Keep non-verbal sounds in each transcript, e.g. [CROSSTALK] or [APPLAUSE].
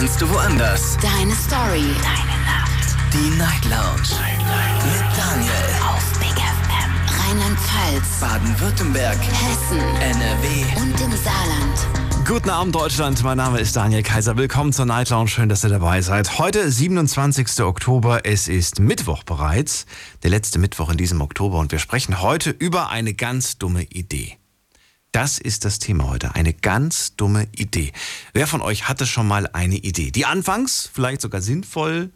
kannst du woanders. Deine Story. Deine Nacht. Die Night Lounge. Night. Mit Daniel. Auf Big FM. Rheinland-Pfalz. Baden-Württemberg. Hessen. NRW. Und im Saarland. Guten Abend, Deutschland. Mein Name ist Daniel Kaiser. Willkommen zur Night Lounge. Schön, dass ihr dabei seid. Heute, 27. Oktober. Es ist Mittwoch bereits. Der letzte Mittwoch in diesem Oktober. Und wir sprechen heute über eine ganz dumme Idee. Das ist das Thema heute. Eine ganz dumme Idee. Wer von euch hatte schon mal eine Idee, die anfangs vielleicht sogar sinnvoll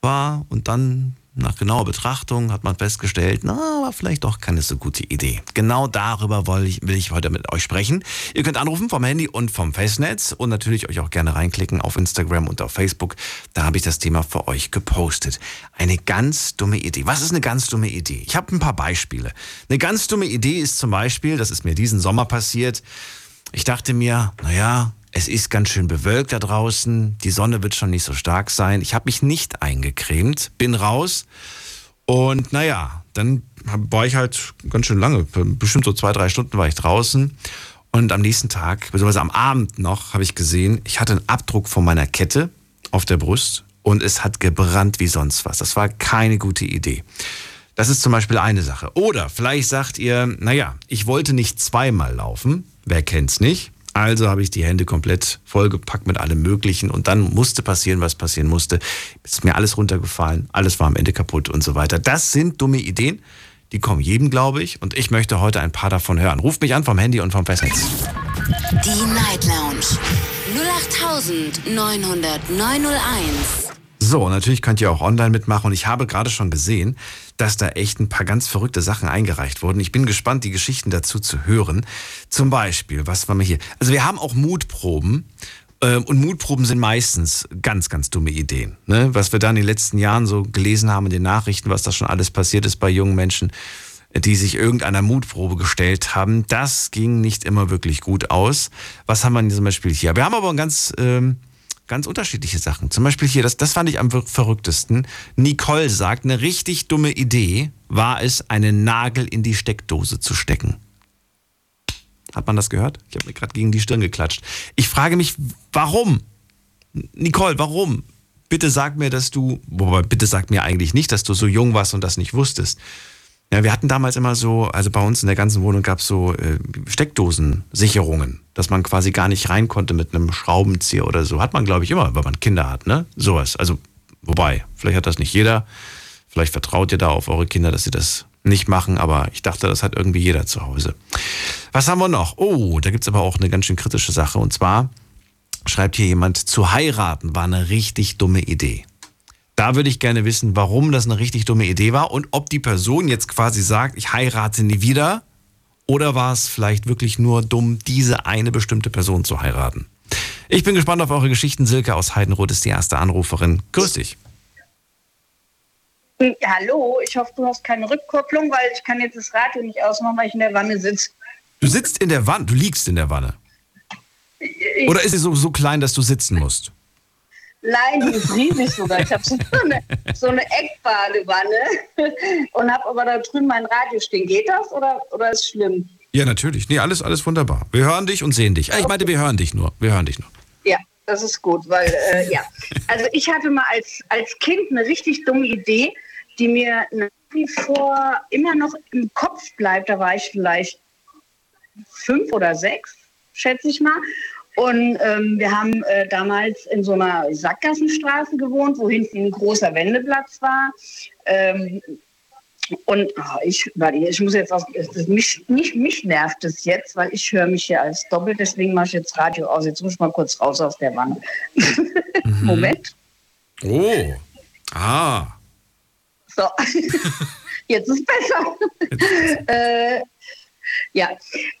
war und dann nach genauer Betrachtung hat man festgestellt, na, war vielleicht doch keine so gute Idee. Genau darüber will ich, will ich heute mit euch sprechen. Ihr könnt anrufen vom Handy und vom Festnetz und natürlich euch auch gerne reinklicken auf Instagram und auf Facebook. Da habe ich das Thema für euch gepostet. Eine ganz dumme Idee. Was ist eine ganz dumme Idee? Ich habe ein paar Beispiele. Eine ganz dumme Idee ist zum Beispiel, das ist mir diesen Sommer passiert. Ich dachte mir, naja, es ist ganz schön bewölkt da draußen. Die Sonne wird schon nicht so stark sein. Ich habe mich nicht eingecremt, bin raus. Und naja, dann war ich halt ganz schön lange, bestimmt so zwei, drei Stunden war ich draußen. Und am nächsten Tag, beziehungsweise am Abend noch, habe ich gesehen, ich hatte einen Abdruck von meiner Kette auf der Brust und es hat gebrannt wie sonst was. Das war keine gute Idee. Das ist zum Beispiel eine Sache. Oder vielleicht sagt ihr, naja, ich wollte nicht zweimal laufen. Wer kennt's nicht? Also habe ich die Hände komplett vollgepackt mit allem Möglichen und dann musste passieren, was passieren musste. Ist mir alles runtergefallen, alles war am Ende kaputt und so weiter. Das sind dumme Ideen, die kommen jedem, glaube ich. Und ich möchte heute ein paar davon hören. Ruft mich an vom Handy und vom Festnetz. Die Night Lounge. 0890901. So, natürlich könnt ihr auch online mitmachen und ich habe gerade schon gesehen, dass da echt ein paar ganz verrückte Sachen eingereicht wurden. Ich bin gespannt, die Geschichten dazu zu hören. Zum Beispiel, was war mir hier? Also wir haben auch Mutproben ähm, und Mutproben sind meistens ganz, ganz dumme Ideen. Ne? Was wir da in den letzten Jahren so gelesen haben in den Nachrichten, was da schon alles passiert ist bei jungen Menschen, die sich irgendeiner Mutprobe gestellt haben, das ging nicht immer wirklich gut aus. Was haben wir zum Beispiel hier? Wir haben aber ein ganz... Ähm, ganz unterschiedliche Sachen. Zum Beispiel hier, das, das fand ich am verrücktesten. Nicole sagt, eine richtig dumme Idee war es, einen Nagel in die Steckdose zu stecken. Hat man das gehört? Ich habe mir gerade gegen die Stirn geklatscht. Ich frage mich, warum? Nicole, warum? Bitte sag mir, dass du, wobei bitte sag mir eigentlich nicht, dass du so jung warst und das nicht wusstest. Ja, wir hatten damals immer so, also bei uns in der ganzen Wohnung gab es so äh, Steckdosensicherungen, dass man quasi gar nicht rein konnte mit einem Schraubenzieher oder so. Hat man, glaube ich, immer, wenn man Kinder hat, ne? Sowas. Also, wobei, vielleicht hat das nicht jeder. Vielleicht vertraut ihr da auf eure Kinder, dass sie das nicht machen, aber ich dachte, das hat irgendwie jeder zu Hause. Was haben wir noch? Oh, da gibt's aber auch eine ganz schön kritische Sache. Und zwar schreibt hier jemand, zu heiraten war eine richtig dumme Idee. Da würde ich gerne wissen, warum das eine richtig dumme Idee war und ob die Person jetzt quasi sagt, ich heirate nie wieder oder war es vielleicht wirklich nur dumm, diese eine bestimmte Person zu heiraten. Ich bin gespannt auf eure Geschichten. Silke aus Heidenroth ist die erste Anruferin. Grüß dich. Ja, hallo, ich hoffe, du hast keine Rückkopplung, weil ich kann jetzt das Radio nicht ausmachen, weil ich in der Wanne sitze. Du sitzt in der Wanne, du liegst in der Wanne. Oder ist sie so, so klein, dass du sitzen musst? Nein, die ist riesig sogar. Ich habe so eine, so eine Eckbadewanne und habe aber da drüben mein Radio stehen. Geht das oder, oder ist schlimm? Ja, natürlich. Nee, alles, alles wunderbar. Wir hören dich und sehen dich. Ah, ich meinte, wir hören dich nur. Wir hören dich nur. Ja, das ist gut, weil, äh, ja. Also ich hatte mal als, als Kind eine richtig dumme Idee, die mir nach wie vor immer noch im Kopf bleibt. Da war ich vielleicht fünf oder sechs, schätze ich mal. Und ähm, wir haben äh, damals in so einer Sackgassenstraße gewohnt, wo hinten ein großer Wendeplatz war. Ähm, und oh, ich, warte, ich muss jetzt auch, mich, nicht mich nervt es jetzt, weil ich höre mich hier als doppelt, deswegen mache ich jetzt Radio aus. Jetzt muss ich mal kurz raus aus der Wanne. Mhm. [LAUGHS] Moment. Oh. Ah. So. [LAUGHS] jetzt ist besser. äh, ja,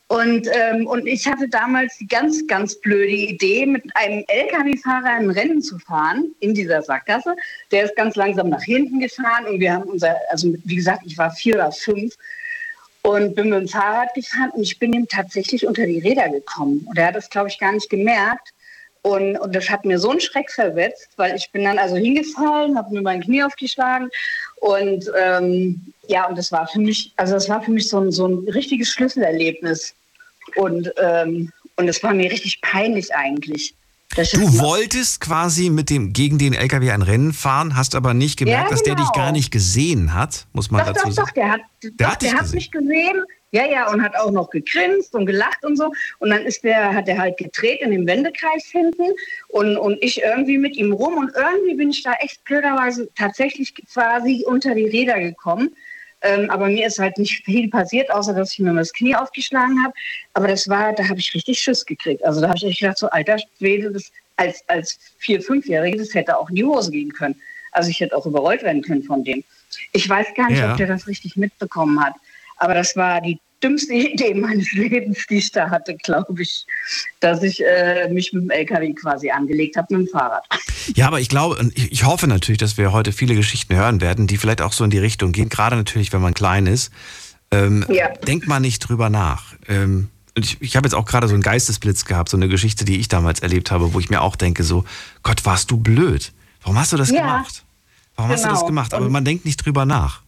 und, ähm, und ich hatte damals die ganz, ganz blöde Idee, mit einem LKW-Fahrer ein Rennen zu fahren in dieser Sackgasse. Der ist ganz langsam nach hinten gefahren und wir haben unser, also wie gesagt, ich war vier oder fünf und bin mit dem Fahrrad gefahren und ich bin ihm tatsächlich unter die Räder gekommen. Und er hat das, glaube ich, gar nicht gemerkt. Und, und das hat mir so einen Schreck versetzt, weil ich bin dann also hingefallen, habe mir mein Knie aufgeschlagen und ähm, ja, und das war für mich, also das war für mich so ein, so ein richtiges Schlüsselerlebnis. Und, ähm, und das war mir richtig peinlich eigentlich. Du wolltest quasi mit dem, gegen den LKW ein Rennen fahren, hast aber nicht gemerkt, Ja, dass der dich genau. gar nicht gesehen hat, muss man Doch, dazu doch, sagen. doch, der hat, Der doch, hat dich der hat gesehen. mich gesehen. Ja, ja, und hat auch noch gegrinst und gelacht und so. Und dann ist der, hat er halt gedreht in dem Wendekreis hinten und, und ich irgendwie mit ihm rum. Und irgendwie bin ich da echt blöderweise tatsächlich quasi unter die Räder gekommen. Ähm, aber mir ist halt nicht viel passiert, außer dass ich mir mal das Knie aufgeschlagen habe. Aber das war, da habe ich richtig Schiss gekriegt. Also da habe ich echt gedacht, so alter Schwede, das als, als Vier-, Fünfjährige, das hätte auch in die Hose gehen können. Also ich hätte auch überrollt werden können von dem. Ich weiß gar nicht, Ja. ob der das richtig mitbekommen hat. Aber das war die dümmste [LAUGHS] Idee meines Lebens, die ich da hatte, glaube ich, dass ich äh, mich mit dem LKW quasi angelegt habe mit dem Fahrrad. [LAUGHS] Ja, aber ich glaube, und ich, hoffe natürlich, dass wir heute viele Geschichten hören werden, die vielleicht auch so in die Richtung gehen, gerade natürlich, wenn man klein ist. Ähm, Ja. Denkt mal nicht drüber nach. Ähm, und ich ich habe jetzt auch gerade so einen Geistesblitz gehabt, so eine Geschichte, die ich damals erlebt habe, wo ich mir auch denke, so, Gott, warst du blöd. Warum hast du das Ja. gemacht? Warum hast du das Genau. gemacht? Aber Und- man denkt nicht drüber nach.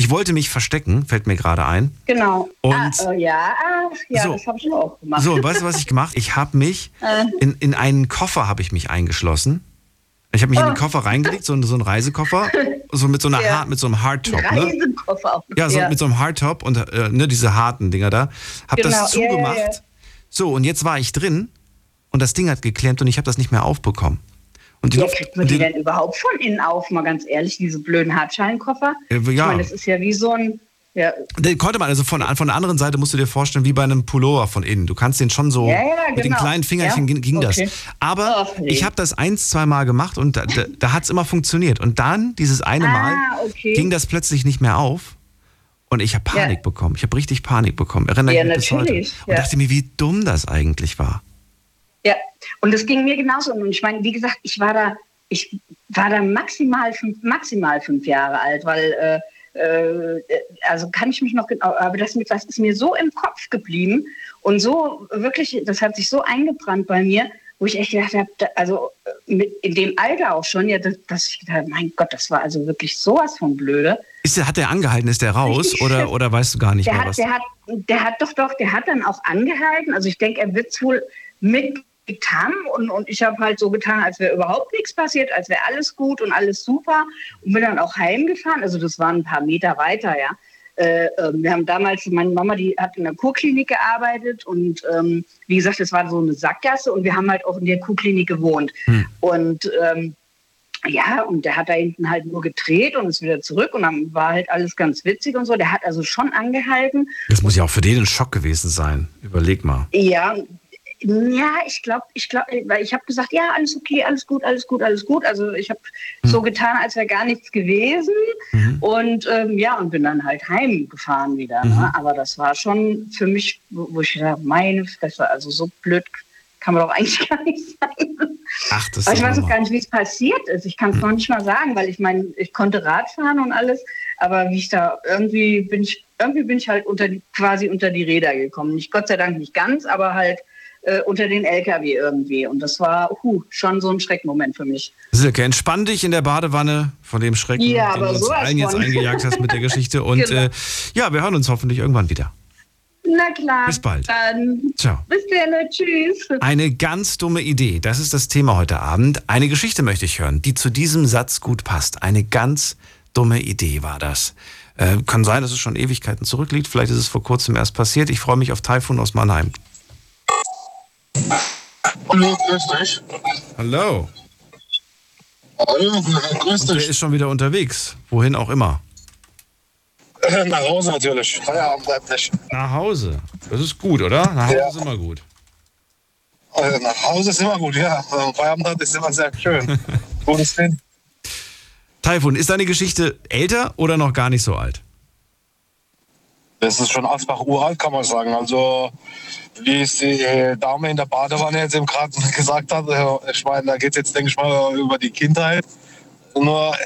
Ich wollte mich verstecken, fällt mir gerade ein. Genau. Und- ah, äh, ja, ah, ja, So. das habe ich auch gemacht. So, weißt du, was ich gemacht? Ich habe mich [LAUGHS] Äh. in, in einen Koffer habe ich mich eingeschlossen. Ich habe mich in den Oh. Koffer reingelegt, so, so einen Reisekoffer, [LAUGHS] so mit so einer Ja. Hard, mit so einem Hardtop, ne? Reisekoffer. Ja, so mit so einem Hardtop und äh, ne, diese harten Dinger da. Hab Genau, das ja, ja, zugemacht. ja. So, und jetzt war ich drin und das Ding hat geklemmt und ich habe das nicht mehr aufbekommen. Und die Ja, kriegt man die die, denn überhaupt von innen auf, mal ganz ehrlich, diese blöden Hartscheinkoffer? Äh, ja. Ich meine, das ist ja wie so ein, ja, den konnte man, also von, von der anderen Seite musst du dir vorstellen, wie bei einem Pullover von innen. Du kannst den schon so, Ja, ja, mit den genau. kleinen Fingerchen ging, okay. das. Aber Ach, nee. ich habe das eins, zwei Mal gemacht und da, da, da hat es immer funktioniert. Und dann, dieses eine Mal, Ah, okay. ging das plötzlich nicht mehr auf. Und ich habe Panik bekommen. Ich habe richtig Panik bekommen. Erinnere Ja, ich mich bis heute. Und dachte mir, wie dumm das eigentlich war. Ja, und das ging mir genauso. Und ich meine, wie gesagt, ich war da, ich war da maximal fünf, maximal fünf Jahre alt, weil, äh, äh, also kann ich mich noch genau, aber das, mit, das ist mir so im Kopf geblieben und so wirklich, das hat sich so eingebrannt bei mir, wo ich echt gedacht habe, also äh, mit, in dem Alter auch schon, ja, dass, dass ich gedacht habe, mein Gott, das war also wirklich sowas von blöde. Ist der, hat der angehalten? Ist der raus? Oder, [LAUGHS] oder weißt du gar nicht Der mehr hat, was? der hat, der hat doch, doch, der hat dann auch angehalten. Also ich denke, er wird es wohl mitgetan und, und ich habe halt so getan, als wäre überhaupt nichts passiert, als wäre alles gut und alles super und bin dann auch heimgefahren. Also das waren ein paar Meter weiter, ja. Äh, äh, wir haben damals, meine Mama, die hat in der Kurklinik gearbeitet und ähm, wie gesagt, das war so eine Sackgasse und wir haben halt auch in der Kurklinik gewohnt. Und ähm, ja, und der hat da hinten halt nur gedreht und ist wieder zurück und dann war halt alles ganz witzig und so. Der hat also schon angehalten. Das muss ja auch für den ein Schock gewesen sein. Überleg mal. Ja, ja, ich glaube, ich glaube, weil ich habe gesagt, ja, alles okay, alles gut, alles gut, alles gut. Also ich habe so getan, als wäre gar nichts gewesen. Und ähm, ja, und bin dann halt heimgefahren wieder. Ne? Aber das war schon für mich, wo, ich gedacht, meine Fresse, also so blöd kann man doch eigentlich [LAUGHS] gar nicht sein. Ach, das Aber ich weiß auch gar nicht, wie es passiert ist. Ich kann es noch nicht mal sagen, weil ich meine, ich konnte Rad fahren und alles, aber wie ich da irgendwie bin ich, irgendwie bin ich halt unter die, quasi unter die Räder gekommen. Nicht Gott sei Dank nicht ganz, aber halt äh, unter den LKW irgendwie. Und das war huh, schon so ein Schreckmoment für mich. Silke, entspann dich in der Badewanne von dem Schrecken, Ja, den du uns allen jetzt eingejagt hast mit der Geschichte. [LAUGHS] Und Genau. äh, ja, wir hören uns hoffentlich irgendwann wieder. Na klar. Bis bald. Dann Ciao. bis dann. Tschüss. Eine ganz dumme Idee. Das ist das Thema heute Abend. Eine Geschichte möchte ich hören, die zu diesem Satz gut passt. Eine ganz dumme Idee war das. Äh, kann sein, dass es schon Ewigkeiten zurückliegt. Vielleicht ist es vor kurzem erst passiert. Ich freue mich auf Taifun aus Mannheim. Hallo, grüß dich. Hallo. Hallo, grüß Der dich. ist schon wieder unterwegs. Wohin auch immer. Nach Hause natürlich. Feierabend bleibt nicht. Nach Hause. Das ist gut, oder? Nach Hause Ja. ist immer gut. Also nach Hause ist immer gut, ja. Ähm, Feierabend ist immer sehr schön. [LAUGHS] Gutes Ding. Taifun, ist deine Geschichte älter oder noch gar nicht so alt? Das ist schon Asbach uralt, kann man sagen. Also, wie es die äh, Dame in der Badewanne jetzt eben gerade [LAUGHS] gesagt hat, äh, ich meine, da geht es jetzt, denke ich mal, über die Kindheit. Nur,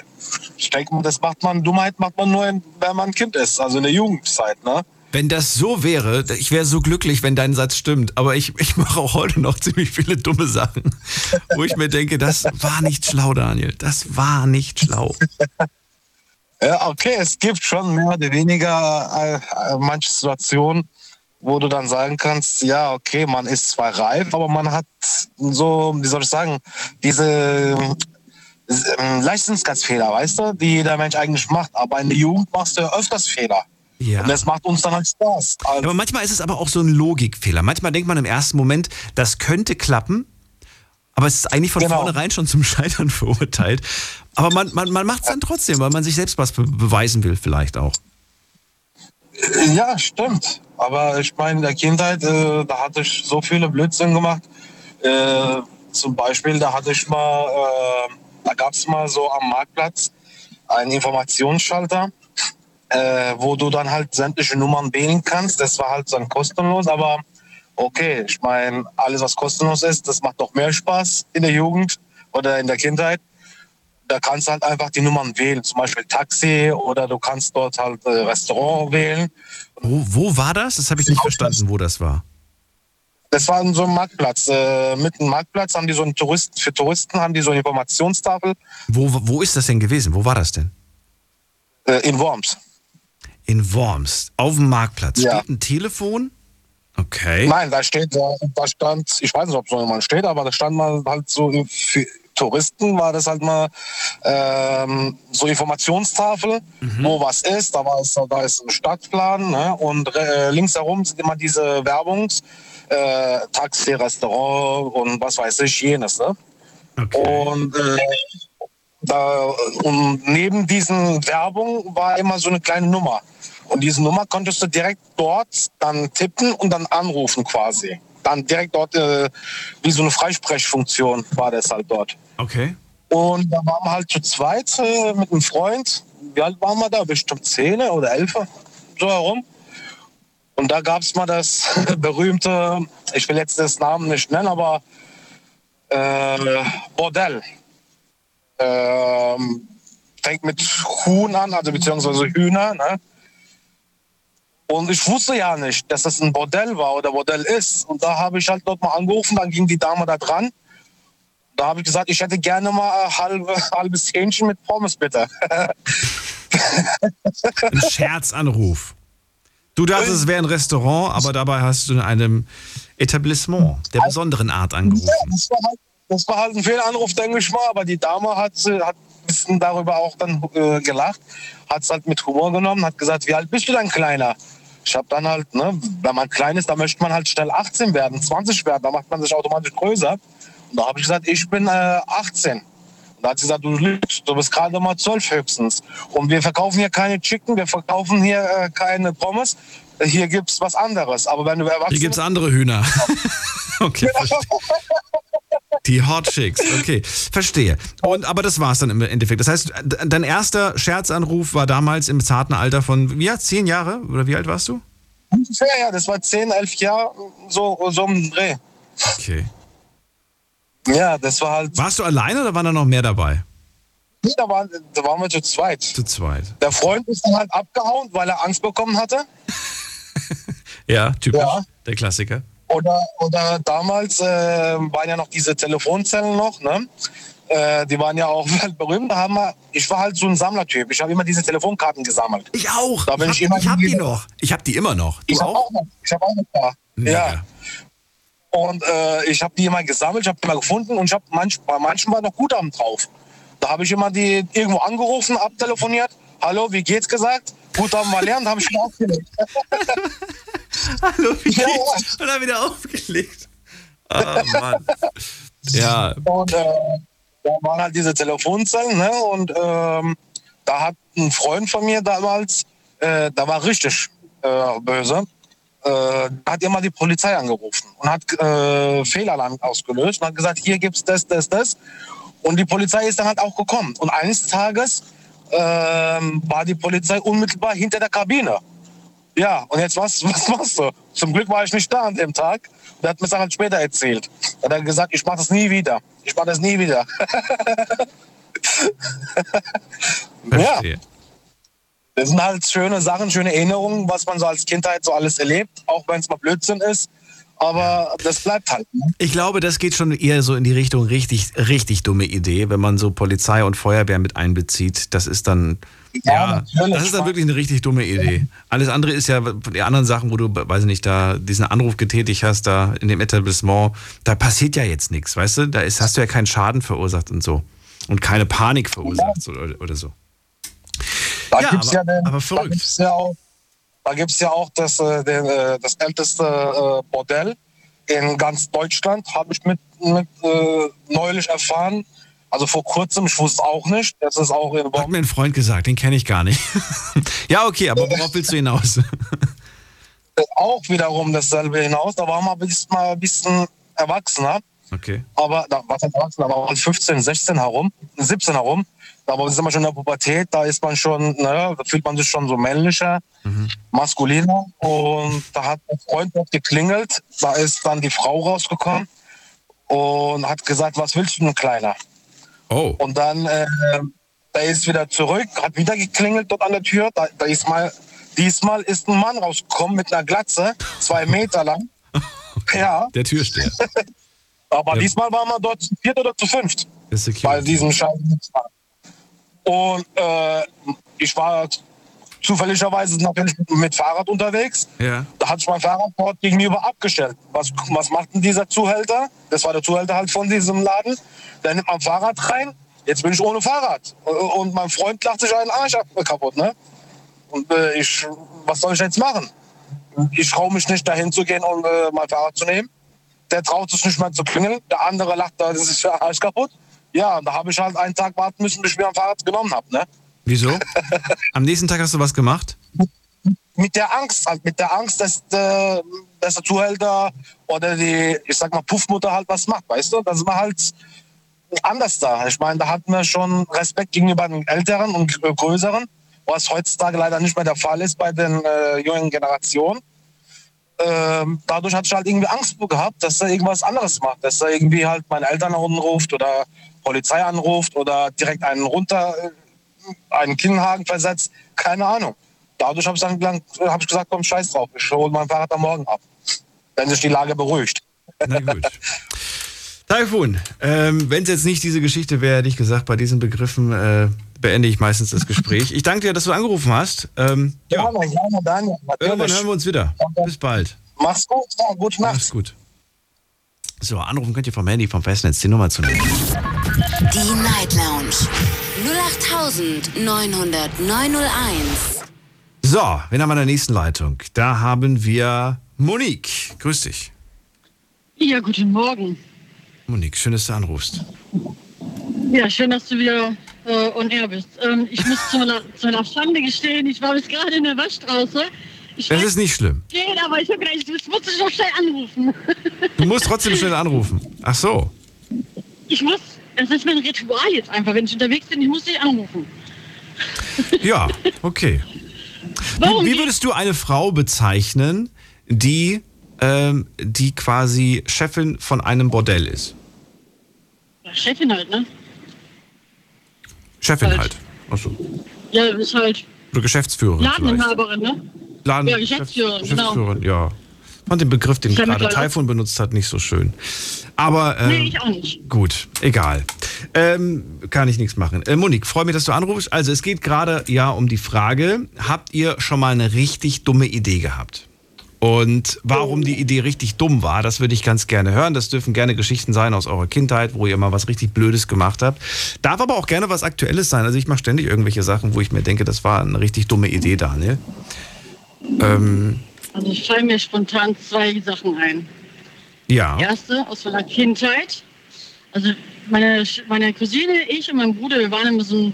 ich denke mal, das macht man, Dummheit macht man nur, wenn man ein Kind ist, also in der Jugendzeit, ne? Wenn das so wäre, ich wäre so glücklich, wenn dein Satz stimmt. Aber ich, ich mache auch heute noch ziemlich viele dumme Sachen, wo ich mir denke, das war nicht schlau, Daniel. Das war nicht schlau. [LAUGHS] Ja, okay, es gibt schon mehr oder weniger äh, äh, manche Situationen, wo du dann sagen kannst, ja, okay, man ist zwar reif, aber man hat so, wie soll ich sagen, diese Leistungsfehler, weißt du, die jeder Mensch eigentlich macht. Aber in der Jugend machst du ja öfters Fehler. Ja. Und das macht uns dann halt Spaß. Also, Aber manchmal ist es aber auch so ein Logikfehler. Manchmal denkt man im ersten Moment, das könnte klappen, aber es ist eigentlich von Genau. vornherein schon zum Scheitern [LAUGHS] verurteilt. Aber man, man, man macht es dann trotzdem, weil man sich selbst was be beweisen will, vielleicht auch. Ja, stimmt. Aber ich meine, in der Kindheit, äh, da hatte ich so viele Blödsinn gemacht. Äh, zum Beispiel, da hatte ich mal, äh, da gab es mal so am Marktplatz einen Informationsschalter, äh, wo du dann halt sämtliche Nummern wählen kannst. Das war halt dann kostenlos, aber okay, ich meine, alles was kostenlos ist, das macht doch mehr Spaß in der Jugend oder in der Kindheit. Da kannst du halt einfach die Nummern wählen, zum Beispiel Taxi oder du kannst dort halt äh, Restaurant wählen. Wo, wo war das? Das habe ich nicht verstanden, wo das war. Das war so ein Marktplatz. Äh, mit dem Marktplatz haben die so einen Touristen, für Touristen haben die so eine Informationstafel Wo, wo ist das denn gewesen? Wo war das denn? äh, in Worms. In Worms, auf dem Marktplatz. Ja. Steht ein Telefon? Okay. Nein, da steht, da stand, ich weiß nicht, ob so jemand steht, aber da stand mal halt so für Touristen war das halt mal ähm, so Informationstafel, wo was ist. Da war es, da ist ein Stadtplan ne? und äh, links herum sind immer diese Werbungs, äh, Taxi, Restaurant und was weiß ich jenes. Ne? okay. Und, äh, da, und neben diesen Werbung war immer so eine kleine Nummer. Und diese Nummer konntest du direkt dort dann tippen und dann anrufen quasi. Dann direkt dort, äh, wie so eine Freisprechfunktion war das halt dort. Okay. Und da waren wir halt zu zweit äh, mit einem Freund. Wie alt waren wir da? Bestimmt zehn oder elf, so herum. Und da gab es mal das [LAUGHS] berühmte, ich will jetzt das Namen nicht nennen, aber äh, Bordell. Ähm, fängt mit Huhn an, also beziehungsweise Hühner. Ne? Und ich wusste ja nicht, dass das ein Bordell war oder Bordell ist. Und da habe ich halt dort mal angerufen, dann ging die Dame da dran. Da habe ich gesagt, ich hätte gerne mal ein halbe, [LAUGHS] halbes Hähnchen mit Pommes, bitte. [LAUGHS] Ein Scherzanruf. Du dachtest, es wäre ein Restaurant, aber dabei hast du in einem Etablissement der besonderen Art angerufen. Das war halt, das war halt ein Fehlanruf, denke ich mal. Aber die Dame hat, äh, hat ein bisschen darüber auch dann äh, gelacht, hat es halt mit Humor genommen, hat gesagt, wie alt bist du denn, Kleiner? Ich habe dann halt, ne, wenn man klein ist, da möchte man halt schnell 18 werden, 20 werden, da macht man sich automatisch größer. Und da habe ich gesagt, ich bin äh, 18. Und da hat sie gesagt, du lügst, du bist gerade mal 12 höchstens. Und wir verkaufen hier keine Chicken, wir verkaufen hier äh, keine Pommes. Hier gibt's was anderes. Aber wenn du erwachsen Hier gibt es andere Hühner. [LAUGHS] okay. [LAUGHS] Die Hot Chicks, okay, verstehe. Und, aber das war es dann im Endeffekt. Das heißt, dein erster Scherzanruf war damals im zarten Alter von, ja, zehn Jahre? Oder wie alt warst du? ungefähr, ja, das war 10, 11 Jahre, so, so den Dreh. Okay. Ja, das war halt, Warst du alleine oder waren da noch mehr dabei? da waren, da waren wir zu zweit. Zu zweit. Der Freund ist dann halt abgehauen, weil er Angst bekommen hatte. [LAUGHS] Ja, typisch. Ja. Der Klassiker. Oder, oder damals äh, waren ja noch diese Telefonzellen noch, ne? Äh, die waren ja auch [LAUGHS] weltberühmt. Da haben wir, ich war halt so ein Sammlertyp. Ich habe immer diese Telefonkarten gesammelt. Ich auch. Da bin ich ich ich hab die noch. Ich hab die immer noch. Du Ich habe auch? auch noch, ich habe auch noch ein paar. Mega. Ja. Und äh, ich habe die immer gesammelt, ich habe die immer gefunden und ich habe manch, bei manchen war noch Guthaben drauf. Da habe ich immer die irgendwo angerufen, abtelefoniert. Hallo, wie geht's gesagt? Guthaben war leer und habe ich wieder aufgelegt. [LAUGHS] Hallo, wie Ja. Und dann wieder aufgelegt. Ah, Mann. Ja, Und äh, da waren halt diese Telefonzellen, ne? Und ähm, da hat ein Freund von mir damals, äh, da war richtig äh, böse, äh, hat immer die Polizei angerufen und hat äh, Fehlalarm ausgelöst und hat gesagt, hier gibt's das, das, das. Und die Polizei ist dann halt auch gekommen. Und eines Tages ähm, war die Polizei unmittelbar hinter der Kabine. Ja, und jetzt was, [LAUGHS] was machst du? Zum Glück war ich nicht da an dem Tag. Der hat mir das halt später erzählt. Er hat dann gesagt, ich mache das nie wieder. Ich mache das nie wieder. [LAUGHS] ja, das sind halt schöne Sachen, schöne Erinnerungen, was man so als Kindheit so alles erlebt, auch wenn es mal Blödsinn ist. Aber das bleibt halt. Ne? Ich glaube, das geht schon eher so in die Richtung richtig, richtig dumme Idee, wenn man so Polizei und Feuerwehr mit einbezieht. Das ist dann, ja, Ja, das ist dann wirklich eine richtig dumme Idee. Alles andere ist ja, die anderen Sachen, wo du, weiß ich nicht, da diesen Anruf getätigt hast, da in dem Etablissement, da passiert ja jetzt nichts, weißt du? Da ist, hast du ja keinen Schaden verursacht und so. Und keine Panik verursacht so, oder, oder so. Da Ja, gibt's aber- ja, den, aber da verrückt. gibt's ja auch, da gibt's ja auch das, äh, den, äh, das älteste äh, Bordell in ganz Deutschland, habe ich mit, mit äh, neulich erfahren. Also vor kurzem, ich wusste auch nicht. Das ist auch in Hat mir ein Freund gesagt, den kenne ich gar nicht. [LAUGHS] ja, okay, aber worauf willst du hinaus? [LAUGHS] auch wiederum dasselbe hinaus. Da war man bis mal ein bisschen erwachsener. Okay. aber da war es erwachsen, aber an 15, 16 herum, 17 herum, da sind wir schon in der Pubertät, da ist man schon, naja, da fühlt man sich schon so männlicher, maskuliner und da hat ein Freund dort geklingelt, da ist dann die Frau rausgekommen und hat gesagt, was willst du denn, Kleiner? Oh. Und dann, äh, der ist wieder zurück, hat wieder geklingelt dort an der Tür, da, da ist mal, diesmal ist ein Mann rausgekommen mit einer Glatze, zwei Meter lang, ja, Der Türsteher. [LAUGHS] aber Ja. diesmal waren wir dort zu viert oder zu fünft bei diesem Scheiß. Und äh, ich war zufälligerweise natürlich mit Fahrrad unterwegs. Ja. Da hat sich mein Fahrrad dort gegenüber abgestellt. Was, was macht denn dieser Zuhälter? Das war der Zuhälter halt von diesem Laden. Der nimmt mein Fahrrad rein. Jetzt bin ich ohne Fahrrad. Und mein Freund lacht sich einen Arsch ab- kaputt. Ne? Und äh, ich, was soll ich jetzt machen? Ich traue mich nicht dahin zu gehen und äh, mein Fahrrad zu nehmen. Der traut sich nicht mehr zu klingeln. Der andere lacht, da ist der Arsch kaputt. Ja, und da habe ich halt einen Tag warten müssen, bis ich mir ein Fahrrad genommen habe. Ne? Wieso? Am nächsten Tag hast du was gemacht? mit der Angst, halt mit der Angst, dass, äh, dass der Zuhälter oder die, ich sag mal, Puffmutter halt was macht, weißt du? Da sind wir halt anders da. Ich meine, da hatten wir schon Respekt gegenüber den Älteren und Größeren, was heutzutage leider nicht mehr der Fall ist bei den äh, jungen Generationen. Ähm, dadurch hatte ich halt irgendwie Angst gehabt, dass er irgendwas anderes macht, dass er irgendwie halt meine Eltern anruft oder Polizei anruft oder direkt einen runter, äh, einen Kinnhaken versetzt, keine Ahnung. Dadurch habe ich dann hab ich gesagt, komm, scheiß drauf, ich hole mein Fahrrad am Morgen ab, wenn sich die Lage beruhigt. Na gut. [LAUGHS] Taifun, ähm, wenn es jetzt nicht diese Geschichte wäre, hätte ich gesagt, bei diesen Begriffen äh, beende ich meistens das Gespräch. Ich danke dir, dass du angerufen hast. Ähm, ja, Gerne, gerne, Daniel, irgendwann hören wir uns wieder. Bis bald. Mach's gut, ja, gute Nacht. Mach's gut. So, anrufen könnt ihr vom Handy, vom Festnetz, die Nummer zu nehmen. Die Night Lounge 0890901. So, wen haben wir in der nächsten Leitung? Da haben wir Monique. Grüß dich. Ja, guten Morgen. Monique, schön, dass du anrufst. Ja, schön, dass du wieder äh, on air bist. Ähm, ich muss zu meiner, zu meiner Schande gestehen, ich war bis gerade in der Waschstraße. Ich Das ist nicht schlimm. gehen, aber ich habe gedacht, ich muss noch schnell anrufen. Du musst trotzdem schnell anrufen. Ach so. Ich muss, das ist mein Ritual jetzt einfach, wenn ich unterwegs bin, ich muss dich anrufen. Ja, okay. Warum Wie, wie geht- würdest du eine Frau bezeichnen, die, ähm, die quasi Chefin von einem Bordell ist? Ja, Chefin halt, ne? Chefin Halt. halt. Achso. Ja, ist halt Oder Geschäftsführerin. Ladeninhaberin, ne? Laden Ja, Geschäftsführerin, genau. Geschäftsführerin, ja. Fand den Begriff, den gerade Taifun benutzt hat, nicht so schön. Aber ähm, Nee, ich auch nicht. gut, egal. Ähm, kann ich nichts machen. Äh, Monique, freue mich, dass du anrufst. Also es geht gerade ja um die Frage, habt ihr schon mal eine richtig dumme Idee gehabt? Und warum die Idee richtig dumm war, das würde ich ganz gerne hören. Das dürfen gerne Geschichten sein aus eurer Kindheit, wo ihr mal was richtig Blödes gemacht habt. Darf aber auch gerne was Aktuelles sein. Also ich mache ständig irgendwelche Sachen, wo ich mir denke, das war eine richtig dumme Idee, Daniel. Ähm, Also es fallen mir spontan zwei Sachen ein. ja. Erste aus meiner Kindheit. Also meine, meine Cousine, ich und mein Bruder, wir waren immer so ein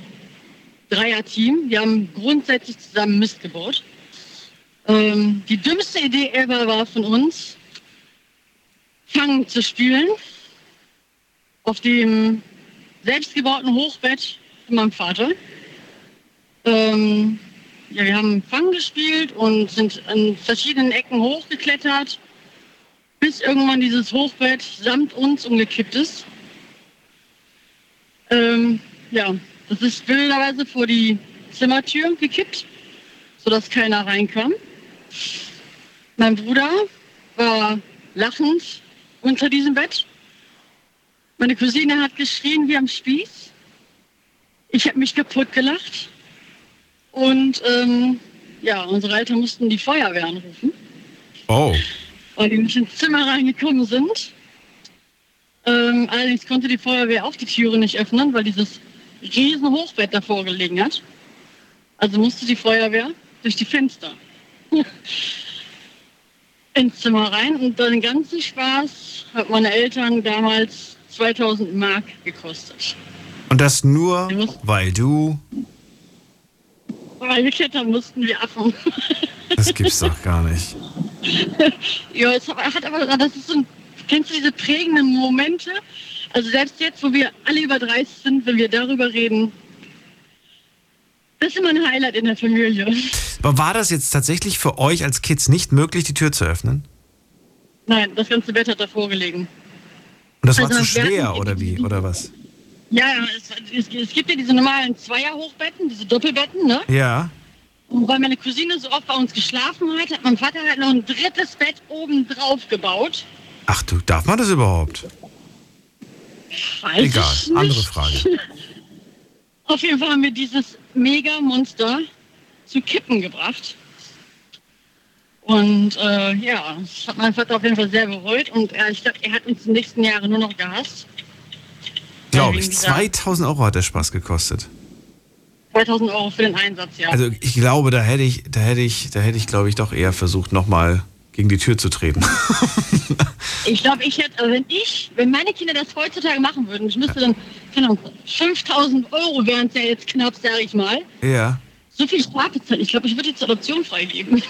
Dreier-Team. Wir haben grundsätzlich zusammen Mist gebaut. Ähm, die dümmste Idee ever war von uns, Fangen zu spielen auf dem selbstgebauten Hochbett von meinem Vater. Ähm, ja, wir haben Fangen gespielt und sind an verschiedenen Ecken hochgeklettert bis irgendwann dieses Hochbett samt uns umgekippt ist. Ähm, ja, das ist wilderweise vor die Zimmertür gekippt, sodass keiner reinkam. Mein Bruder war lachend unter diesem Bett. Meine Cousine hat geschrien wie am Spieß. Ich habe mich kaputt gelacht. Und ähm, ja, unsere Eltern mussten die Feuerwehr anrufen, Oh. weil die nicht ins Zimmer reingekommen sind. Ähm, allerdings konnte die Feuerwehr auch die Türe nicht öffnen, weil dieses riesen Hochbett davor gelegen hat. Also musste die Feuerwehr durch die Fenster [LAUGHS] ins Zimmer rein und den ganzen Spaß hat meine Eltern damals 2000 Mark gekostet. Und das nur, weil du. Weil wir klettern mussten wie Affen. [LAUGHS] Das gibt's doch gar nicht. [LAUGHS] Ja, es hat aber, das ist so ein, kennst du diese prägenden Momente? Also selbst jetzt, wo wir alle über 30 sind, wenn wir darüber reden, das ist immer ein Highlight in der Familie. [LAUGHS] Aber war das jetzt tatsächlich für euch als Kids nicht möglich, die Tür zu öffnen? Nein, das ganze Bett hat davor gelegen. Und das war Also, zu wir schwer, oder wie? Oder was? Ja, ja, es, es, es gibt ja diese normalen Zweierhochbetten, diese Doppelbetten, ne? Ja. Und weil meine Cousine so oft bei uns geschlafen hat, hat mein Vater halt noch ein drittes Bett oben drauf gebaut. Ach du, darf man das überhaupt? Weiß Egal, andere Frage. [LAUGHS] Auf jeden Fall haben wir dieses Mega-Monster zu Kippen gebracht. Und äh, ja, das hat mein Vater auf jeden Fall sehr bereut. Und er, ich glaube, er hat uns die nächsten Jahre nur noch gehasst. Glaube ich. dieser 2000 Euro hat der Spaß gekostet. 2000 Euro für den Einsatz, ja. Also ich glaube, da hätte ich, da hätte ich, da hätte ich, glaube ich, doch eher versucht, nochmal gegen die Tür zu treten. [LAUGHS] ich glaube, ich hätte, also wenn ich, wenn meine Kinder das heutzutage machen würden, ich müsste dann, keine Ahnung, 5000 Euro wären es ja jetzt knapp, sage ich mal. ja. So viel Strafe zahlen. Ich glaube, ich würde die zur Adoption freigeben.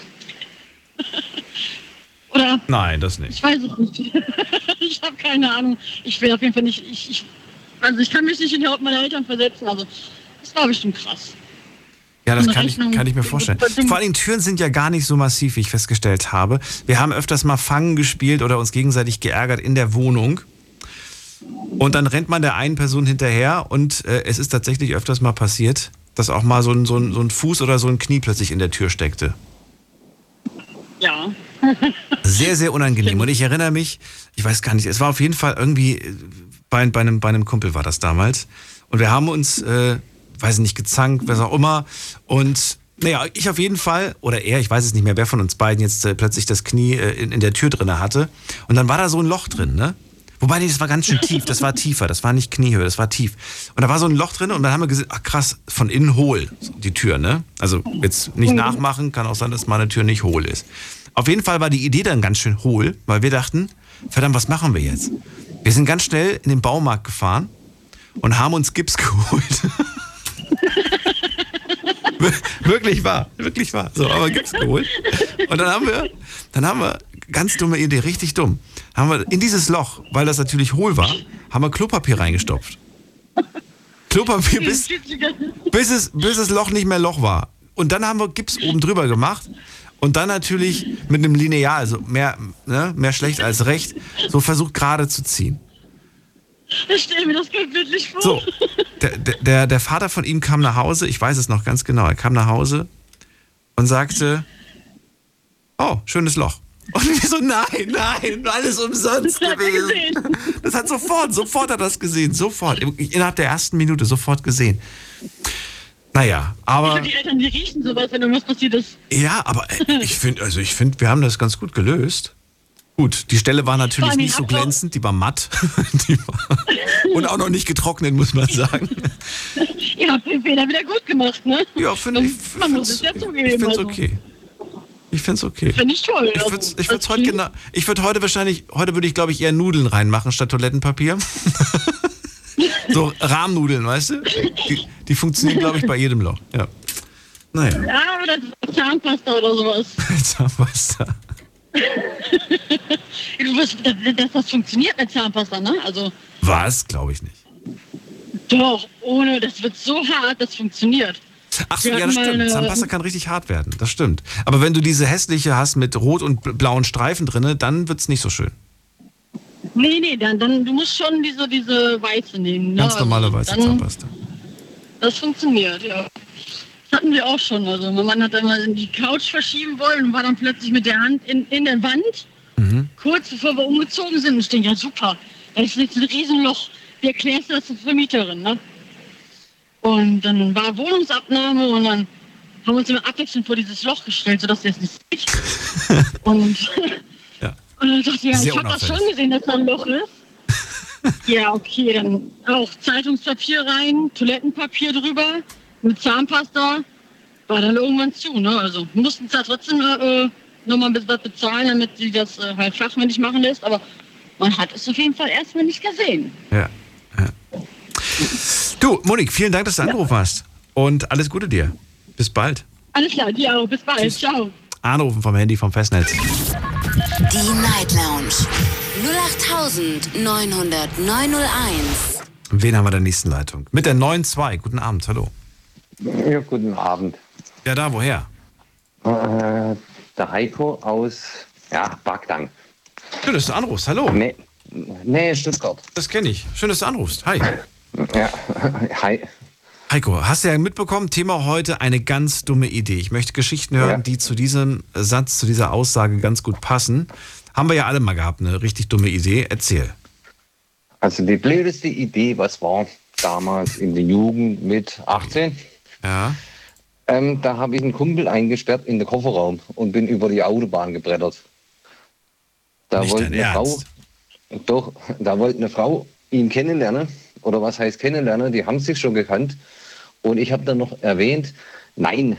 [LAUGHS] Oder Nein, das nicht. Ich weiß es nicht. [LAUGHS] ich habe keine Ahnung. Ich will auf jeden Fall nicht. Ich, ich, also ich kann mich nicht in die Haut meiner Eltern versetzen. Also das war bestimmt krass. Ja, das kann ich, kann ich mir vorstellen. Vor Dingen Türen sind ja gar nicht so massiv, wie ich festgestellt habe. Wir haben öfters mal Fangen gespielt oder uns gegenseitig geärgert in der Wohnung. Und dann rennt man der einen Person hinterher und äh, es ist tatsächlich öfters mal passiert, dass auch mal so ein, so, ein, so ein Fuß oder so ein Knie plötzlich in der Tür steckte. Ja. Sehr, sehr unangenehm. Und ich erinnere mich, ich weiß gar nicht, es war auf jeden Fall irgendwie, äh, bei, bei, einem, bei einem Kumpel war das damals. Und wir haben uns, äh, weiß nicht, gezankt, was auch immer. Und naja, ich auf jeden Fall, oder er, ich weiß es nicht mehr, wer von uns beiden jetzt äh, plötzlich das Knie äh, in, in der Tür drinne hatte. Und dann war da so ein Loch drin, ne? Wobei, nee, das war ganz schön [LAUGHS] tief, das war tiefer, das war nicht Kniehöhe, das war tief. Und da war so ein Loch drin und dann haben wir gesehen, ach krass, von innen hohl, die Tür, ne? Also jetzt nicht nachmachen, kann auch sein, dass meine Tür nicht hohl ist. Auf jeden Fall war die Idee dann ganz schön hohl, weil wir dachten, verdammt, was machen wir jetzt? Wir sind ganz schnell in den Baumarkt gefahren und haben uns Gips [LAUGHS] geholt. wirklich wahr, wirklich wahr. So, aber Gips geholt. Und dann haben wir, dann haben wir, ganz dumme Idee, richtig dumm, haben wir in dieses Loch, weil das natürlich hohl war, haben wir Klopapier reingestopft. Klopapier bis, bis es, bis das Loch nicht mehr Loch war. Und dann haben wir Gips oben drüber gemacht und dann natürlich mit einem Lineal, also mehr, ne, mehr schlecht als recht, so versucht gerade zu ziehen. Ich stelle mir das bildlich vor. So, der, der, der Vater von ihm kam nach Hause, ich weiß es noch ganz genau, er kam nach Hause und sagte, oh, schönes Loch. Und wir so, nein, nein, alles umsonst Das hat gewesen. gesehen. Das hat sofort, sofort hat er das gesehen, sofort, innerhalb der ersten Minute sofort gesehen. Naja, aber, Die Eltern, die riechen sowas, wenn irgendwas passiert ist. ja, aber äh, [LAUGHS] ich finde, also ich finde, wir haben das ganz gut gelöst. Gut, die Stelle war natürlich nicht so glänzend, die war matt. [LAUGHS] die war, und auch noch nicht getrocknet, muss man sagen. [LAUGHS] Ihr habt den Fehler wieder gut gemacht, ne? Ja, finde ich. Man muss es ja Ich zugeben. finde es also. okay. Ich finde es okay. Finde ich toll. Ich also, würde ich würd's das heute genau, ich würde heute wahrscheinlich, heute würde ich glaube ich eher Nudeln reinmachen statt Toilettenpapier. So Rahmnudeln, weißt du? Die, die funktionieren glaube ich bei jedem Loch. Ja. Naja, Ja, oder Zahnpasta oder sowas. [LAUGHS] Zahnpasta. Du wirst, dass, das funktioniert mit Zahnpasta, ne? Also Was? Glaube ich nicht. doch, ohne, das wird so hart, das funktioniert. Ach so, ja, das stimmt. Zahnpasta kann richtig hart werden. Das stimmt. Aber wenn du diese hässliche hast mit rot und bl- blauen Streifen drinne, dann wird es nicht so schön. Nee, nee, dann, dann du musst schon diese, diese Weiße nehmen. Ne? Ganz normale weiße dann, Zahnpasta. Das funktioniert, ja. Das hatten wir auch schon. Also mein Mann hat dann mal in die Couch verschieben wollen und war dann plötzlich mit der Hand in, in der Wand. Mhm. kurz bevor wir umgezogen sind. Und ich denke, ja super, da ist jetzt ein Riesenloch. Wie erklärst du das zur Vermieterin, ne? Und dann war Wohnungsabnahme und dann haben wir uns immer abwechselnd vor dieses Loch gestellt, sodass er es nicht sieht. [LAUGHS] und. Und dann dachte ich, ja, Sehr ich habe das schon gesehen, dass da ein Loch ist. [LAUGHS] ja, okay, dann auch Zeitungspapier rein, Toilettenpapier drüber, mit Zahnpasta. War dann irgendwann zu, ne? Also mussten da trotzdem äh, nochmal ein bisschen was bezahlen, damit sie das äh, halt fachmännisch machen lässt. Aber man hat es auf jeden Fall erstmal nicht gesehen. Ja. ja. Du, Monik, vielen Dank, dass du angerufen hast. Und alles Gute dir. Bis bald. Alles klar, dir auch. Bis bald. Ciao. Anrufen vom Handy vom Festnetz. Die Night Lounge 0890901. Wen haben wir in der nächsten Leitung? Mit der 9.2. Guten Abend, hallo. Ja, guten Abend. Ja, da, woher? Äh, der Heiko aus ja, Bagdang. Schön, dass du anrufst. Hallo. Nee, nee Stuttgart. Das kenne ich. Schön, dass du anrufst. Hi. Ja, [LAUGHS] hi. Heiko, hast du ja mitbekommen, Thema heute eine ganz dumme Idee. Ich möchte Geschichten hören, Ja. die zu diesem Satz, zu dieser Aussage ganz gut passen. Haben wir ja alle mal gehabt, eine richtig dumme Idee. Erzähl. Also die blödeste Idee, was war damals in der Jugend mit 18? Ja. Ähm, da habe ich einen Kumpel eingesperrt in den Kofferraum und bin über die Autobahn gebrettert. Da Nicht wollte eine Frau, Ernst? doch, da wollte eine Frau ihn kennenlernen. Oder was heißt kennenlernen? Die haben sich schon gekannt. Und ich habe dann noch erwähnt, nein,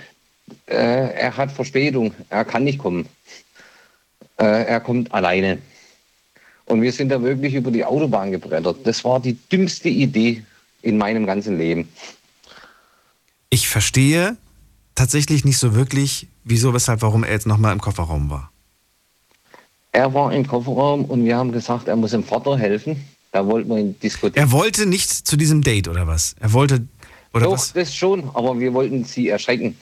äh, er hat Verspätung, er kann nicht kommen. Äh, er kommt alleine. Und wir sind da wirklich über die Autobahn gebrettert. Das war die dümmste Idee in meinem ganzen Leben. Ich verstehe tatsächlich nicht so wirklich, wieso, weshalb, warum er jetzt nochmal im Kofferraum war. Er war im Kofferraum und wir haben gesagt, er muss dem Vater helfen. Da wollten wir ihn diskutieren. Er wollte nicht zu diesem Date oder was? Er wollte. Oder Doch, was? das schon, aber wir wollten sie erschrecken.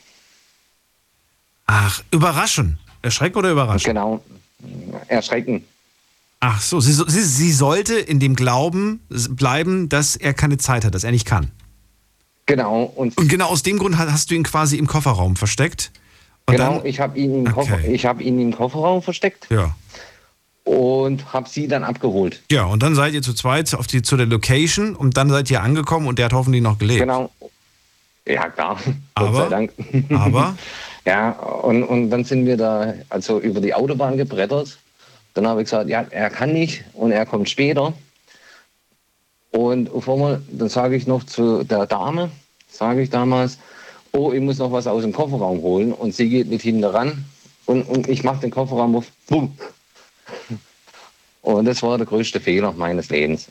Ach, überraschen. Erschrecken oder überraschen? Genau, erschrecken. Ach so, sie, sie, sie sollte in dem Glauben bleiben, dass er keine Zeit hat, dass er nicht kann. Genau, und Und genau aus dem Grund hast du ihn quasi im Kofferraum versteckt. Genau, dann, ich habe ihn, im Koffer, Okay. ich hab ihn im Kofferraum versteckt ja. Und habe sie dann abgeholt. ja, und dann seid ihr zu zweit auf die, zu der Location und dann seid ihr angekommen und der hat hoffentlich noch gelebt. Genau. Ja, klar. Gott Aber- sei Dank. Aber [LAUGHS] Ja, und, und dann sind wir da also über die Autobahn gebrettert. Dann habe ich gesagt, ja, er kann nicht und er kommt später. Und auf einmal, dann sage ich noch zu der Dame, sage ich damals, oh, ich muss noch was aus dem Kofferraum holen. Und sie geht mit hinten ran und, und ich mache den Kofferraum auf. Bumm. Und das war der größte Fehler meines Lebens.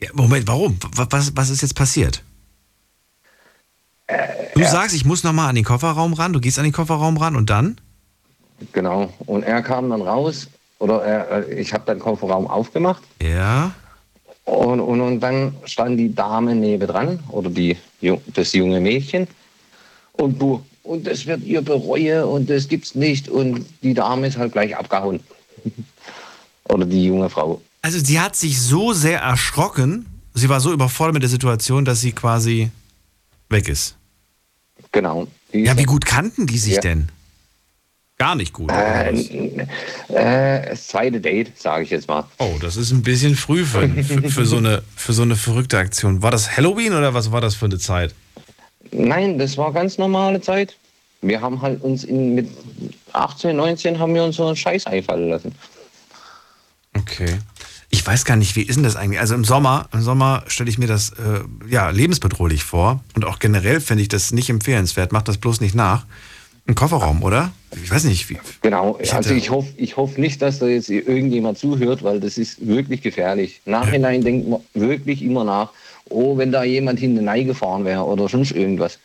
ja, Moment, warum? Wa- Was, was ist jetzt passiert? Du sagst, ich muss nochmal an den Kofferraum ran, du gehst an den Kofferraum ran und dann? Genau. Und er kam dann raus, oder er, äh, ich habe den Kofferraum aufgemacht. Ja. Und, und, und dann stand die Dame nebendran, oder die, das junge Mädchen. Und du, und das wird ihr bereuen und das gibt's nicht. Und die Dame ist halt gleich abgehauen. [LAUGHS] oder die junge Frau. Also sie hat sich so sehr erschrocken, sie war so überfordert mit der Situation, dass sie quasi weg ist. Genau. Ja, wie gut kannten die sich Ja. denn? Gar nicht gut. Äh, äh, das zweite Date, sage ich jetzt mal. Oh, das ist ein bisschen früh für, für, für, so eine, für so eine verrückte Aktion. War das Halloween oder was war das für eine Zeit? Nein, das war ganz normale Zeit. Wir haben halt uns in, mit 18, 19 haben wir uns so einen Scheiß einfallen lassen. Okay. Ich weiß gar nicht, wie ist denn das eigentlich? Also im Sommer, im Sommer stelle ich mir das äh, ja lebensbedrohlich vor und auch generell finde ich das nicht empfehlenswert. Macht das bloß nicht nach. Ein Kofferraum, oder? Ich weiß nicht, wie. Genau, Ich also ich hoffe ich hoff nicht, dass da jetzt irgendjemand zuhört, weil das ist wirklich gefährlich. Nachhinein denkt man wirklich immer nach, oh, wenn da jemand hinten gefahren wäre oder sonst irgendwas.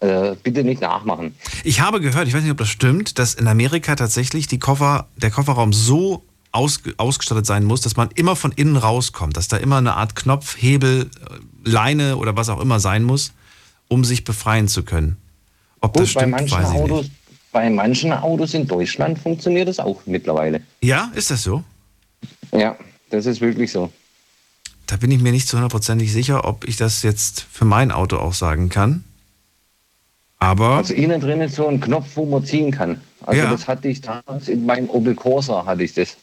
Äh, bitte nicht nachmachen. Ich habe gehört, ich weiß nicht, ob das stimmt, dass in Amerika tatsächlich die Koffer, der Kofferraum so ausge, ausgestattet sein muss, dass man immer von innen rauskommt, dass da immer eine Art Knopf, Hebel, äh, Leine oder was auch immer sein muss, um sich befreien zu können. Ob das Gut, bei stimmt, manchen, weiß ich Autos, nicht. bei manchen Autos in Deutschland funktioniert das auch mittlerweile. Ja, ist das so? Ja, das ist wirklich so. Da bin ich mir nicht zu hundertprozentig sicher, ob ich das jetzt für mein Auto auch sagen kann. Aber Also innen drin ist so ein Knopf, wo man ziehen kann. Also Ja. das hatte ich damals in meinem Opel Corsa hatte ich das.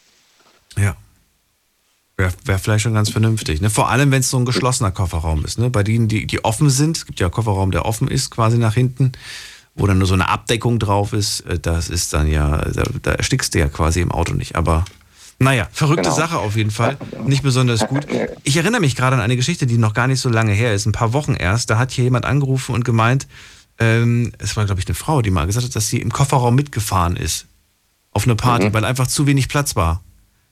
ja. Wäre wär vielleicht schon ganz vernünftig. Ne? Vor allem, wenn es so ein geschlossener Kofferraum ist. Ne? Bei denen, die, die offen sind, es gibt ja Kofferraum, der offen ist, quasi nach hinten, wo dann nur so eine Abdeckung drauf ist, äh, das ist dann ja, da, da erstickst du ja quasi im Auto nicht. Aber naja, verrückte Genau. Sache auf jeden Fall. Nicht besonders gut. Ich erinnere mich gerade an eine Geschichte, die noch gar nicht so lange her ist, ein paar Wochen erst. Da hat hier jemand angerufen und gemeint, ähm, es war, glaube ich, eine Frau, die mal gesagt hat, dass sie im Kofferraum mitgefahren ist. Auf eine Party, weil einfach zu wenig Platz war.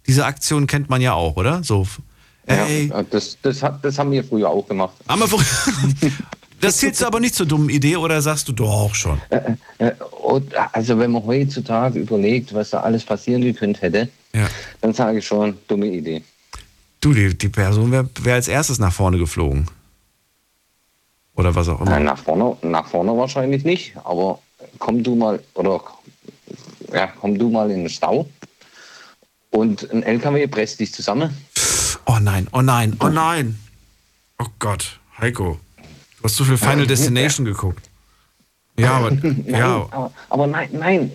Diese Aktion kennt man ja auch, oder? So, ey, Ja, das, das, hat, das haben wir früher auch gemacht. haben wir vor- [LAUGHS] Das zählst du [LAUGHS] aber nicht zur dummen Idee oder sagst du doch schon? Und, also wenn man heutzutage überlegt, was da alles passieren gekönnt hätte, Ja. dann sage ich schon, dumme Idee. Du, die, die Person wäre wär als erstes nach vorne geflogen. Oder was auch immer. nach, vorne, nach vorne wahrscheinlich nicht, aber komm du mal, oder ja, komm du mal in den Stau und ein LKW presst dich zusammen. Oh nein, oh nein, oh nein. Oh Gott, Heiko. Du hast so viel Final Destination geguckt. Ja, aber, [LAUGHS] ja, Aber, aber nein, nein,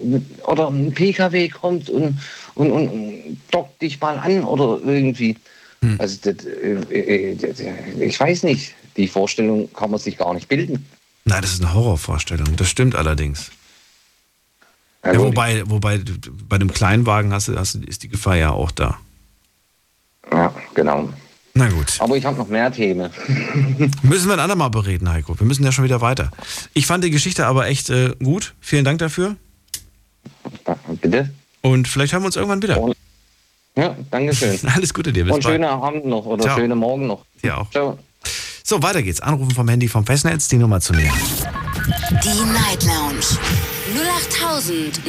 oder ein PKW kommt und, und, und dockt dich mal an oder irgendwie. Hm. Also das, äh, äh, äh, ich weiß nicht, die Vorstellung kann man sich gar nicht bilden. nein, das ist eine Horrorvorstellung. Das stimmt allerdings. Ja, Also, wobei, wobei bei dem Kleinwagen hast, du- hast, du- ist die Gefahr ja auch da. ja, genau. Na gut. Aber ich habe noch mehr Themen. [LAUGHS] Müssen wir ein andermal bereden, Heiko. Wir müssen ja schon wieder weiter. Ich fand die Geschichte aber echt äh, gut. Vielen Dank dafür. Ja, Bitte? Und vielleicht hören wir uns irgendwann wieder. Und- Ja, danke schön. [LAUGHS] Alles Gute dir. Bis Und schönen Abend noch oder Ciao. schönen Morgen noch. Dir auch. Ciao. So, weiter geht's. Anrufen vom Handy vom Festnetz, die Nummer zu nehmen. Die Night Lounge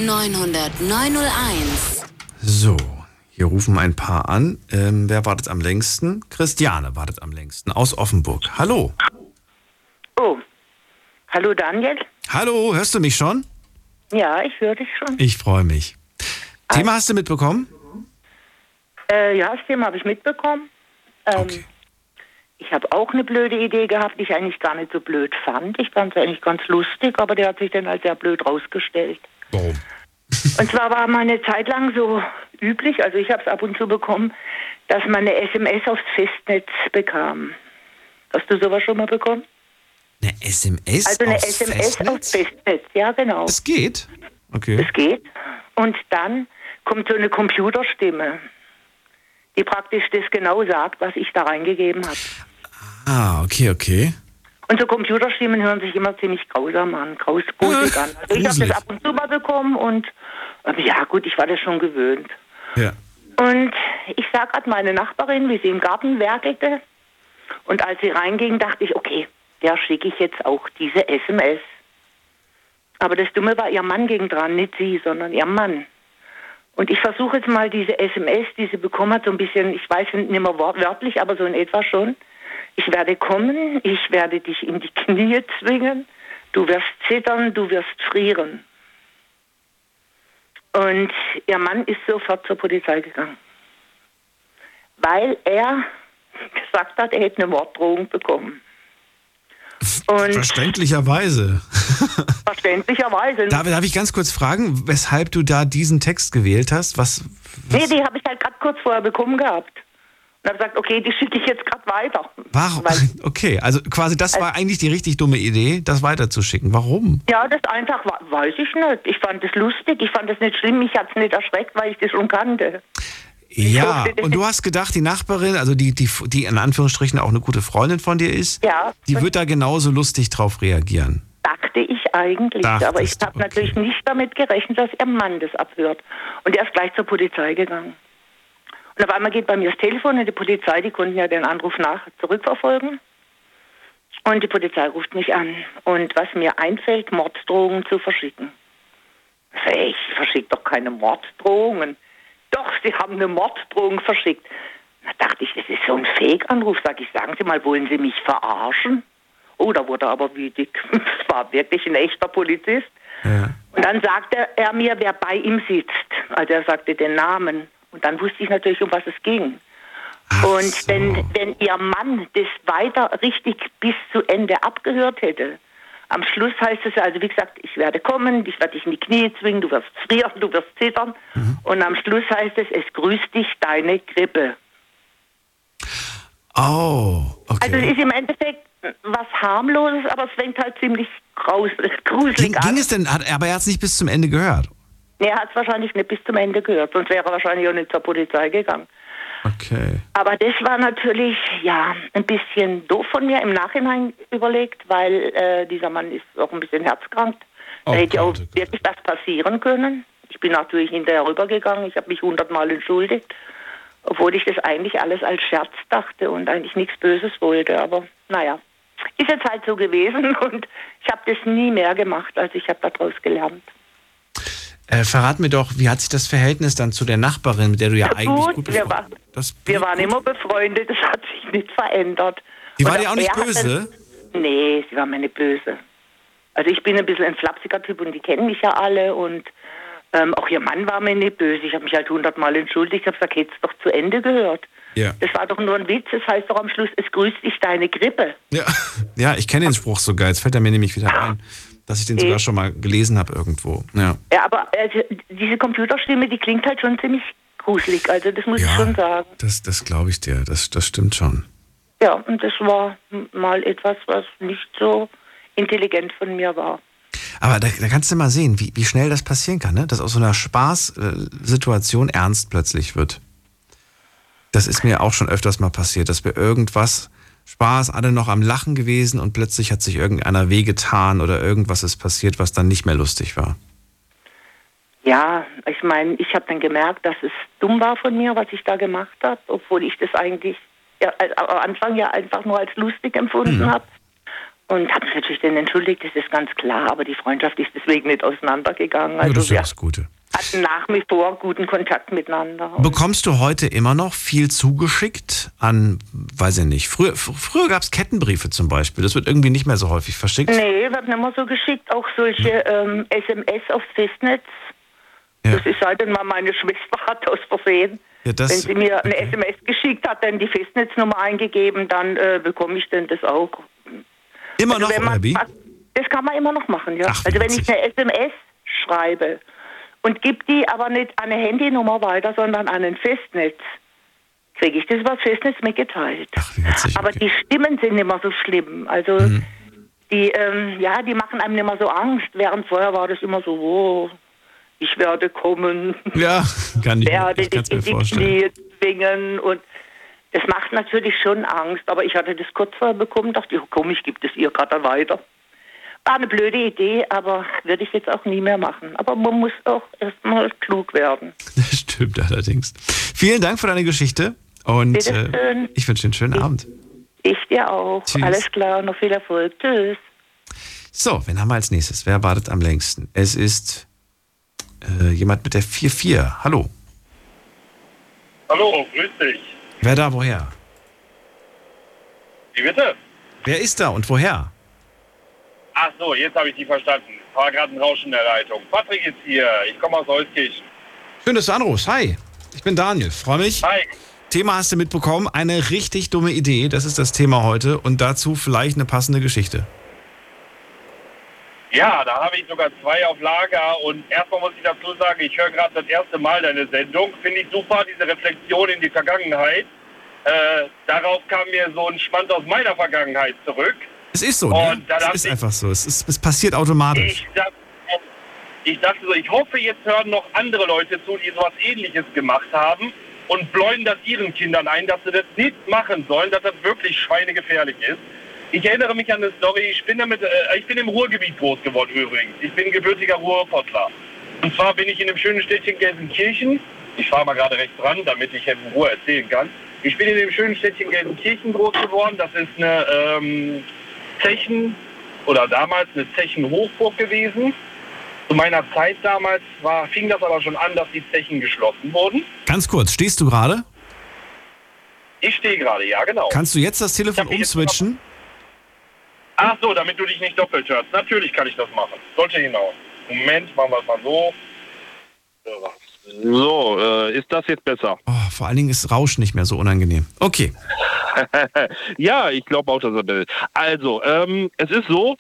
0890901. So, hier rufen ein paar an. Ähm, wer wartet am längsten? Christiane wartet am längsten aus Offenburg. Hallo. Oh, hallo Daniel. Hallo, hörst du mich schon? Ja, ich höre dich schon. Ich freue mich. Thema hast du mitbekommen? Äh, ja, das Thema habe ich mitbekommen. Ähm, Okay. Ich habe auch eine blöde Idee gehabt, die ich eigentlich gar nicht so blöd fand. Ich fand es eigentlich ganz lustig, aber der hat sich dann als sehr blöd rausgestellt. Warum? Und zwar war mal eine Zeit lang so üblich, also ich habe es ab und zu bekommen, dass man eine SMS aufs Festnetz bekam. Hast du sowas schon mal bekommen? Eine SMS Also eine aufs SMS Festnetz? aufs Festnetz, ja genau. Das geht. Okay. Es geht. Und dann kommt so eine Computerstimme, die praktisch das genau sagt, was ich da reingegeben habe. Ah, okay, okay. Und so Computerstimmen hören sich immer ziemlich grausam an, graus gruselig an. Also ich habe das ab und zu mal bekommen und äh, ja gut, ich war das schon gewöhnt. Ja. Und ich sah gerade meine Nachbarin, wie sie im Garten werkelte. Und als sie reinging, dachte ich, okay, der schicke ich jetzt auch diese SMS. Aber das Dumme war, ihr Mann ging dran, nicht sie, sondern ihr Mann. Und ich versuche jetzt mal diese SMS, die sie bekommen hat, so ein bisschen, ich weiß nicht mehr wörtlich, aber so in etwa schon. Ich werde kommen, ich werde dich in die Knie zwingen, du wirst zittern, du wirst frieren. Und ihr Mann ist sofort zur Polizei gegangen. Weil er [LAUGHS] gesagt hat, er hätte eine Morddrohung bekommen. Und Verständlicherweise. [LAUGHS] verständlicherweise. Darf, darf ich ganz kurz fragen, weshalb du da diesen Text gewählt hast? Was, Nee, die habe ich halt gerade kurz vorher bekommen gehabt. Und habe gesagt, okay, die schicke ich jetzt gerade weiter. warum? [LAUGHS] Okay, also quasi das war eigentlich die richtig dumme Idee, das weiterzuschicken. Warum? ja, das einfach, weiß ich nicht. Ich fand es lustig, ich fand es nicht schlimm, mich hat es nicht erschreckt, weil ich das schon kannte. Ja, und du hast gedacht, die Nachbarin, also die, die, die in Anführungsstrichen auch eine gute Freundin von dir ist, Ja, die wird da genauso lustig drauf reagieren. dachte ich eigentlich. Dachtest aber ich habe okay. natürlich nicht damit gerechnet, dass ihr Mann das abhört. Und er ist gleich zur Polizei gegangen. Und auf einmal geht bei mir das Telefon und die Polizei, die konnten ja den Anruf nach zurückverfolgen. Und die Polizei ruft mich an. Und was mir einfällt, Morddrohungen zu verschicken. Ich verschicke doch keine Morddrohungen. Doch, Sie haben eine Morddrohung verschickt. Da dachte ich, das ist so ein Fake-Anruf. Sag ich, sagen Sie mal, wollen Sie mich verarschen? Oh, da wurde er aber wütig. [LAUGHS] Es war wirklich ein echter Polizist. Ja. Und dann sagte er mir, wer bei ihm sitzt. Also er sagte den Namen. Und dann wusste ich natürlich, um was es ging. Ach und so. wenn, wenn ihr Mann das weiter richtig bis zu Ende abgehört hätte, Am Schluss heißt es ja, also wie gesagt, ich werde kommen, ich werde dich in die Knie zwingen, du wirst frieren, du wirst zittern. Und am Schluss heißt es, es grüßt dich deine Grippe. Oh, okay. Also es ist im Endeffekt was harmloses, aber es fängt halt ziemlich gruselig ging, an. ging es denn, aber er hat es nicht bis zum Ende gehört. Nee, er hat es wahrscheinlich nicht bis zum Ende gehört, sonst wäre er wahrscheinlich auch nicht zur Polizei gegangen. Okay. Aber das war natürlich, ja, ein bisschen doof von mir im Nachhinein überlegt, weil äh, dieser Mann ist auch ein bisschen herzkrank. Oh da hätte ja auch oh wirklich was passieren können. Ich bin natürlich hinterher rübergegangen, ich habe mich hundertmal entschuldigt, obwohl ich das eigentlich alles als Scherz dachte und eigentlich nichts Böses wollte. Aber naja, ist jetzt halt so gewesen [LAUGHS] und ich habe das nie mehr gemacht, also ich habe daraus gelernt. Äh, verrat mir doch, wie hat sich das Verhältnis dann zu der Nachbarin, mit der du ja, Ja, eigentlich gut, gut wir befreundet waren- das Wir waren immer befreundet, das hat sich nicht verändert. Die war dir auch nicht böse? Dann, nee, sie war mir nicht böse. Also ich bin ein bisschen ein flapsiger Typ und die kennen mich ja alle und ähm, auch ihr Mann war mir nicht böse. Ich habe mich halt hundertmal entschuldigt, ich habe gesagt, hättest doch zu Ende gehört. Ja. Das war doch nur ein Witz, es heißt doch am Schluss, es grüßt dich deine Grippe. Ja, [LAUGHS] ja ich kenne den Spruch sogar. Jetzt fällt er mir nämlich wieder ein, [LAUGHS] dass ich den sogar schon mal gelesen habe irgendwo. Ja. Ja, aber also, diese Computerstimme, die klingt halt schon ziemlich gruselig, also das muss ich Ja, schon sagen. das, das glaube ich dir. Das, das stimmt schon. Ja, und das war mal etwas, was nicht so intelligent von mir war. Aber da, da kannst du mal sehen, wie, wie schnell das passieren kann, ne? dass aus so einer Spaßsituation ernst plötzlich wird. Das ist mir auch schon öfters mal passiert, dass wir irgendwas Spaß, alle noch am Lachen gewesen und plötzlich hat sich irgendeiner wehgetan oder irgendwas ist passiert, was dann nicht mehr lustig war. Ja, ich meine, ich habe dann gemerkt, dass es dumm war von mir, was ich da gemacht habe, obwohl ich das eigentlich ja, als- am Anfang ja einfach nur als lustig empfunden Mhm. habe. Und habe mich natürlich dann entschuldigt, das ist ganz klar, aber die Freundschaft ist deswegen nicht auseinandergegangen. ja, Also das ist ja wir das Gute. Hatten nach wie vor guten Kontakt miteinander. Bekommst du heute immer noch viel zugeschickt an, weiß ich nicht, früher, fr- früher gab es Kettenbriefe zum Beispiel, das wird irgendwie nicht mehr so häufig verschickt. Nee, wird nicht mehr so geschickt. Auch solche ähm, SMS aufs Festnetz. Ja. Das ist halt mal meine Schwester [LAUGHS] hat aus Versehen. Ja, das- Wenn sie mir eine okay. SMS geschickt hat, dann die Festnetznummer eingegeben, dann äh, bekomme ich dann das auch. Immer Also noch, man was- Das kann man immer noch machen, ja. Ach, also wenn ich eine SMS schreibe und gebe die aber nicht an eine Handynummer weiter, sondern an ein Festnetz, kriege ich das über das Festnetz mitgeteilt. Ach, wie witzig. Aber okay. die Stimmen sind nicht mehr so schlimm. Also Mhm. die, ähm, ja, die machen einem nicht mehr so Angst. Während vorher war das immer so, oh, ich werde kommen, Ja, kann ich, werde ich kann dich es in mir die vorstellen. Zwingen und das macht natürlich schon Angst. Aber ich hatte das kurz vorher bekommen, dachte ich, komm, ich gebe das ihr gerade weiter. War eine blöde Idee, aber würde ich jetzt auch nie mehr machen. Aber man muss auch erstmal klug werden. [LAUGHS] Das stimmt allerdings. Vielen Dank für deine Geschichte und äh, ich wünsche dir einen schönen Abend. Ich dir auch. Tschüss. Alles klar, noch viel Erfolg. Tschüss. So, wen haben wir als nächstes? Wer wartet am längsten? Es ist äh, jemand mit der 4-4. Hallo. Hallo, grüß dich. Wer da, woher? Wie bitte? Wer ist da und woher? Ach so, jetzt habe ich die verstanden. War gerade ein Rauschen in der Leitung. Patrick ist hier. Ich komme aus Euskirchen. Schön, dass du anrufst. Hi. Ich bin Daniel. Freue mich. Hi. Thema hast du mitbekommen. Eine richtig dumme Idee. Das ist das Thema heute. Und dazu vielleicht eine passende Geschichte. Ja, da habe ich sogar zwei auf Lager. Und erstmal muss ich dazu sagen, ich höre gerade das erste Mal deine Sendung. Finde ich super, diese Reflexion in die Vergangenheit. Äh, darauf kam mir so ein Schmand aus meiner Vergangenheit zurück. Es ist so. Ne? Es ist ich- einfach so. Es, ist, es passiert automatisch. Ich, ich dachte so, ich hoffe, jetzt hören noch andere Leute zu, die sowas ähnliches gemacht haben und bläuen das ihren Kindern ein, dass sie das nicht machen sollen, dass das wirklich schweinegefährlich ist. Ich erinnere mich an eine Story, ich bin, damit, äh, ich bin im Ruhrgebiet groß geworden übrigens. Ich bin gebürtiger Ruhrpottler. Und zwar bin ich in dem schönen Städtchen Gelsenkirchen. Ich fahre mal gerade rechts ran, damit ich in Ruhe erzählen kann. Ich bin in dem schönen Städtchen Gelsenkirchen groß geworden. Das ist eine ähm, Zechen oder damals eine Zechenhochburg gewesen. Zu meiner Zeit damals war, fing das aber schon an, dass die Zechen geschlossen wurden. Ganz kurz, stehst du gerade? Ich stehe gerade, ja genau. Kannst du jetzt das Telefon umswitchen? Ach so, damit du dich nicht doppelt hörst. Natürlich kann ich das machen. Sollte hinaus. Moment, machen wir es mal so. So, äh, ist das jetzt besser? Oh, vor allen Dingen ist Rauschen nicht mehr so unangenehm. Okay. [LAUGHS] ja, ich glaube auch, dass er will. Also, ähm, es ist so,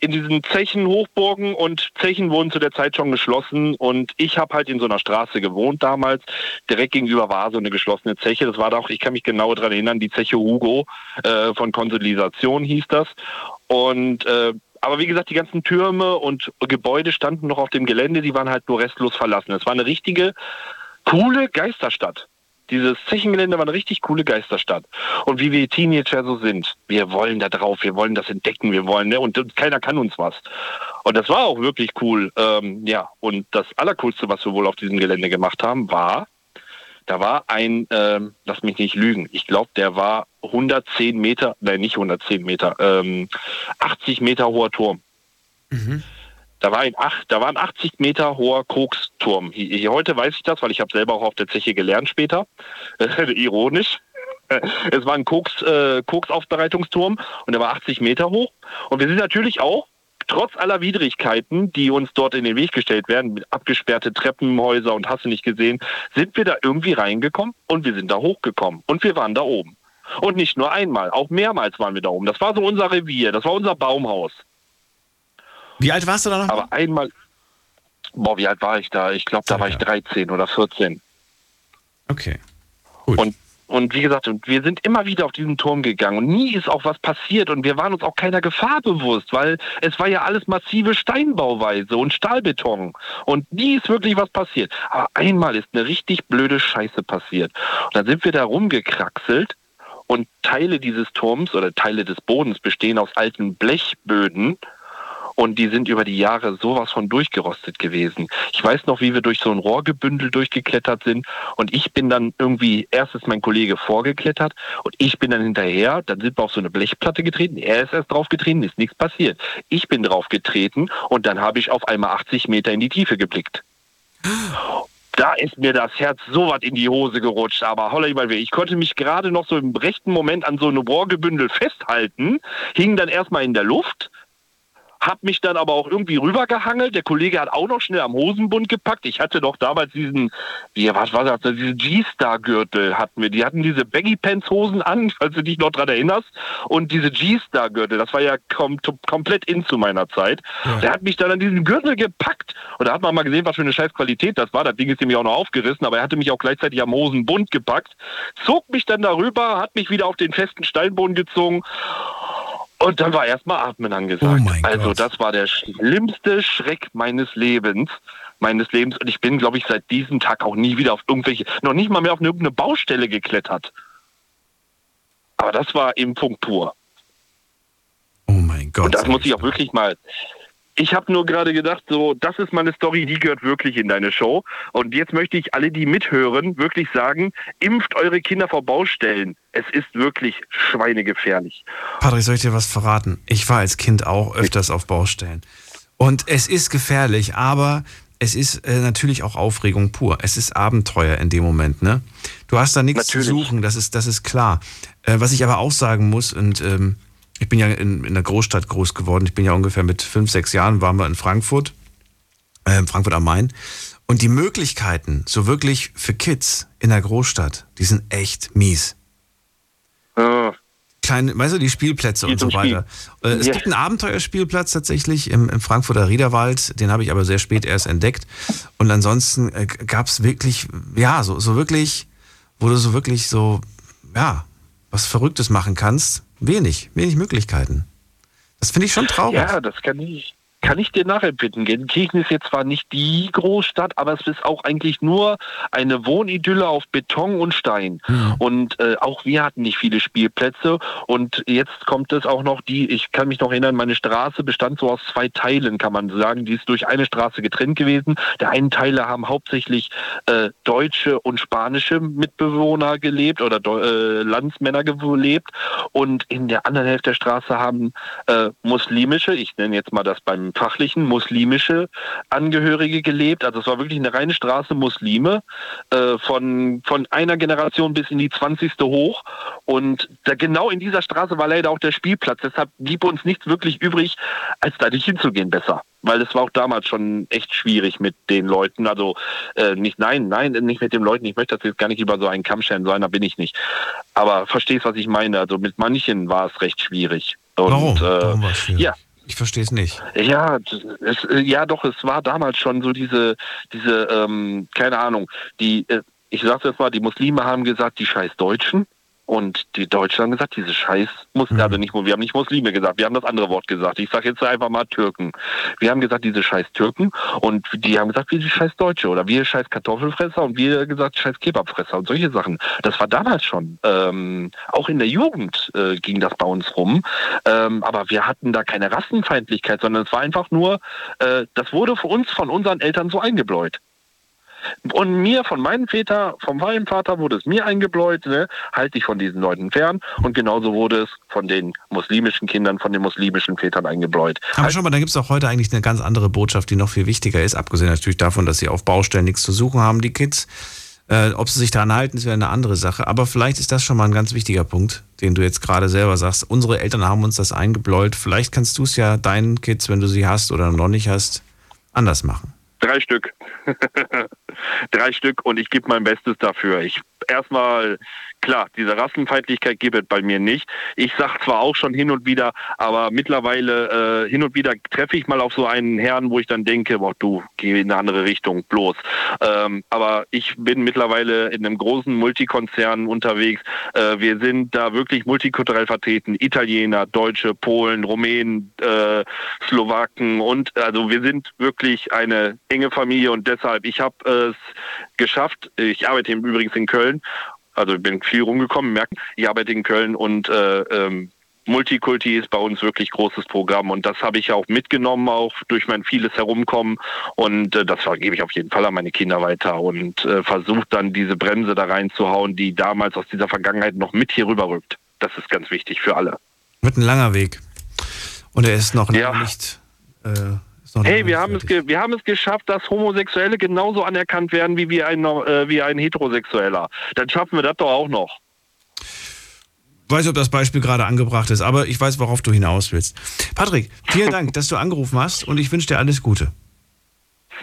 in diesen Zechen, Hochburgen und Zechen wurden zu der Zeit schon geschlossen und ich habe halt in so einer Straße gewohnt damals. Direkt gegenüber war so eine geschlossene Zeche. Das war doch, ich kann mich genau daran erinnern, die Zeche Hugo äh, von Konsolidation hieß das. Und äh, aber wie gesagt, die ganzen Türme und Gebäude standen noch auf dem Gelände, die waren halt nur restlos verlassen. Es war eine richtige coole Geisterstadt. Dieses Zechengelände war eine richtig coole Geisterstadt. Und wie wir Teenager so sind, wir wollen da drauf, wir wollen das entdecken, wir wollen, ne? und, keiner kann uns was. Und das war auch wirklich cool. Ähm, ja, und das Allercoolste, was wir wohl auf diesem Gelände gemacht haben, war, da war ein, ähm, lass mich nicht lügen, ich glaube, der war 110 Meter, nein, nicht 110 Meter, ähm, 80 Meter hoher Turm. Da war ein, ach, da war ein 80 Meter hoher Koksturm. Heute weiß ich das, weil ich habe selber auch auf der Zeche gelernt später. [LAUGHS] Ironisch. Es war ein Koks, äh, Koksaufbereitungsturm und der war 80 Meter hoch. Und wir sind natürlich auch, trotz aller Widrigkeiten, die uns dort in den Weg gestellt werden, mit abgesperrte Treppenhäuser und hast du nicht gesehen, sind wir da irgendwie reingekommen und wir sind da hochgekommen und wir waren da oben. Und nicht nur einmal, auch mehrmals waren wir da oben. Das war so unser Revier, das war unser Baumhaus. Wie alt warst du da noch? Aber einmal, boah, wie alt war ich da? Ich glaube, da war ich 13 oder 14. Okay. Und, und wie gesagt, wir sind immer wieder auf diesen Turm gegangen und nie ist auch was passiert und wir waren uns auch keiner Gefahr bewusst, weil es war ja alles massive Steinbauweise und Stahlbeton und nie ist wirklich was passiert. Aber einmal ist eine richtig blöde Scheiße passiert. Und dann sind wir da rumgekraxelt und Teile dieses Turms oder Teile des Bodens bestehen aus alten Blechböden und die sind über die Jahre sowas von durchgerostet gewesen. Ich weiß noch, wie wir durch so ein Rohrgebündel durchgeklettert sind und ich bin dann irgendwie, erst ist mein Kollege vorgeklettert und ich bin dann hinterher, dann sind wir auf so eine Blechplatte getreten, er ist erst drauf getreten, ist nichts passiert. Ich bin drauf getreten und dann habe ich auf einmal 80 Meter in die Tiefe geblickt. Da ist mir das Herz so was in die Hose gerutscht, aber holla weh. Ich konnte mich gerade noch so im rechten Moment an so einem Rohrgebündel festhalten, hing dann erstmal in der Luft, hab mich dann aber auch irgendwie rübergehangelt. Der Kollege hat auch noch schnell am Hosenbund gepackt. Ich hatte doch damals diesen, wie, was war das, diesen G-Star-Gürtel hatten wir. Die hatten diese Baggy-Pants-Hosen an, [LAUGHS] falls du dich noch dran erinnerst. Und diese G-Star-Gürtel, das war ja kom komplett in zu meiner Zeit. Ja. Der hat mich dann an diesen Gürtel gepackt. Und da hat man mal gesehen, was für eine scheiß Qualität das war. Das Ding ist nämlich auch noch aufgerissen, aber er hatte mich auch gleichzeitig am Hosenbund gepackt, zog mich dann darüber, hat mich wieder auf den festen Steinboden gezogen und dann war erstmal Atmen angesagt. Oh also Gott. das war der schlimmste Schreck meines Lebens. Meines Lebens. Und ich bin, glaube ich, seit diesem Tag auch nie wieder auf irgendwelche, noch nicht mal mehr auf irgendeine Baustelle geklettert. Aber das war eben Punkt pur. Oh mein Gott. Und das muss ich auch wirklich mal. Ich habe nur gerade gedacht, so, das ist meine Story, die gehört wirklich in deine Show. Und jetzt möchte ich alle, die mithören, wirklich sagen, impft eure Kinder vor Baustellen. Es ist wirklich schweinegefährlich. Patrick, soll ich dir was verraten? Ich war als Kind auch öfters auf Baustellen. Und es ist gefährlich, aber es ist äh, natürlich auch Aufregung pur. Es ist Abenteuer in dem Moment, ne? Du hast da nichts Natürlich. zu suchen, das ist, das ist klar. Äh, was ich aber auch sagen muss, und ähm, ich bin ja in, in der Großstadt groß geworden, ich bin ja ungefähr mit fünf, sechs Jahren, waren wir in Frankfurt, äh, Frankfurt am Main. Und die Möglichkeiten, so wirklich für Kids in der Großstadt, die sind echt mies. Ja. Kleine, weißt du, die Spielplätze und Geht so Spiel. weiter. Äh, Es Ja. gibt einen Abenteuerspielplatz tatsächlich im, im Frankfurter Riederwald, den habe ich aber sehr spät erst entdeckt. Und ansonsten äh, gab es wirklich, ja, so, so wirklich, wo du so wirklich so, ja, was Verrücktes machen kannst, wenig, wenig Möglichkeiten. Das finde ich schon traurig. Ja, das kann ich, kann ich dir nachempfinden. Gelsenkirchen ist jetzt zwar nicht die Großstadt, aber es ist auch eigentlich nur eine Wohnidylle auf Beton und Stein. Und äh, auch wir hatten nicht viele Spielplätze. Und jetzt kommt es auch noch die, ich kann mich noch erinnern, meine Straße bestand so aus zwei Teilen, kann man sagen. Die ist durch eine Straße getrennt gewesen. Der einen Teile haben hauptsächlich äh, deutsche und spanische Mitbewohner gelebt oder äh, Landsmänner gelebt. Und in der anderen Hälfte der Straße haben äh, muslimische, ich nenne jetzt mal das beim fachlichen, muslimische Angehörige gelebt. Also es war wirklich eine reine Straße Muslime, äh, von, von einer Generation bis in die 20. hoch. Und da genau in dieser Straße war leider auch der Spielplatz. Deshalb blieb uns nichts wirklich übrig, als da nicht hinzugehen besser. Weil es war auch damals schon echt schwierig mit den Leuten. Also äh, nicht, nein, nein, nicht mit den Leuten. Ich möchte das jetzt gar nicht über so einen Kamm scheren, so einer bin ich nicht. Aber verstehst, was ich meine. Also mit manchen war es recht schwierig. Und, Warum? Äh, Warum? Ja, Ich verstehe es nicht. Ja, es, ja, doch, es war damals schon so diese, diese, ähm, keine Ahnung, die, äh, ich sag's jetzt mal, die Muslime haben gesagt, die scheiß Deutschen. Und die Deutschen haben gesagt, diese Scheiß muss, Mhm. also nicht, wir haben nicht Muslime gesagt, wir haben das andere Wort gesagt. Ich sage jetzt einfach mal Türken. Wir haben gesagt, diese Scheiß Türken und die haben gesagt, wir die Scheiß Deutsche oder wir Scheiß Kartoffelfresser und wir gesagt Scheiß Kebabfresser und solche Sachen. Das war damals schon. Ähm, auch in der Jugend äh, ging das bei uns rum. Ähm, aber wir hatten da keine Rassenfeindlichkeit, sondern es war einfach nur, äh, das wurde für uns von unseren Eltern so eingebläut. Und mir, von meinem Väter, vom meinem Vater wurde es mir eingebläut, ne, halt dich von diesen Leuten fern. Und genauso wurde es von den muslimischen Kindern, von den muslimischen Vätern eingebläut. Aber schon mal, da gibt es auch heute eigentlich eine ganz andere Botschaft, die noch viel wichtiger ist, abgesehen natürlich davon, dass sie auf Baustellen nichts zu suchen haben, die Kids. Äh, ob sie sich daran halten, ist wieder eine andere Sache. Aber vielleicht ist das schon mal ein ganz wichtiger Punkt, den du jetzt gerade selber sagst. Unsere Eltern haben uns das eingebläut. Vielleicht kannst du es ja deinen Kids, wenn du sie hast oder noch nicht hast, anders machen. Drei Stück. [LAUGHS] Drei Stück und ich gebe mein Bestes dafür. Ich erstmal, klar, diese Rassenfeindlichkeit gibt es bei mir nicht. Ich sag zwar auch schon hin und wieder, aber mittlerweile äh, hin und wieder treffe ich mal auf so einen Herrn, wo ich dann denke, boah, du geh in eine andere Richtung, bloß. Ähm, aber ich bin mittlerweile in einem großen Multikonzern unterwegs. Äh, wir sind da wirklich multikulturell vertreten. Italiener, Deutsche, Polen, Rumänen, äh, Slowaken und also wir sind wirklich eine enge Familie und deshalb, ich habe es geschafft. Ich arbeite übrigens in Köln, also ich bin viel rumgekommen, merken, ich arbeite in Köln und äh, ähm, Multikulti ist bei uns wirklich großes Programm und das habe ich auch mitgenommen, auch durch mein vieles Herumkommen und äh, das gebe ich auf jeden Fall an meine Kinder weiter und äh, versuche dann diese Bremse da reinzuhauen, die damals aus dieser Vergangenheit noch mit hier rüberrückt. Das ist ganz wichtig für alle. Wird ein langer Weg. Und er ist noch Ja. nicht. Äh, Hey, wir haben, es wir haben es geschafft, dass Homosexuelle genauso anerkannt werden wie, wir ein, äh, wie ein Heterosexueller. Dann schaffen wir das doch auch noch. Ich weiß, ob das Beispiel gerade angebracht ist, aber ich weiß, worauf du hinaus willst. Patrick, vielen [LAUGHS] Dank, dass du angerufen hast und ich wünsche dir alles Gute.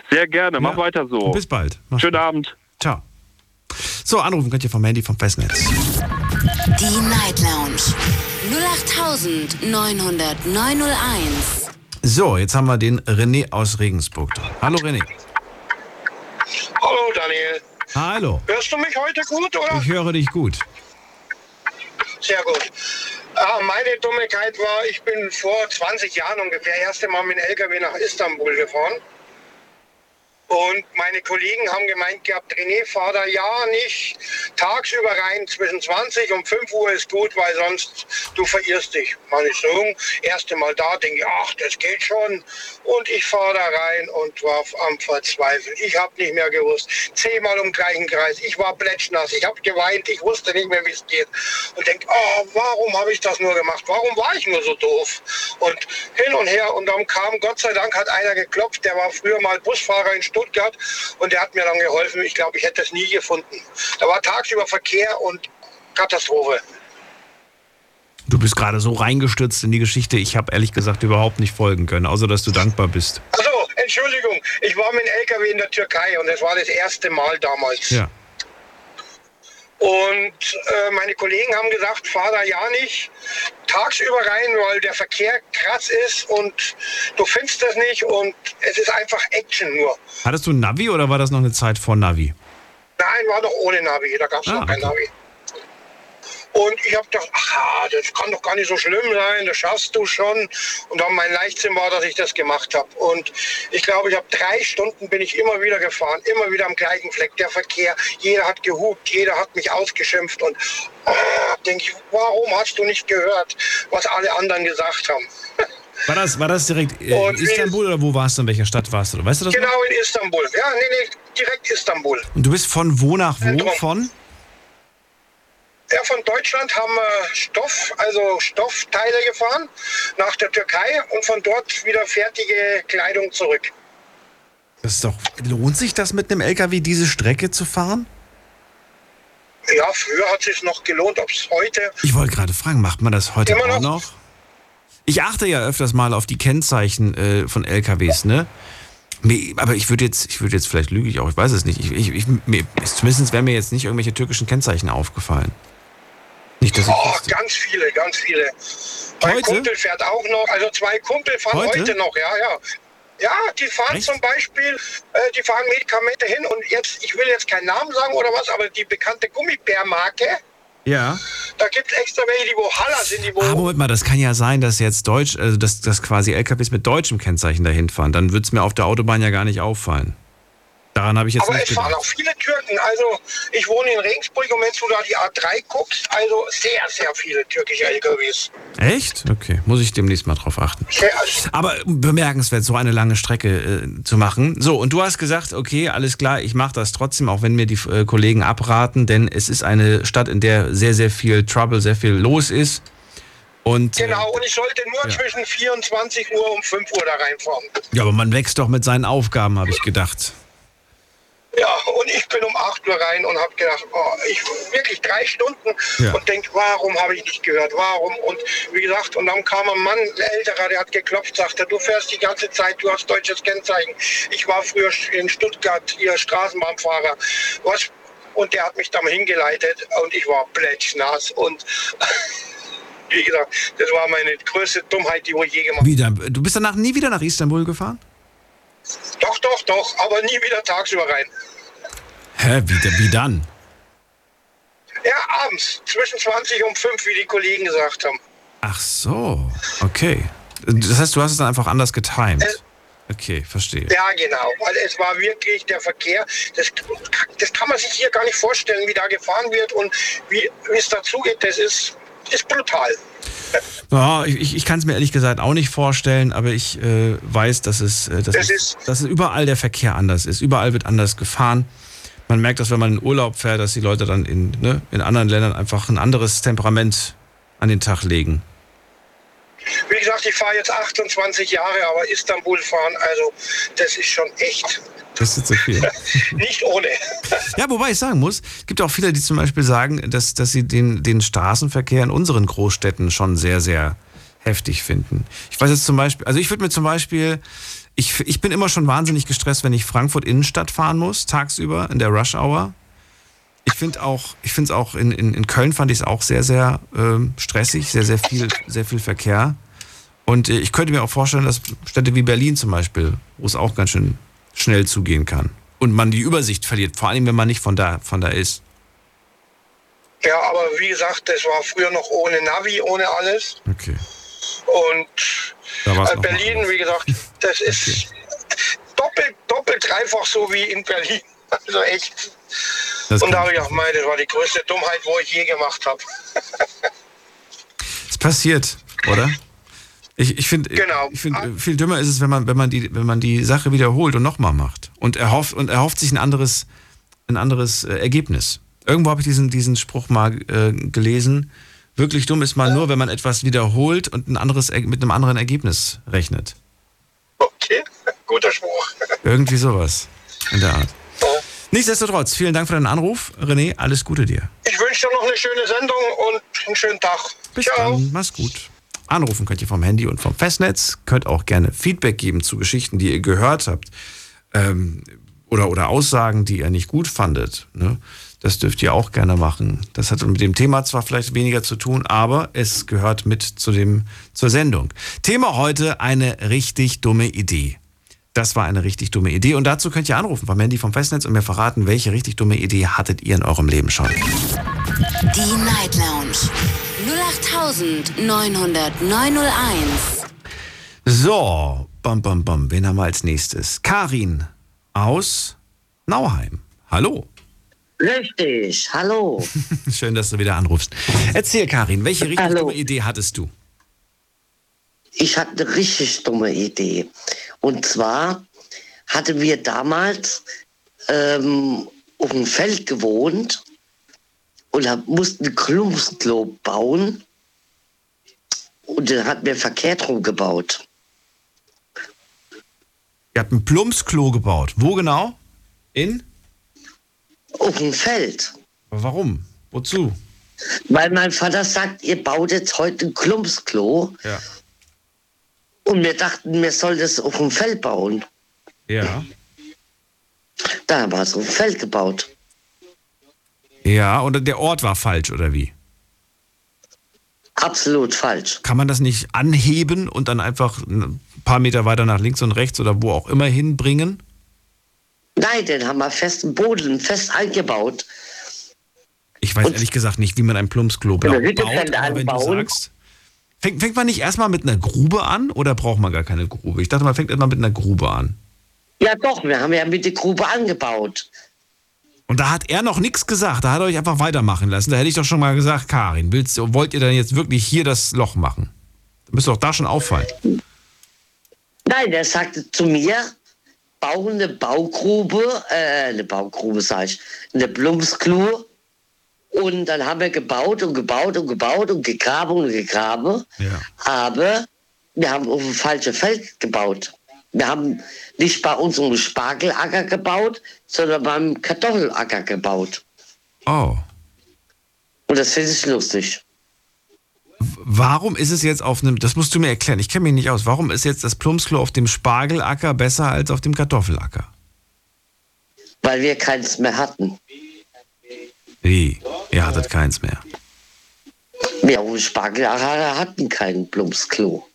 Sehr gerne, mach weiter so. Bis bald. Mach's Schönen Abend. Ciao. So, anrufen könnt ihr vom Handy vom Festnetz. Die Night Lounge 0890901. So, jetzt haben wir den René aus Regensburg. dran. Hallo René. Hallo Daniel. Hallo. Hörst du mich heute gut, oder? Ich höre dich gut. Sehr gut. Ah, meine Dummigkeit war, ich bin vor 20 Jahren ungefähr erste Mal mit dem LKW nach Istanbul gefahren. Und meine Kollegen haben gemeint gehabt, René, fahr da ja nicht tagsüber rein, zwischen 20 und 5 Uhr ist gut, weil sonst du verirrst dich. Meine Sohn, erste Mal da, denke ich, ach, das geht schon. Und ich fahre da rein und war am Verzweifeln. Ich habe nicht mehr gewusst. Zehnmal im gleichen Kreis. Ich war plätschnass. Ich habe geweint. Ich wusste nicht mehr, wie es geht. Und denke, oh, warum habe ich das nur gemacht? Warum war ich nur so doof? Und hin und her. Und dann kam, Gott sei Dank, hat einer geklopft. Der war früher mal Busfahrer in Stuttgart und der hat mir dann geholfen. Ich glaube, ich hätte es nie gefunden. Da war tagsüber Verkehr und Katastrophe. Du bist gerade so reingestürzt in die Geschichte, ich habe ehrlich gesagt überhaupt nicht folgen können, außer dass du dankbar bist. Also, Entschuldigung, ich war mit dem LKW in der Türkei und es war das erste Mal damals. Ja. Und äh, meine Kollegen haben gesagt, fahr da ja nicht tagsüber rein, weil der Verkehr krass ist und du findest das nicht und es ist einfach Action nur. Hattest du ein Navi oder war das noch eine Zeit vor Navi? Nein, war doch ohne Navi, da gab es Ah, noch kein okay. Navi. Und ich habe gedacht, ach, das kann doch gar nicht so schlimm sein, das schaffst du schon. Und dann mein Leichtsinn war, dass ich das gemacht habe. Und ich glaube, ich habe drei Stunden bin ich immer wieder gefahren, immer wieder am gleichen Fleck. Der Verkehr, jeder hat gehupt, jeder hat mich ausgeschimpft. Und oh, denke ich, warum hast du nicht gehört, was alle anderen gesagt haben? War das, war das direkt äh, Und in wie- Istanbul oder wo warst du, in welcher Stadt warst du? Weißt du das? noch? Genau in Istanbul. Ja, nee, nee, direkt Istanbul. Und du bist von wo nach wo? Von? Ja, von Deutschland haben wir Stoff, also Stoffteile gefahren nach der Türkei und von dort wieder fertige Kleidung zurück. Das ist doch, lohnt sich das mit einem LKW, diese Strecke zu fahren? Ja, früher hat es sich noch gelohnt, ob es heute. Ich wollte gerade fragen, macht man das heute Immer auch noch. noch? Ich achte ja öfters mal auf die Kennzeichen äh, von LKWs, ne? Mir- Aber ich würde jetzt, ich würde jetzt vielleicht lüge ich auch, ich weiß es nicht. Ich, ich, ich, mir, zumindest wären mir jetzt nicht irgendwelche türkischen Kennzeichen aufgefallen. Nicht, dass ich Oh, ganz viele, ganz viele. Mein Heute? Kumpel fährt auch noch, also zwei Kumpel fahren Heute? heute, noch, ja, ja. Ja, die fahren Echt? zum Beispiel, äh, die fahren Medikamente hin und jetzt, ich will jetzt keinen Namen sagen oder was, aber die bekannte Gummibärmarke, Ja. da gibt es extra welche, die wo Haller sind, die wo. Ah, Moment mal, das kann ja sein, dass jetzt Deutsch, also dass, dass quasi LKWs mit deutschem Kennzeichen dahin fahren. Dann würde es mir auf der Autobahn ja gar nicht auffallen. Daran habe ich jetzt aber nicht es fahren gedacht. auch viele Türken. Also ich wohne in Regensburg und wenn du da die A3 guckst, also sehr, sehr viele türkische LKWs. Echt? Okay, muss ich demnächst mal drauf achten. Sehr, Aber bemerkenswert, so eine lange Strecke äh, zu machen. So, und du hast gesagt, okay, alles klar, ich mache das trotzdem, auch wenn mir die äh, Kollegen abraten, denn es ist eine Stadt, in der sehr, sehr viel Trouble, sehr viel los ist. Und, äh, genau, und ich sollte nur ja. zwischen 24 Uhr und 5 Uhr da reinfahren. ja, aber man wächst doch mit seinen Aufgaben, habe ich gedacht. Ja, und ich bin um 8 Uhr rein und habe gedacht, oh, ich wirklich drei Stunden Ja. und denke, warum habe ich nicht gehört, warum? Und wie gesagt, und dann kam ein Mann, ein älterer, der hat geklopft, sagte, du fährst die ganze Zeit, du hast deutsches Kennzeichen. Ich war früher in Stuttgart, ihr Straßenbahnfahrer. Was? Und der hat mich dann hingeleitet und ich war plätschnass und [LAUGHS] wie gesagt, das war meine größte Dummheit, die ich je gemacht habe. Wieder, du bist danach nie wieder nach Istanbul gefahren? Doch, doch, doch, aber nie wieder tagsüber rein. Hä, wie, wie dann? Ja, abends, zwischen 20 und 5, wie die Kollegen gesagt haben. Ach so, okay. Das heißt, du hast es dann einfach anders getimed. Äh, Okay, verstehe. Ja, genau. Weil es war wirklich der Verkehr. Das, das kann man sich hier gar nicht vorstellen, wie da gefahren wird und wie, wie es dazugeht. Das ist, ist brutal. Ja, ich, ich kann es mir ehrlich gesagt auch nicht vorstellen, aber ich äh, weiß, dass es, äh, dass, Das es, ist- dass überall der Verkehr anders ist. Überall wird anders gefahren. Man merkt das, wenn man in Urlaub fährt, dass die Leute dann in, ne, in anderen Ländern einfach ein anderes Temperament an den Tag legen. Wie gesagt, ich fahre jetzt 28 Jahre, aber Istanbul fahren, also das ist schon echt Das ist zu viel. [LAUGHS] nicht ohne. Ja, wobei ich sagen muss, es gibt auch viele, die zum Beispiel sagen, dass, dass sie den, den Straßenverkehr in unseren Großstädten schon sehr, sehr heftig finden. Ich weiß jetzt zum Beispiel, also ich würde mir zum Beispiel, ich, ich bin immer schon wahnsinnig gestresst, wenn ich Frankfurt Innenstadt fahren muss, tagsüber in der Rush Hour. Ich finde auch, ich finde es auch in, in, in Köln fand ich es auch sehr, sehr ähm, stressig, sehr, sehr viel, sehr viel Verkehr. Und äh, ich könnte mir auch vorstellen, dass Städte wie Berlin zum Beispiel, wo es auch ganz schön schnell zugehen kann. Und man die Übersicht verliert, vor allem wenn man nicht von da, von da ist. Ja, aber wie gesagt, das war früher noch ohne Navi, ohne alles. Okay. Und äh, Berlin, wie gesagt, das ist doppelt, doppelt, dreifach so wie in Berlin. [LAUGHS] Also echt. Das Und da habe ich gedacht, mei, das war die größte Dummheit, wo ich je gemacht habe. Es [LAUGHS] passiert, oder? Ich, ich finde, Genau. ich find, viel dümmer ist es, wenn man, wenn man die, wenn man die Sache wiederholt und nochmal macht. Und erhofft, und erhofft sich ein anderes, ein anderes äh, Ergebnis. Irgendwo habe ich diesen, diesen Spruch mal äh, gelesen. Wirklich dumm ist mal nur, wenn man etwas wiederholt und ein anderes, Er- mit einem anderen Ergebnis rechnet. Okay, [LAUGHS] guter Spruch. Irgendwie sowas in der Art. Nichtsdestotrotz, vielen Dank für deinen Anruf. René, alles Gute dir. Ich wünsche dir noch eine schöne Sendung und einen schönen Tag. Bis Ciao. dann, mach's gut. Anrufen könnt ihr vom Handy und vom Festnetz. Könnt auch gerne Feedback geben zu Geschichten, die ihr gehört habt. Ähm, oder, oder Aussagen, die ihr nicht gut fandet. Ne? Das dürft ihr auch gerne machen. Das hat mit dem Thema zwar vielleicht weniger zu tun, aber es gehört mit zu dem, zur Sendung. Thema heute eine richtig dumme Idee. Das war eine richtig dumme Idee. Und dazu könnt ihr anrufen vom Handy vom Festnetz und mir verraten, welche richtig dumme Idee hattet ihr in eurem Leben schon. Die Night Lounge 0890901. So, bam, bam, bam. Wen haben wir als nächstes? Karin aus Nauheim. Hallo. Richtig, hallo. [LAUGHS] Schön, dass du wieder anrufst. Erzähl, Karin, welche richtig Hallo. dumme Idee hattest du? Ich hatte eine richtig dumme Idee. Und zwar hatten wir damals ähm, auf dem Feld gewohnt und hab- mussten ein Klumpsklo bauen. Und dann hatten wir verkehrt rumgebaut. Ihr habt ein Plumpsklo gebaut. Wo genau? In? Auf dem Feld. Aber warum? Wozu? Weil mein Vater sagt, ihr baut jetzt heute ein Klumpsklo. Ja. Und wir dachten, wir sollen das auf dem Feld bauen. Ja. Da haben wir es auf dem Feld gebaut. Ja, und der Ort war falsch, oder wie? Absolut falsch. Kann man das nicht anheben und dann einfach ein paar Meter weiter nach links und rechts oder wo auch immer hinbringen? Nein, den haben wir fest im Boden, fest eingebaut. Ich weiß ehrlich gesagt nicht, wie man ein Plumpsklo baut. Aber wenn du sagst, fängt, fängt man nicht erstmal mit einer Grube an oder braucht man gar keine Grube? Ich dachte, man fängt erstmal mit einer Grube an. Ja doch, wir haben ja mit der Grube angebaut. Und da hat er noch nichts gesagt. Da hat er euch einfach weitermachen lassen. Da hätte ich doch schon mal gesagt, Karin, willst, wollt ihr dann jetzt wirklich hier das Loch machen? Da müsste doch da schon auffallen. Nein, der sagte zu mir, bau eine Baugrube, äh, eine Baugrube sag ich, eine Plumpsklo. Und dann haben wir gebaut und gebaut und gebaut und gegraben und gegraben. Aber wir haben auf ein falsches Feld gebaut. Wir haben nicht bei unserem Spargelacker gebaut, sondern beim Kartoffelacker gebaut. Oh. Und das finde ich lustig. Warum ist es jetzt auf einem, das musst du mir erklären, ich kenne mich nicht aus, warum ist jetzt das Plumpsklo auf dem Spargelacker besser als auf dem Kartoffelacker? Weil wir keins mehr hatten. Wie? Ihr hattet keins mehr. Wir auf dem Spargelacker hatten kein Plumpsklo.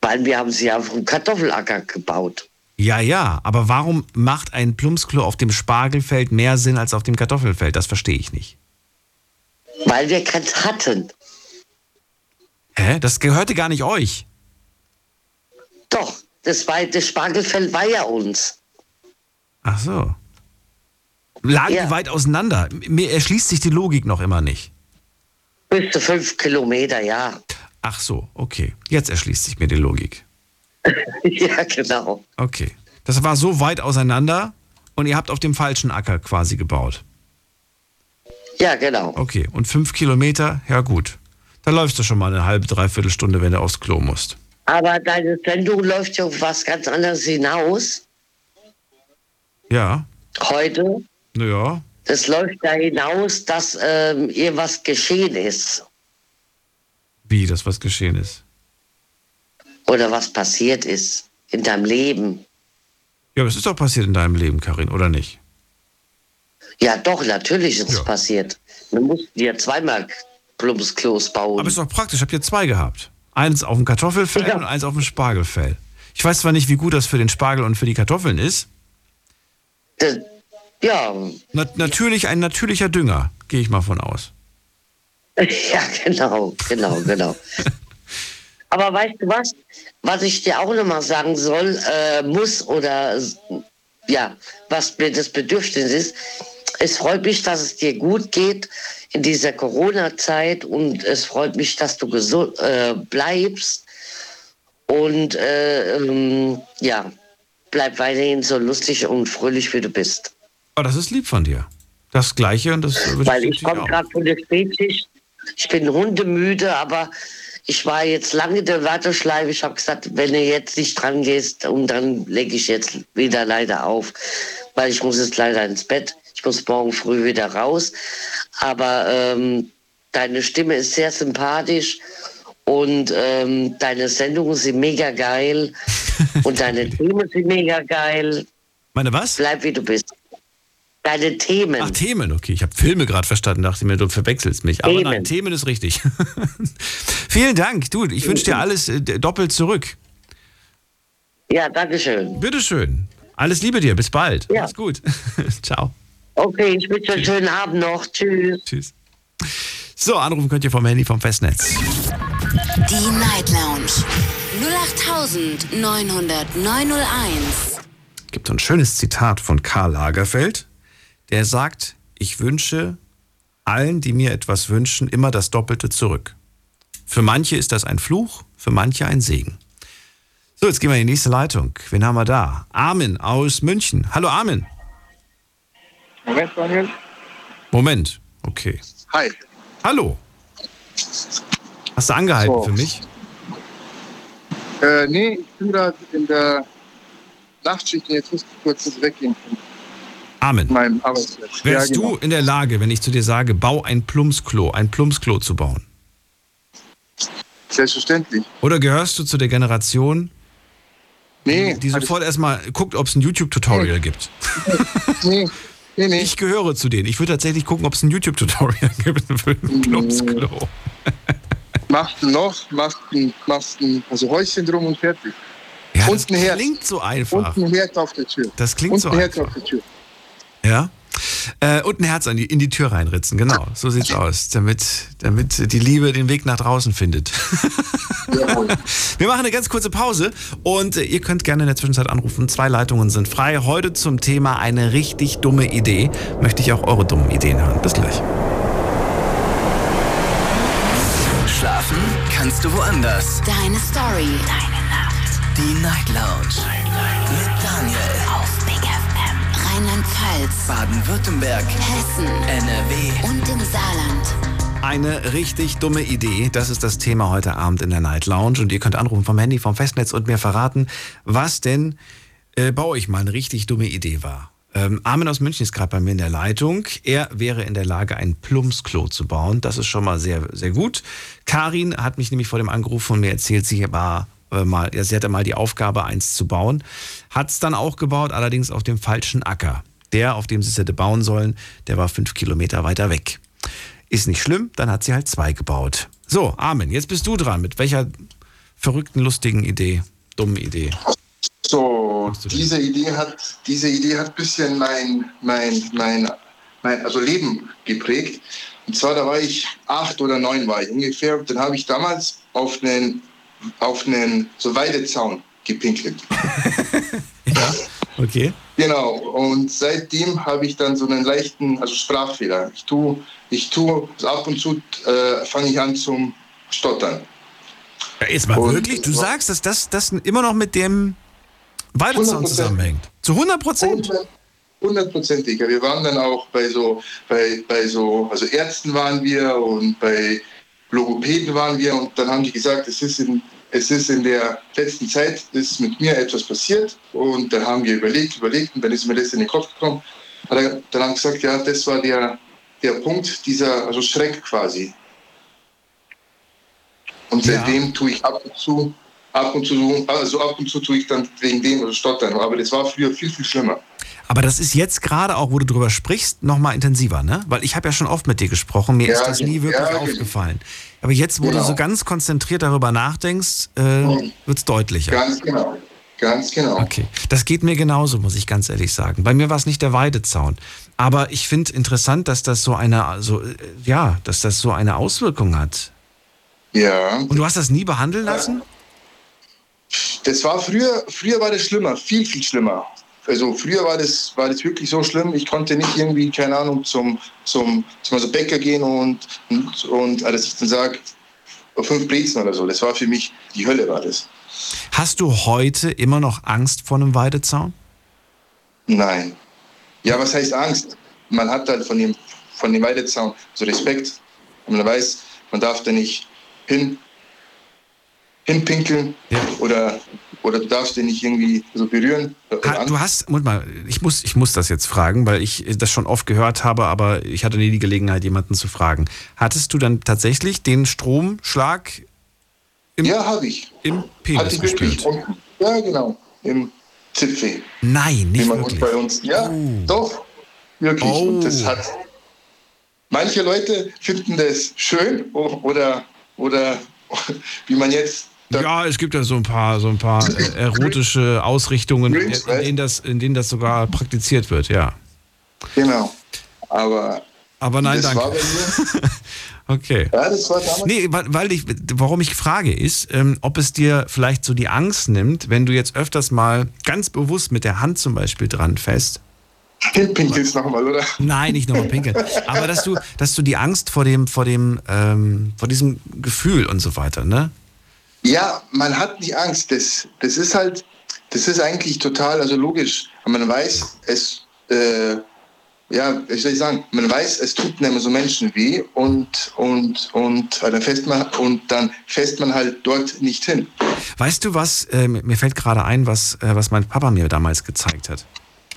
Weil wir haben sie auf dem Kartoffelacker gebaut. Ja, ja, aber warum macht ein Plumpsklo auf dem Spargelfeld mehr Sinn als auf dem Kartoffelfeld? Das verstehe ich nicht. Weil wir keins hatten. Hä? Das gehörte gar nicht euch. Doch, das, war, das Spargelfeld war ja uns. Ach so. Lagen die weit auseinander? Mir erschließt sich die Logik noch immer nicht. Bis zu fünf Kilometer, ja. Ach so, okay. Jetzt erschließt sich mir die Logik. [LAUGHS] ja, genau. Okay. Das war so weit auseinander und ihr habt auf dem falschen Acker quasi gebaut. Ja, genau. Okay, und fünf Kilometer, ja gut. Da läufst du schon mal eine halbe, dreiviertel Stunde, wenn du aufs Klo musst. Aber deine Sendung läuft ja auf was ganz anderes hinaus. Ja, Heute. naja. Das läuft da hinaus, dass ähm, ihr was geschehen ist. Wie, das was geschehen ist? Oder was passiert ist in deinem Leben. Ja, aber es ist doch passiert in deinem Leben, Karin, oder nicht? Ja, doch, natürlich ist es passiert. Wir mussten ja zweimal Plumpsklos bauen. Aber ist doch praktisch, habt ihr zwei gehabt. Eins auf dem Kartoffelfeld und eins auf dem Spargelfeld. Ich weiß zwar nicht, wie gut das für den Spargel und für die Kartoffeln ist. ja. Na, natürlich ein natürlicher Dünger, gehe ich mal von aus. [LAUGHS] Ja, genau, genau, genau. [LAUGHS] Aber weißt du was? Was ich dir auch noch mal sagen soll, äh, muss oder ja, was mir das Bedürfnis ist, es freut mich, dass es dir gut geht in dieser Corona-Zeit und es freut mich, dass du gesund äh, bleibst und äh, ähm, ja, bleib weiterhin so lustig und fröhlich, wie du bist. Aber das ist lieb von dir. Das Gleiche und das Weil ich komme gerade von der Spätschicht. Ich bin hundemüde, aber ich war jetzt lange in der Warteschleife. Ich habe gesagt, wenn du jetzt nicht dran gehst, und dann lege ich jetzt wieder leider auf, weil ich muss jetzt leider ins Bett. Ich muss morgen früh wieder raus. Aber ähm, deine Stimme ist sehr sympathisch und ähm, deine Sendungen sind mega geil [LAUGHS] und deine Themen sind mega geil. Meine was? Bleib wie du bist. Deine Themen. Ach, Themen, okay. Ich habe Filme gerade verstanden, dachte mir, du verwechselst mich. Aber Themen. nein, Themen ist richtig. [LAUGHS] Vielen Dank. Du, ich wünsche dir alles äh, doppelt zurück. Ja, danke schön. Bitteschön. Alles Liebe dir. Bis bald. Ja. Mach's gut. [LAUGHS] Ciao. Okay, ich wünsche einen schönen Abend noch. Tschüss. Tschüss. So, anrufen könnt ihr vom Handy vom Festnetz. Die Night Lounge 0890901. gibt so ein schönes Zitat von Karl Lagerfeld, der sagt, ich wünsche allen, die mir etwas wünschen, immer das Doppelte zurück. Für manche ist das ein Fluch, für manche ein Segen. So, jetzt gehen wir in die nächste Leitung. Wen haben wir da? Armin aus München. Hallo Armin. Moment, Daniel. Moment. Okay. Hi. Hallo. Hast du angehalten So. für mich? Äh, nee, ich bin gerade in der Nachtschicht und jetzt muss ich kurz weggehen Armin. meinem Arbeitsplatz. Wärst ja, genau. du in der Lage, wenn ich zu dir sage, bau ein Plumpsklo, ein Plumpsklo zu bauen? Selbstverständlich. Oder gehörst du zu der Generation, nee, die sofort erstmal guckt, ob es ein YouTube-Tutorial gibt? [LAUGHS] Nee, nee, nee. Ich gehöre zu denen. Ich würde tatsächlich gucken, ob es ein YouTube-Tutorial [LAUGHS] gibt für ein Plumpsklo. machst ein Loch, machst ein, machst ein also Häuschen drum und fertig. Ja, und Herz. klingt so einfach. Und ein Herz auf der Tür. Das klingt und so ein Herz einfach. auf der Tür. Ja. Äh, und ein Herz an die, in die Tür reinritzen, genau. So sieht's aus. Damit, damit die Liebe den Weg nach draußen findet. [LAUGHS] Wir machen eine ganz kurze Pause und äh, ihr könnt gerne in der Zwischenzeit anrufen. Zwei Leitungen sind frei. Heute zum Thema eine richtig dumme Idee. Möchte ich auch eure dummen Ideen hören. Bis gleich. Schlafen kannst du woanders. Deine Story. Deine Nacht. Die Night Lounge. Mit Daniel. Rheinland-Pfalz. Baden-Württemberg. Hessen. NRW. Und im Saarland. Eine richtig dumme Idee. Das ist das Thema heute Abend in der Night Lounge. Und ihr könnt anrufen vom Handy, vom Festnetz und mir verraten, was denn äh, bei euch mal eine richtig dumme Idee war. Ähm, Armin aus München ist gerade bei mir in der Leitung. Er wäre in der Lage, ein Plumpsklo zu bauen. Das ist schon mal sehr, sehr gut. Karin hat mich nämlich vor dem Anruf von mir erzählt, sie war äh, mal, ja, sie hatte mal die Aufgabe, eins zu bauen. Hat es dann auch gebaut, allerdings auf dem falschen Acker. Der, auf dem sie es hätte bauen sollen, der war fünf Kilometer weiter weg. Ist nicht schlimm, dann hat sie halt zwei gebaut. So, Armin, jetzt bist du dran. Mit welcher verrückten, lustigen Idee, dummen Idee? So, diese Idee hat, diese Idee hat ein bisschen mein, mein, mein, mein also Leben geprägt. Und zwar, da war ich acht oder neun war ich ungefähr. Dann habe ich damals auf einen, auf einen so Weidezaun gepinkelt. [LAUGHS] [LAUGHS] Okay. Genau, und seitdem habe ich dann so einen leichten, also Sprachfehler. Ich tue, ich tue, also ab und zu äh, fange ich an zum Stottern. Ja, jetzt mal Und- wirklich? Du sagst, dass das, das immer noch mit dem 100%. zusammenhängt. Zu 100 Prozent? Hundertprozentig. Ja, Wir waren dann auch bei so, bei, bei so, also Ärzten waren wir und bei Logopäden waren wir und dann haben die gesagt, es ist in, es ist in der letzten Zeit ist mit mir etwas passiert und dann haben wir überlegt, überlegt und dann ist mir das in den Kopf gekommen. Hat er, dann gesagt, ja, das war der, der Punkt, dieser, also Schreck quasi. Und Ja. seitdem tue ich ab und zu, ab und zu, also ab und zu tue ich dann wegen dem also stottern. Aber das war früher viel, viel schlimmer. Aber das ist jetzt gerade auch, wo du drüber sprichst, nochmal intensiver, ne? Weil ich habe ja schon oft mit dir gesprochen, mir Ja, ist das nie wirklich ja, genau. Aber jetzt, wo du Genau. so ganz konzentriert darüber nachdenkst, äh, wird es deutlicher. Ganz genau. Ganz genau. Okay. Das geht mir genauso, muss ich ganz ehrlich sagen. Bei mir war es nicht der Weidezaun. Aber ich finde interessant, dass das so eine, also, ja, dass das so eine Auswirkung hat. Ja. Und du hast das nie behandeln lassen? Das war früher, früher war das schlimmer, viel, viel schlimmer. Also früher war das, war das wirklich so schlimm, ich konnte nicht irgendwie, keine Ahnung, zum, zum, zum also Bäcker gehen und, und, und äh, dass ich dann sage, fünf Brezen oder so. Das war für mich, die Hölle war das. Hast du heute immer noch Angst vor einem Weidezaun? Nein. Ja, was heißt Angst? Man hat halt von dem, von dem Weidezaun so Respekt. Und man weiß, man darf da nicht hin, hinpinkeln oder, oder du darfst den nicht irgendwie so berühren. Ha, du hast, Moment mal, ich muss, ich muss das jetzt fragen, weil ich das schon oft gehört habe, aber ich hatte nie die Gelegenheit, jemanden zu fragen. Hattest du dann tatsächlich den Stromschlag im, ja, habe ich. im Penis Hatte ich gespürt? Ja, genau. Im Zipfel. Nein, nicht wirklich. bei uns. Ja, doch. Wirklich. Oh. Und das hat. Manche Leute finden das schön oder, oder [LAUGHS] wie man jetzt. Ja, es gibt ja so ein paar, so ein paar äh, erotische Ausrichtungen, in, denen das, in denen das sogar praktiziert wird, ja. Genau. Aber. Aber nein, das danke. War bei mir, [LAUGHS] Okay. ja, das war damals. Nee, weil ich, warum ich frage ist, ähm, ob es dir vielleicht so die Angst nimmt, wenn du jetzt öfters mal ganz bewusst mit der Hand zum Beispiel dran fest. Pinkelst nochmal, oder? Nein, nicht nochmal pinkeln. Aber dass du, dass du die Angst vor dem, vor dem, ähm, vor diesem Gefühl und so weiter, ne? Ja, man hat nicht Angst. Das, das ist halt, das ist eigentlich total, also logisch. Man weiß, es, äh, ja, wie soll ich sagen, man weiß, es tut nämlich so Menschen weh und, und, und, äh, dann fässt man, und dann fässt man halt dort nicht hin. Weißt du was, äh, mir fällt gerade ein, was, äh, was mein Papa mir damals gezeigt hat.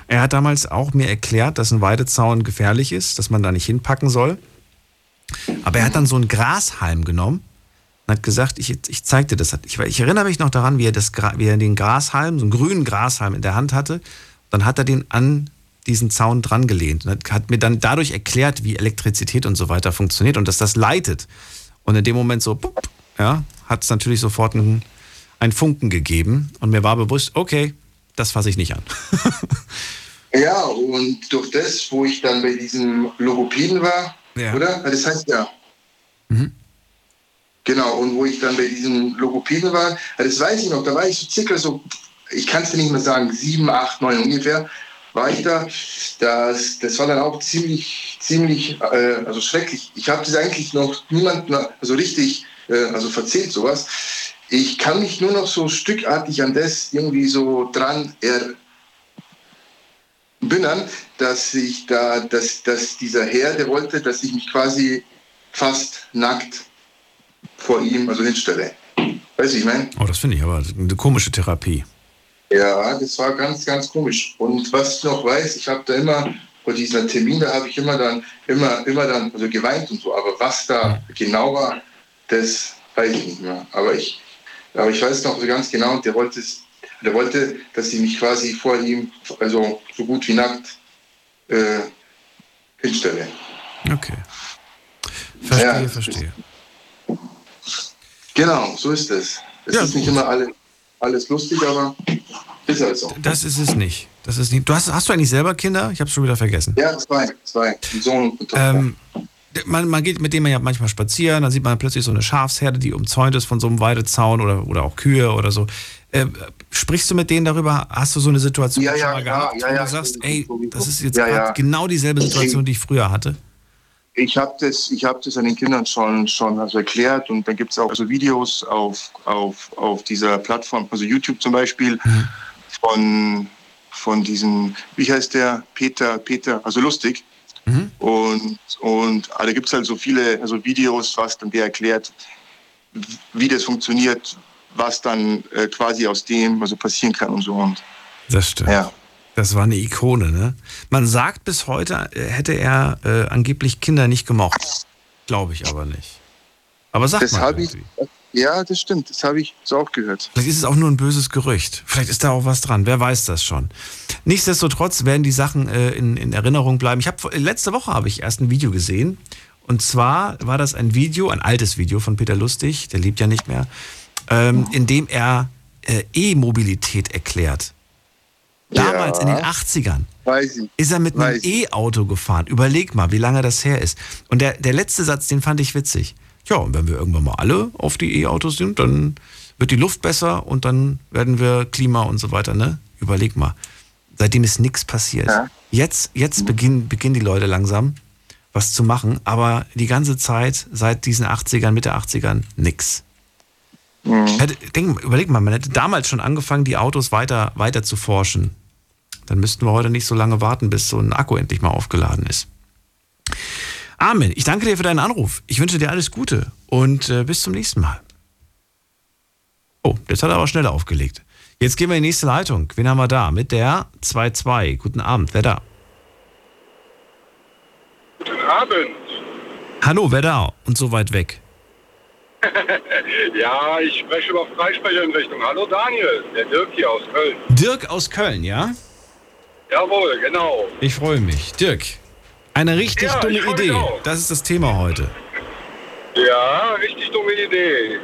Er hat damals auch mir erklärt, dass ein Weidezaun gefährlich ist, dass man da nicht hinpacken soll. Aber er hat dann so einen Grashalm genommen und hat gesagt, ich, ich zeig dir das. Ich, ich erinnere mich noch daran, wie er, das, wie er den Grashalm, so einen grünen Grashalm in der Hand hatte. Dann hat er den an diesen Zaun dran gelehnt und hat, hat mir dann dadurch erklärt, wie Elektrizität und so weiter funktioniert und dass das leitet. Und in dem Moment so, ja, hat es natürlich sofort einen, einen Funken gegeben und mir war bewusst, okay, das fasse ich nicht an. [LAUGHS] Ja, und durch das, wo ich dann bei diesem Logopäden war, Ja. oder? Das heißt ja. Genau, und wo ich dann bei diesem Logopäden war, das weiß ich noch, da war ich so circa so, ich kann es dir nicht mehr sagen, sieben, acht, neun ungefähr, war ich da. Das, das war dann auch ziemlich, ziemlich, äh, also schrecklich. Ich habe das eigentlich noch niemandem also richtig, äh, also verzählt sowas. Ich kann mich nur noch so stückartig an das irgendwie so dran er, erinnern, dass ich da, dass, dass dieser Herr, der wollte, dass ich mich quasi fast nackt vor ihm also hinstelle. Weißt du, ich meine? Oh, das finde ich aber eine komische Therapie. Ja, das war ganz, ganz komisch. Und was ich noch weiß, ich habe da immer, vor diesem Termin, da habe ich immer dann, immer, immer dann, also geweint und so. Aber was da genau war, das weiß ich nicht mehr. Aber ich, aber ich weiß noch so ganz genau, der wollte der wollte, dass ich mich quasi vor ihm, also so gut wie nackt äh, hinstelle. Okay. Verstehe, Ja. verstehe. Genau, so ist es. Es Ja, ist nicht immer alle, alles lustig, aber ist halt so. Das ist es nicht. Das ist nicht. Du hast, hast du eigentlich selber Kinder? Ich habe es schon wieder vergessen. Ja, zwei, zwei. Ein Sohn und eine Tochter. Ähm, man, man geht mit dem ja manchmal spazieren, dann sieht man plötzlich so eine Schafsherde, die umzäunt ist von so einem Weidezaun oder, oder auch Kühe oder so. Äh, sprichst du mit denen darüber? Hast du so eine Situation Ja, schon ja, mal klar. gehabt, Ja, wo du sagst, ey, das ist jetzt genau dieselbe Situation, die ich früher hatte? Ich habe das, ich hab das an den Kindern schon, schon also erklärt und dann gibt es auch so Videos auf, auf, auf dieser Plattform, also YouTube zum Beispiel, von, von diesem, wie heißt der, Peter, Peter, also lustig. Und, und ah, da gibt es halt so viele also Videos, was dann der erklärt, wie das funktioniert, was dann äh, quasi aus dem also passieren kann und so. Und Das stimmt. Ja. Das war eine Ikone, ne? Man sagt bis heute, äh, hätte er äh, angeblich Kinder nicht gemocht. Glaube ich aber nicht. Aber sag das mal. ich, ja, das stimmt, das habe ich so auch gehört. Vielleicht ist es auch nur ein böses Gerücht. Vielleicht ist da auch was dran. Wer weiß das schon. Nichtsdestotrotz werden die Sachen äh, in, in Erinnerung bleiben. Ich habe letzte Woche habe ich erst ein Video gesehen. Und zwar war das ein Video, ein altes Video von Peter Lustig, der lebt ja nicht mehr, ähm, in dem er äh, E-Mobilität erklärt. Damals in den 80ern Weiß ich. ist er mit einem. E-Auto gefahren. Überleg mal, wie lange das her ist. Und der, der letzte Satz, den fand ich witzig. Ja, und wenn wir irgendwann mal alle auf die E-Autos sind, dann wird die Luft besser und dann werden wir Klima und so weiter, ne? Überleg mal. Seitdem ist nichts passiert. Jetzt, jetzt beginnen, beginnen die Leute langsam was zu machen, aber die ganze Zeit, seit diesen 80ern, Mitte 80ern, nix. Hätte, denk, überleg mal, man hätte damals schon angefangen, die Autos weiter, weiter zu forschen. Dann müssten wir heute nicht so lange warten, bis so ein Akku endlich mal aufgeladen ist. Armin, ich danke dir für deinen Anruf. Ich wünsche dir alles Gute und äh, bis zum nächsten Mal. Oh, jetzt hat er aber schneller aufgelegt. Jetzt gehen wir in die nächste Leitung. Wen haben wir da? Mit der 2-2. Guten Abend, wer da? Guten Abend. Hallo, wer da? Und so weit weg. Ja, ich spreche über Freisprecheinrichtung. Hallo Daniel, der Dirk hier aus Köln. Dirk aus Köln, ja? Jawohl, genau. Ich freue mich. Dirk, eine richtig Ja, dumme Idee. Das ist das Thema heute. Ja, richtig dumme Idee.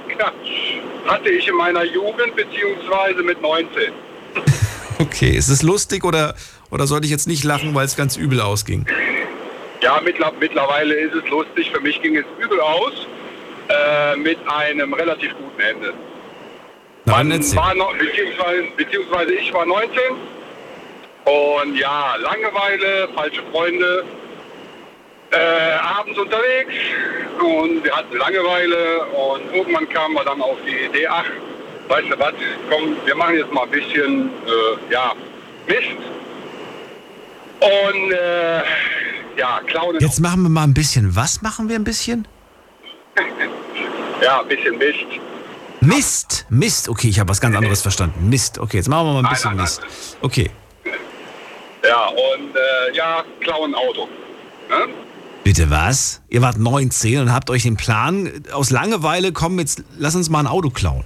Hatte ich in meiner Jugend beziehungsweise mit 19. [LAUGHS] Okay, ist es lustig oder, oder sollte ich jetzt nicht lachen, weil es ganz übel ausging? Ja, mittler, mittlerweile ist es lustig. Für mich ging es übel aus äh, mit einem relativ guten Ende. Man war noch, beziehungsweise, beziehungsweise ich war 19 und ja, Langeweile, falsche Freunde, äh, abends unterwegs und wir hatten Langeweile und irgendwann kamen wir dann auf die Idee, ach, weißt du was, komm, wir machen jetzt mal ein bisschen, äh, ja, Mist. Und äh, ja, klauen Jetzt machen wir mal ein bisschen. Was machen wir ein bisschen? Ja, ein bisschen Mist. Mist. Mist. Okay, ich habe was ganz anderes verstanden. Mist. Okay, jetzt machen wir mal ein Nein, bisschen nein, nein. Mist. Okay. Ja, und äh, ja, klauen Auto. Ne? Bitte was? Ihr wart 19 und habt euch den Plan aus Langeweile, komm, jetzt lass uns mal ein Auto klauen.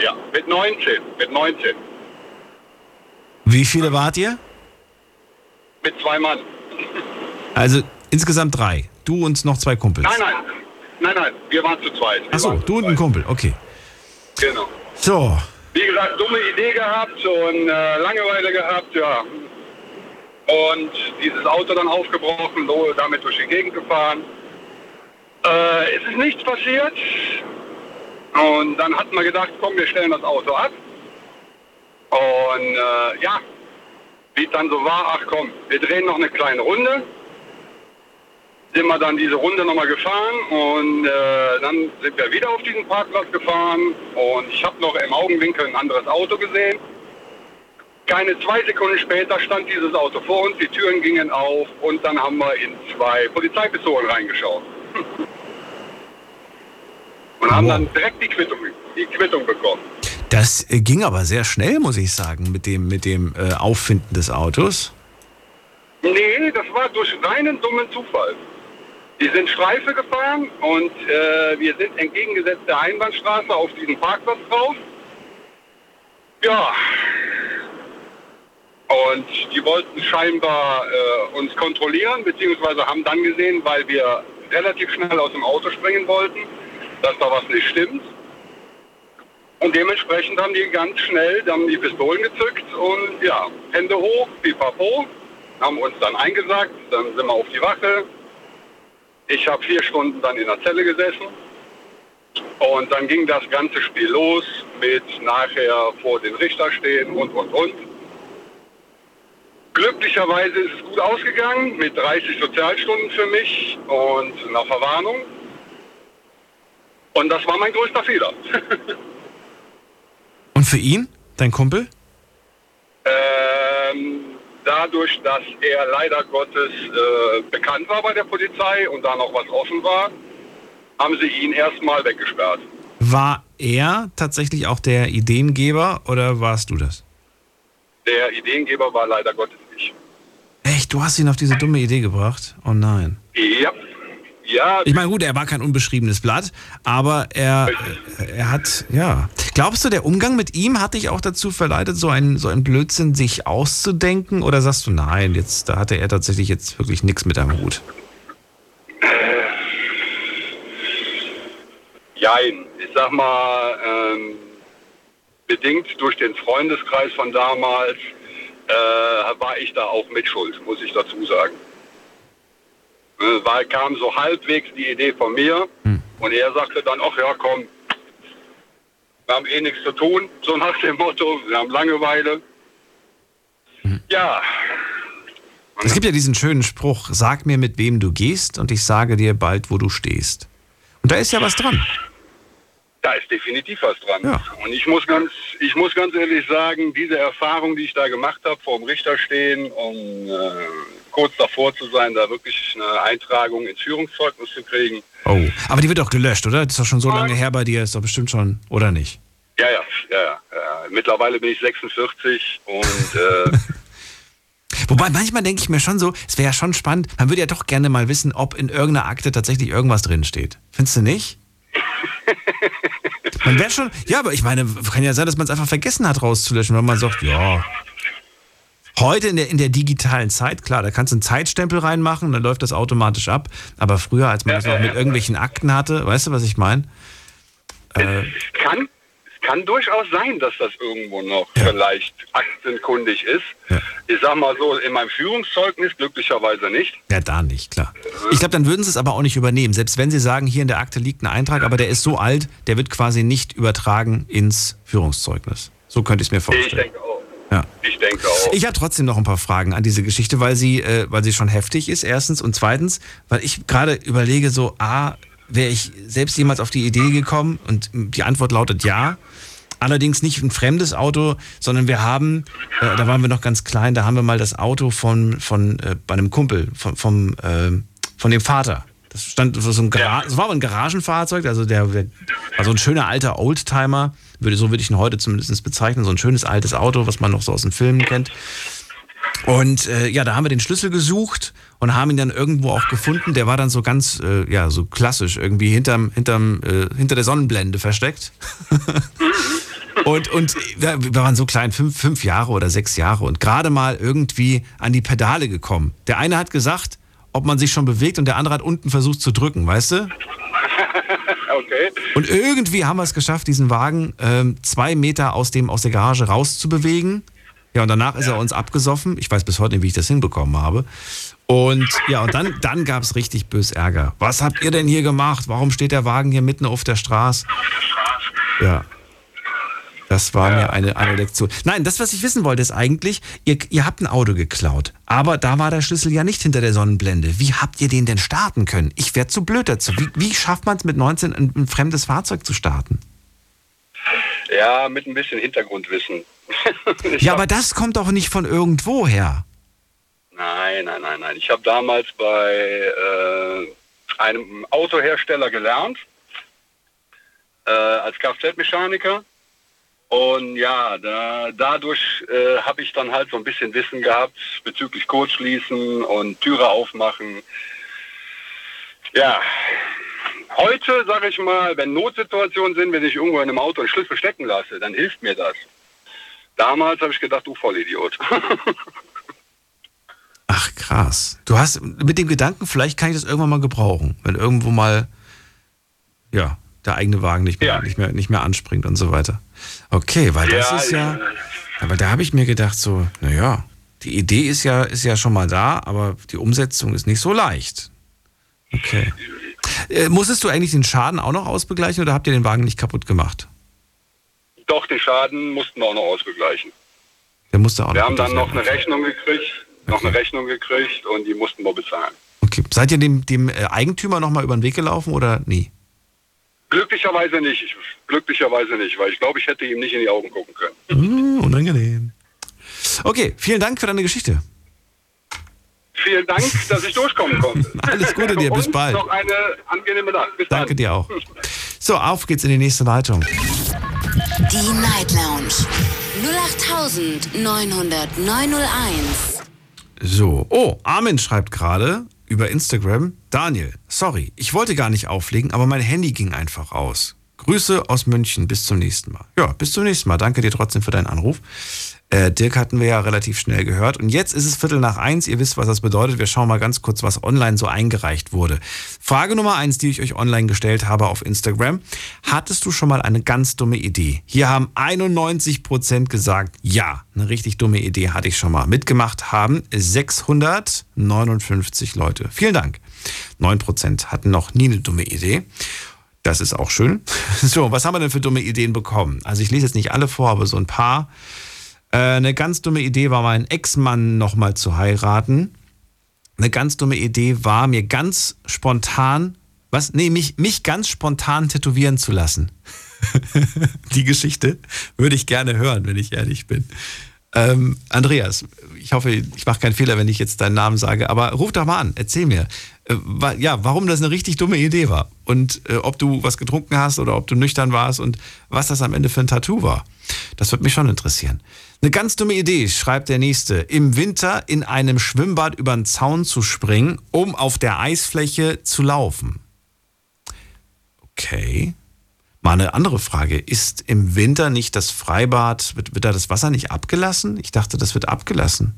Ja, mit 19, mit 19, Wie viele wart ihr? mit zwei Mann. Also insgesamt drei. Du und noch zwei Kumpels. Nein, nein, Nein, nein, wir waren zu zweit. Wir Achso, du und ein Kumpel, okay. Genau. So, Wie gesagt, dumme Idee gehabt und äh, Langeweile gehabt, ja. Und dieses Auto dann aufgebrochen, so damit durch die Gegend gefahren. Äh, es ist nichts passiert. Und dann hatten wir gedacht, komm, wir stellen das Auto ab. Und äh, ja, wie es dann so war, ach komm, wir drehen noch eine kleine Runde. Sind wir dann diese Runde nochmal gefahren und äh, dann sind wir wieder auf diesen Parkplatz gefahren und ich habe noch im Augenwinkel ein anderes Auto gesehen. Keine zwei Sekunden später stand dieses Auto vor uns, die Türen gingen auf und dann haben wir in zwei Polizeipistolen reingeschaut. [LAUGHS] und haben dann direkt die Quittung, die Quittung bekommen. das ging aber sehr schnell, muss ich sagen, mit dem, mit dem äh, Auffinden des Autos. Nee, das war durch reinen dummen Zufall. Die sind Streife gefahren und äh, wir sind entgegengesetzt der Einbahnstraße auf diesen Parkplatz drauf. Ja. Und die wollten scheinbar äh, uns kontrollieren, beziehungsweise haben dann gesehen, weil wir relativ schnell aus dem Auto springen wollten, dass da was nicht stimmt. Und dementsprechend haben die ganz schnell dann die Pistolen gezückt und ja, Hände hoch, pipapo, haben uns dann eingesagt, dann sind wir auf die Wache. Ich habe vier Stunden dann in der Zelle gesessen. Und dann ging das ganze Spiel los mit nachher vor den Richter stehen und, und, und. Glücklicherweise ist es gut ausgegangen mit 30 Sozialstunden für mich und einer Verwarnung. Und das war mein größter Fehler. [LAUGHS] Und für ihn, dein Kumpel? Dadurch, dass er leider Gottes äh, bekannt war bei der Polizei und da noch was offen war, haben sie ihn erstmal weggesperrt. War er tatsächlich auch der Ideengeber oder warst du das? Der Ideengeber war leider Gottes ich. Echt, du hast ihn auf diese dumme Idee gebracht? Oh nein. Ja. Ja, Ich meine, gut, er war kein unbeschriebenes Blatt, aber er, er hat, ja. Glaubst du, der Umgang mit ihm hat dich auch dazu verleitet, so einen, so einen Blödsinn sich auszudenken? Oder sagst du, nein, jetzt, da hatte er tatsächlich jetzt wirklich nichts mit am Hut? Jein. Ich sag mal, ähm, bedingt durch den Freundeskreis von damals äh, war ich da auch mitschuld, muss ich dazu sagen. Weil kam so halbwegs die Idee von mir und er sagte dann, ach ja, komm, wir haben eh nichts zu tun, so nach dem Motto, wir haben Langeweile. Ja, Es gibt ja diesen schönen Spruch, sag mir, mit wem du gehst und ich sage dir bald, wo du stehst. Und da ist ja was dran. Da ist definitiv was dran. Ja. Und ich muss ganz, ich muss ganz ehrlich sagen, diese Erfahrung, die ich da gemacht habe, vor dem Richter stehen und äh, kurz davor zu sein, da wirklich eine Eintragung ins Führungszeugnis zu kriegen. Oh. Aber die wird doch gelöscht, oder? Das ist doch schon so lange her bei dir, ist doch bestimmt schon, oder nicht? Ja, ja, ja, ja. ja. Mittlerweile bin ich 46 und äh, [LAUGHS] Wobei manchmal denke ich mir schon so, es wäre ja schon spannend, man würde ja doch gerne mal wissen, ob in irgendeiner Akte tatsächlich irgendwas drinsteht. Findest du nicht? [LAUGHS] Man wäre schon, ja, aber ich meine, kann ja sein, dass man es einfach vergessen hat rauszulöschen, weil man sagt, ja. Heute in der, in der digitalen Zeit, klar, da kannst du einen Zeitstempel reinmachen, dann läuft das automatisch ab. Aber früher, als man das noch mit irgendwelchen Akten hatte, weißt du, was ich meine? Äh, kann, kann durchaus sein, dass das irgendwo noch vielleicht aktenkundig ist. Ich sag mal so, in meinem Führungszeugnis glücklicherweise nicht. Ja, da nicht, klar. Ich glaube, dann würden sie es aber auch nicht übernehmen. Selbst wenn sie sagen, hier in der Akte liegt ein Eintrag, aber der ist so alt, der wird quasi nicht übertragen ins Führungszeugnis. So könnte ich es mir Ich vorstellen. denke auch. Ja. Ich denke auch. Ich habe trotzdem noch ein paar Fragen an diese Geschichte, weil sie, äh, weil sie schon heftig ist, erstens. Und zweitens, weil ich gerade überlege, so, A, wäre ich selbst jemals auf die Idee gekommen? Und die Antwort lautet ja. Allerdings nicht ein fremdes Auto, sondern wir haben, äh, da waren wir noch ganz klein, da haben wir mal das Auto von, von äh, bei einem Kumpel, von, vom, äh, von dem Vater. Das stand so ein Gara das war aber ein Garagenfahrzeug, also der, der war so ein schöner alter Oldtimer, würde, so würde ich ihn heute zumindest bezeichnen, so ein schönes altes Auto, was man noch so aus den Filmen kennt. Und äh, ja, da haben wir den Schlüssel gesucht und haben ihn dann irgendwo auch gefunden. Der war dann so ganz, äh, ja, so klassisch irgendwie hinterm, hinterm, äh, hinter der Sonnenblende versteckt. [LAUGHS] und und wir waren so klein, fünf, fünf Jahre oder sechs Jahre und gerade mal irgendwie an die Pedale gekommen. Der eine hat gesagt, ob man sich schon bewegt und der andere hat unten versucht zu drücken, weißt du? [LAUGHS] okay. Und irgendwie haben wir es geschafft, diesen Wagen ähm, zwei Meter aus, dem, aus der Garage rauszubewegen. Ja, und danach ist er uns abgesoffen. Ich weiß bis heute nicht, wie ich das hinbekommen habe. Und ja, und dann, dann gab es richtig bös Ärger. Was habt ihr denn hier gemacht? Warum steht der Wagen hier mitten auf der Straße? Ja. Das war mir eine, eine Lektion. Nein, das, was ich wissen wollte, ist eigentlich, ihr, ihr habt ein Auto geklaut. Aber da war der Schlüssel ja nicht hinter der Sonnenblende. Wie habt ihr den denn starten können? Ich wäre zu blöd dazu. Wie, wie schafft man es mit 19 ein, ein fremdes Fahrzeug zu starten? Ja, mit ein bisschen Hintergrundwissen. [LAUGHS] Ja, aber das kommt doch nicht von irgendwo her. Nein, nein, nein, nein. Ich habe damals bei äh, einem Autohersteller gelernt, äh, als Kfz-Mechaniker. Und ja, da, dadurch äh, habe ich dann halt so ein bisschen Wissen gehabt bezüglich Kurzschließen und Türe aufmachen. Ja, heute sage ich mal, wenn Notsituationen sind, wenn ich irgendwo in einem Auto einen Schlüssel stecken lasse, dann hilft mir das. Damals habe ich gedacht, du Vollidiot. [LAUGHS] Ach krass. Du hast mit dem Gedanken, vielleicht kann ich das irgendwann mal gebrauchen, wenn irgendwo mal ja der eigene Wagen nicht mehr, nicht mehr, nicht mehr anspringt und so weiter. Okay, weil das Ja, ist ja. ja. Aber da habe ich mir gedacht so, naja, die Idee ist ja ist ja schon mal da, aber die Umsetzung ist nicht so leicht. Okay. Äh, musstest du eigentlich den Schaden auch noch ausbegleichen oder habt ihr den Wagen nicht kaputt gemacht? Doch, den Schaden mussten wir auch noch ausbegleichen. Der musste auch Wir noch haben dann noch eine Rechnung gekriegt, noch eine Rechnung gekriegt und die mussten wir bezahlen. Okay. Seid ihr dem, dem äh, Eigentümer nochmal über den Weg gelaufen oder nie? Glücklicherweise nicht. Ich, glücklicherweise nicht, weil ich glaube, ich hätte ihm nicht in die Augen gucken können. Hm, unangenehm. Okay, vielen Dank für deine Geschichte. Vielen Dank, dass ich durchkommen konnte. [LAUGHS] Alles Gute dir, bis Und bald. Noch eine angenehme Nacht. Bis Danke dann. dir auch. So, auf geht's in die nächste Leitung. Die Night Lounge 0890901. So, oh, Armin schreibt gerade über Instagram, Daniel, sorry, ich wollte gar nicht auflegen, aber mein Handy ging einfach aus. Grüße aus München, bis zum nächsten Mal. Ja, bis zum nächsten Mal. Danke dir trotzdem für deinen Anruf. Äh, Dirk hatten wir ja relativ schnell gehört. Und jetzt ist es Viertel nach eins. Ihr wisst, was das bedeutet. Wir schauen mal ganz kurz, was online so eingereicht wurde. Frage Nummer eins, die ich euch online gestellt habe auf Instagram. Hattest du schon mal eine ganz dumme Idee? Hier haben 91 Prozent gesagt, ja, eine richtig dumme Idee hatte ich schon mal. Mitgemacht haben 659 Leute. Vielen Dank. 9 Prozent hatten noch nie eine dumme Idee. Das ist auch schön. [LAUGHS] So, was haben wir denn für dumme Ideen bekommen? Also ich lese jetzt nicht alle vor, aber so ein paar. Äh, eine ganz dumme Idee war, meinen Ex-Mann nochmal zu heiraten. Eine ganz dumme Idee war, mir ganz spontan, was? Nee, mich, mich ganz spontan tätowieren zu lassen. [LAUGHS] Die Geschichte würde ich gerne hören, wenn ich ehrlich bin. Ähm, Andreas, ich hoffe, ich mache keinen Fehler, wenn ich jetzt deinen Namen sage, aber ruf doch mal an, erzähl mir, ja, warum das eine richtig dumme Idee war und äh, ob du was getrunken hast oder ob du nüchtern warst und was das am Ende für ein Tattoo war. Das würde mich schon interessieren. Eine ganz dumme Idee, schreibt der nächste, im Winter in einem Schwimmbad über den Zaun zu springen, um auf der Eisfläche zu laufen. Okay. Mal eine andere Frage. Ist im Winter nicht das Freibad, wird, wird da das Wasser nicht abgelassen? Ich dachte, das wird abgelassen.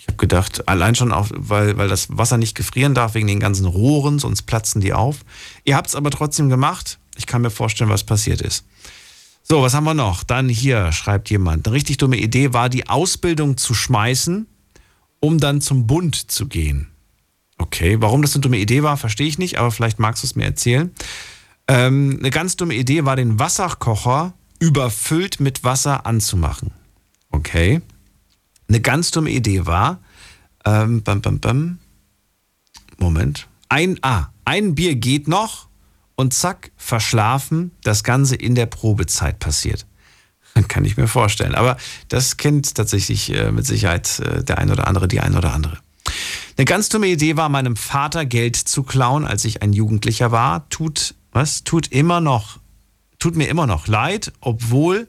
Ich habe gedacht, allein schon auch, weil, weil das Wasser nicht gefrieren darf wegen den ganzen Rohren, sonst platzen die auf. Ihr habt es aber trotzdem gemacht. Ich kann mir vorstellen, was passiert ist. So, was haben wir noch? Dann hier schreibt jemand. Eine richtig dumme Idee war, die Ausbildung zu schmeißen, um dann zum Bund zu gehen. Okay, warum das eine dumme Idee war, verstehe ich nicht, aber vielleicht magst du es mir erzählen. Ähm, eine ganz dumme Idee war, den Wasserkocher überfüllt mit Wasser anzumachen. Okay. Eine ganz dumme Idee war, ähm, bam, bam, bam. Moment. Ein, ah, ein Bier geht noch und zack, verschlafen, das Ganze in der Probezeit passiert. [LAUGHS] Kann ich mir vorstellen. Aber das kennt tatsächlich äh, mit Sicherheit äh, der ein oder andere, die ein oder andere. Eine ganz dumme Idee war, meinem Vater Geld zu klauen, als ich ein Jugendlicher war. Tut, was? Tut immer noch, tut mir immer noch leid, obwohl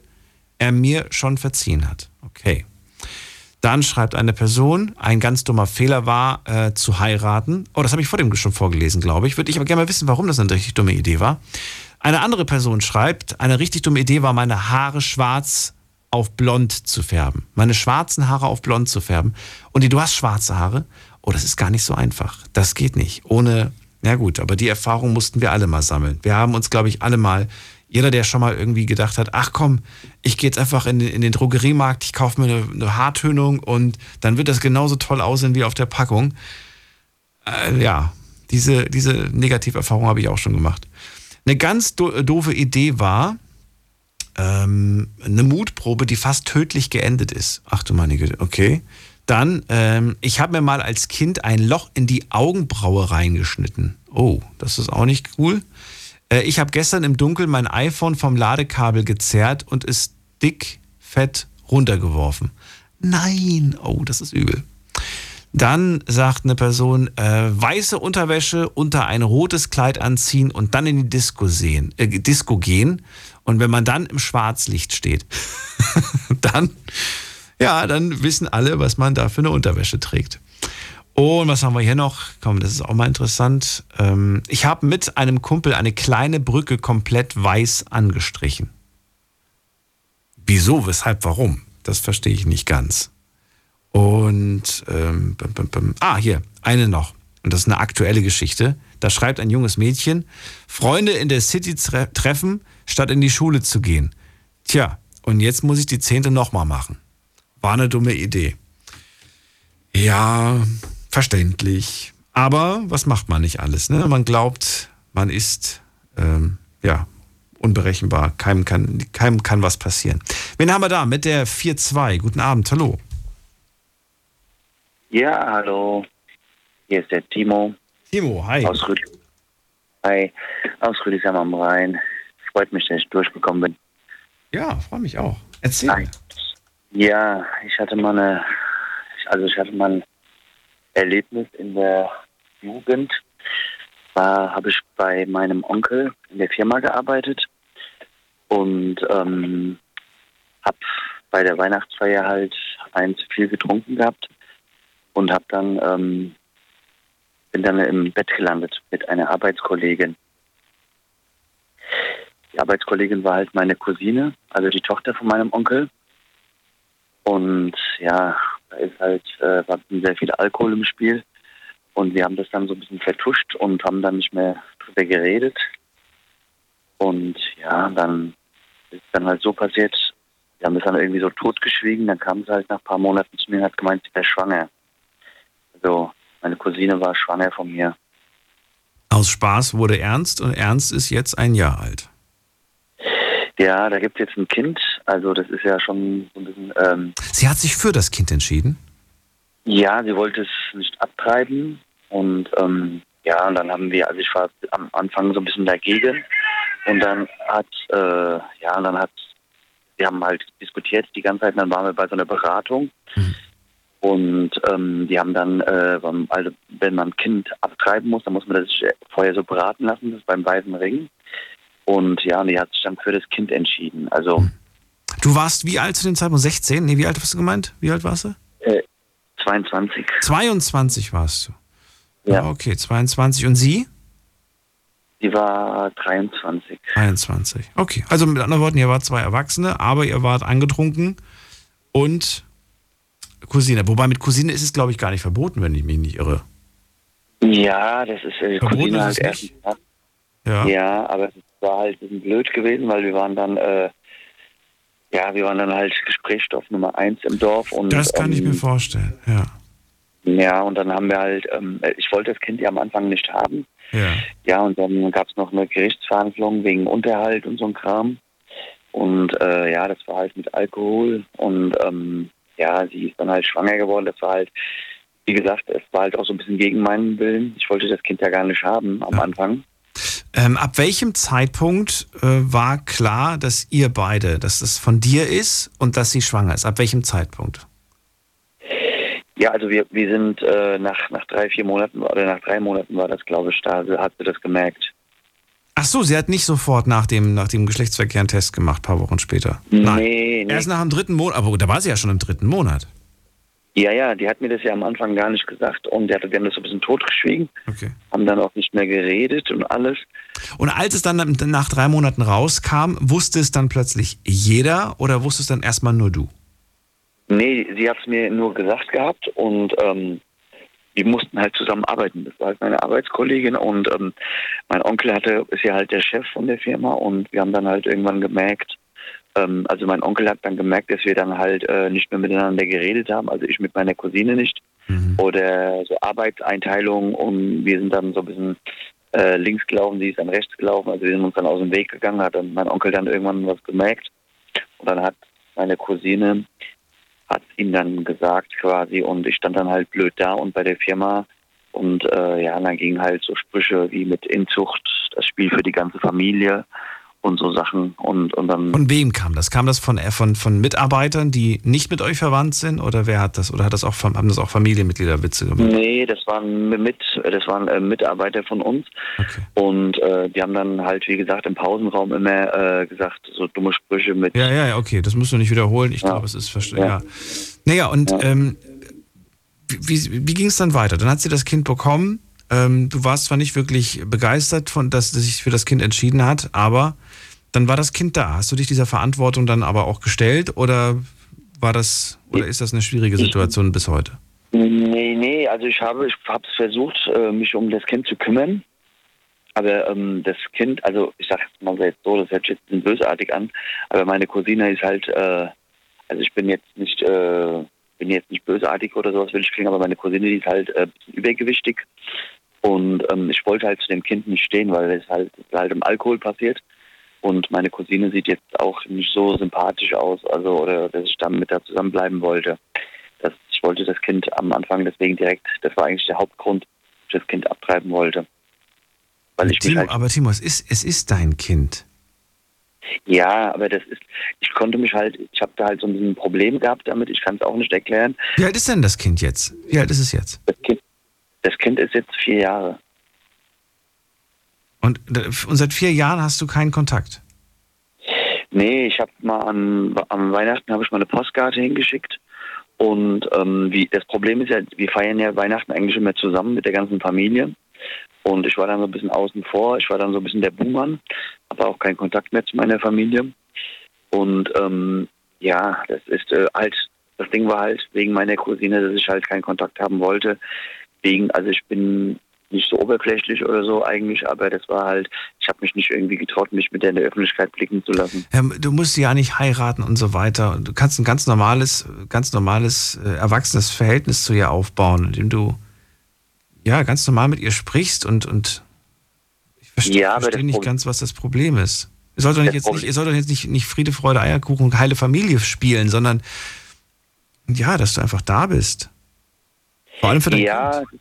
er mir schon verziehen hat. Okay. Dann schreibt eine Person, ein ganz dummer Fehler war, äh, zu heiraten. Oh, das habe ich vor dem schon vorgelesen, glaube ich. Würde ich aber gerne mal wissen, warum das eine richtig dumme Idee war. Eine andere Person schreibt, eine richtig dumme Idee war, meine Haare schwarz auf blond zu färben. Meine schwarzen Haare auf blond zu färben. Und die, du hast schwarze Haare. Oh, das ist gar nicht so einfach. Das geht nicht. Ohne Ja gut, aber die Erfahrung mussten wir alle mal sammeln. Wir haben uns, glaube ich, alle mal, jeder, der schon mal irgendwie gedacht hat, ach komm, ich gehe jetzt einfach in den, in den Drogeriemarkt, ich kaufe mir eine, eine Haartönung und dann wird das genauso toll aussehen wie auf der Packung. Äh, ja, diese, diese Negativerfahrung habe ich auch schon gemacht. Eine ganz do doofe Idee war, ähm, eine Mutprobe, die fast tödlich geendet ist. Ach du meine Güte, okay. Dann, ähm, ich habe mir mal als Kind ein Loch in die Augenbraue reingeschnitten. Oh, das ist auch nicht cool. Äh, ich habe gestern im Dunkeln mein iPhone vom Ladekabel gezerrt und es dick, fett runtergeworfen. Nein, oh, das ist übel. Dann sagt eine Person, äh, weiße Unterwäsche unter ein rotes Kleid anziehen und dann in die Disco, sehen, äh, Disco gehen. Und wenn man dann im Schwarzlicht steht, [LAUGHS] dann, ja, dann wissen alle, was man da für eine Unterwäsche trägt. Und was haben wir hier noch? Komm, das ist auch mal interessant. Ähm, ich habe mit einem Kumpel eine kleine Brücke komplett weiß angestrichen. Wieso, weshalb, warum? Das verstehe ich nicht ganz. Und ähm, bim, bim, bim. ah, hier, eine noch. Und das ist eine aktuelle Geschichte. Da schreibt ein junges Mädchen, Freunde in der City tre treffen, statt in die Schule zu gehen. Tja, und jetzt muss ich die zehnte nochmal machen. War eine dumme Idee. Ja, verständlich. Aber was macht man nicht alles? Ne? Man glaubt, man ist ähm, ja unberechenbar. Keinem kann, keinem kann was passieren. Wen haben wir da mit der 4-2? Guten Abend, hallo. Ja, hallo. Hier ist der Timo. Timo, hi. Aus Rüd hi. Aus Rüdesheim am Rhein. Freut mich, dass ich durchgekommen bin. Ja, freue mich auch. Erzähl. Hi. Ja, ich hatte mal eine, also ich hatte mal Erlebnis in der Jugend. Da habe ich bei meinem Onkel in der Firma gearbeitet und ähm, habe bei der Weihnachtsfeier halt ein zu viel getrunken gehabt und habe dann ähm, bin dann im Bett gelandet mit einer Arbeitskollegin. Die Arbeitskollegin war halt meine Cousine, also die Tochter von meinem Onkel. Und ja, da ist halt äh, war sehr viel Alkohol im Spiel. Und wir haben das dann so ein bisschen vertuscht und haben dann nicht mehr drüber geredet. Und ja, dann ist dann halt so passiert, wir haben das dann irgendwie so totgeschwiegen. Dann kam sie halt nach ein paar Monaten zu mir und hat gemeint, sie wäre schwanger. Also meine Cousine war schwanger von mir. Aus Spaß wurde Ernst und Ernst ist jetzt ein Jahr alt. Ja, da gibt es jetzt ein Kind. Also das ist ja schon so ein bisschen... Ähm, Sie hat sich für das Kind entschieden? Ja, sie wollte es nicht abtreiben. Und ähm, ja, und dann haben wir, also ich war am Anfang so ein bisschen dagegen. Und dann hat, äh, ja, und dann hat, wir haben halt diskutiert die ganze Zeit. Und dann waren wir bei so einer Beratung. Mhm. Und ähm, die haben dann, äh, also wenn man ein Kind abtreiben muss, dann muss man das vorher so beraten lassen, das ist beim Weißen Ring. Und ja, und die hat sich dann für das Kind entschieden. Also. Du warst wie alt zu dem Zeitpunkt? 16? Nee, wie alt hast du gemeint? Wie alt warst du? Äh, 22. 22 warst du. Ja. Ah, okay, 22. Und sie? Die war 23. 23. Okay. Also mit anderen Worten, ihr wart zwei Erwachsene, aber ihr wart angetrunken und Cousine. Wobei mit Cousine ist es, glaube ich, gar nicht verboten, wenn ich mich nicht irre. Ja, das ist äh, Verboten Cousine ist halt erst. Ja. Ja. ja, aber es war halt ein bisschen blöd gewesen, weil wir waren dann, äh, ja, wir waren dann halt Gesprächsstoff Nummer eins im Dorf und Das kann ich ähm, mir vorstellen, ja. Ja, und dann haben wir halt, ähm, ich wollte das Kind ja am Anfang nicht haben. Ja. Ja, und dann gab es noch eine Gerichtsverhandlung wegen Unterhalt und so ein Kram. Und äh, ja, das war halt mit Alkohol und ähm, ja, sie ist dann halt schwanger geworden. Das war halt, wie gesagt, es war halt auch so ein bisschen gegen meinen Willen. Ich wollte das Kind ja gar nicht haben am Anfang. Ähm, ab welchem Zeitpunkt äh, war klar, dass ihr beide, dass es von dir ist und dass sie schwanger ist? Ab welchem Zeitpunkt? Ja, also wir, wir sind äh, nach, nach drei, vier Monaten oder nach drei Monaten war das, glaube ich, da hat sie das gemerkt. Ach so, sie hat nicht sofort nach dem, nach dem Geschlechtsverkehr einen Test gemacht, ein paar Wochen später. Nee, nee. Erst nach dem dritten Monat, aber da war sie ja schon im dritten Monat. Ja, ja, die hat mir das ja am Anfang gar nicht gesagt und die hat, haben das so ein bisschen totgeschwiegen, Okay. haben dann auch nicht mehr geredet und alles. Und als es dann nach drei Monaten rauskam, wusste es dann plötzlich jeder oder wusste es dann erstmal nur du? Nee, sie hat es mir nur gesagt gehabt und ähm, wir mussten halt zusammen arbeiten. Das war halt meine Arbeitskollegin und ähm, mein Onkel hatte, ist ja halt der Chef von der Firma und wir haben dann halt irgendwann gemerkt, ähm, also mein Onkel hat dann gemerkt, dass wir dann halt äh, nicht mehr miteinander geredet haben, also ich mit meiner Cousine nicht. Oder so Arbeitseinteilung und wir sind dann so ein bisschen äh, links gelaufen, sie ist dann rechts gelaufen, also wir sind uns dann aus dem Weg gegangen, hat dann mein Onkel dann irgendwann was gemerkt. Und dann hat meine Cousine hat ihm dann gesagt quasi und ich stand dann halt blöd da und bei der Firma. Und äh, ja, dann gingen halt so Sprüche wie mit Inzucht, das Spiel für die ganze Familie und so Sachen und, und dann Von wem kam das? Kam das von, äh, von, von Mitarbeitern, die nicht mit euch verwandt sind? Oder wer hat das? Oder hat das auch, haben das auch Familienmitglieder Witze gemacht? Nee, das waren mit, das waren äh, Mitarbeiter von uns. Und äh, die haben dann halt, wie gesagt, im Pausenraum immer äh, gesagt, so dumme Sprüche mit. Ja, ja, ja, okay, das musst du nicht wiederholen. Ich glaube, es ist verständlich. Ja. Naja, und Ähm, wie, wie ging es dann weiter? Dann hat sie das Kind bekommen. Ähm, du warst zwar nicht wirklich begeistert, von, dass sie sich für das Kind entschieden hat, aber dann war das Kind da. Hast du dich dieser Verantwortung dann aber auch gestellt oder war das oder ist das eine schwierige Situation bis heute? Nee, nee, also ich habe ich habe es versucht, äh, mich um das Kind zu kümmern. Aber ähm, das Kind, also ich sage mal jetzt so, das hört sich jetzt ein bisschen bösartig an, aber meine Cousine ist halt, äh, also ich bin jetzt nicht, äh, bin jetzt nicht bösartig oder sowas will ich klingen, aber meine Cousine die ist halt äh, ein bisschen übergewichtig und ähm, ich wollte halt zu dem Kind nicht stehen, weil es halt, halt im Alkohol passiert und meine Cousine sieht jetzt auch nicht so sympathisch aus, also oder dass ich dann mit da zusammenbleiben wollte. Das, ich wollte das Kind am Anfang deswegen direkt, das war eigentlich der Hauptgrund, dass ich das Kind abtreiben wollte. Weil ich Timo, halt, aber Timo, es ist, es ist dein Kind. ja, aber das ist, ich konnte mich halt, ich habe da halt so ein Problem gehabt damit, ich kann es auch nicht erklären. Wie alt ist denn das Kind jetzt? Wie alt ist es jetzt? Das Kind, das kind ist jetzt vier Jahre. Und, und seit vier Jahren hast du keinen Kontakt? Nee, ich habe mal an, am Weihnachten habe ich mal eine Postkarte hingeschickt. Und ähm, wie, das Problem ist ja, wir feiern ja Weihnachten eigentlich immer zusammen mit der ganzen Familie. Und ich war dann so ein bisschen außen vor, ich war dann so ein bisschen der Buhmann, habe auch keinen Kontakt mehr zu meiner Familie. Und ähm, ja, das ist äh, halt, das Ding war halt wegen meiner Cousine, dass ich halt keinen Kontakt haben wollte. Wegen, also ich bin nicht so oberflächlich oder so eigentlich, aber das war halt, ich habe mich nicht irgendwie getraut, mich mit der in der Öffentlichkeit blicken zu lassen. Ähm, Du musst ja nicht heiraten und so weiter. Du kannst ein ganz normales, ganz normales, äh, erwachsenes Verhältnis zu ihr aufbauen, indem du ja ganz normal mit ihr sprichst und, und ich verstehe, Ja, das nicht Problem- ganz, was das Problem ist. Ihr sollt doch jetzt nicht, ihr sollt doch jetzt nicht, nicht Friede, Freude, Eierkuchen und heile Familie spielen, sondern ja, dass du einfach da bist. Vor allem für dein ja, Kind.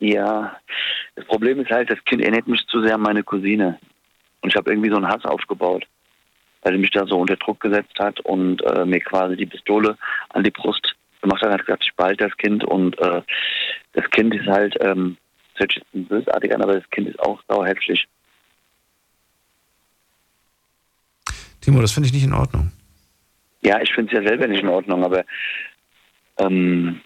Ja. Das Problem ist halt, das Kind erinnert mich zu sehr an meine Cousine. Und ich habe irgendwie so einen Hass aufgebaut, weil sie mich da so unter Druck gesetzt hat und äh, mir quasi die Pistole an die Brust gemacht hat, hat gesagt, ich behalte das Kind und äh, das Kind ist halt, ähm, das hört sich jetzt bösartig an, aber das Kind ist auch sauhässlich. Timo, das finde ich nicht in Ordnung. Ja, ich finde es ja selber nicht in Ordnung, aber ähm,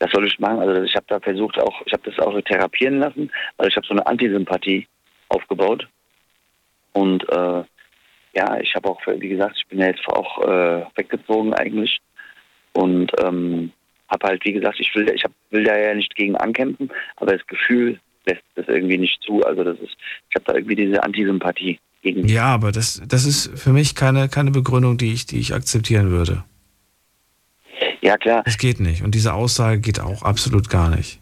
was soll ich machen? Also ich habe da versucht auch, ich habe das auch therapieren lassen, weil ich habe so eine Antisympathie aufgebaut. Und äh, ja, ich habe auch, wie gesagt, ich bin ja jetzt auch äh, weggezogen eigentlich. Und ähm, habe halt, wie gesagt, ich will, ich hab, will da ja nicht gegen ankämpfen, aber das Gefühl lässt das irgendwie nicht zu. Also das ist, ich habe da irgendwie diese Antisympathie gegen. Ja, aber das, das ist für mich keine, keine Begründung, die ich, die ich akzeptieren würde. Ja, klar. Das geht nicht. Und diese Aussage geht auch absolut gar nicht.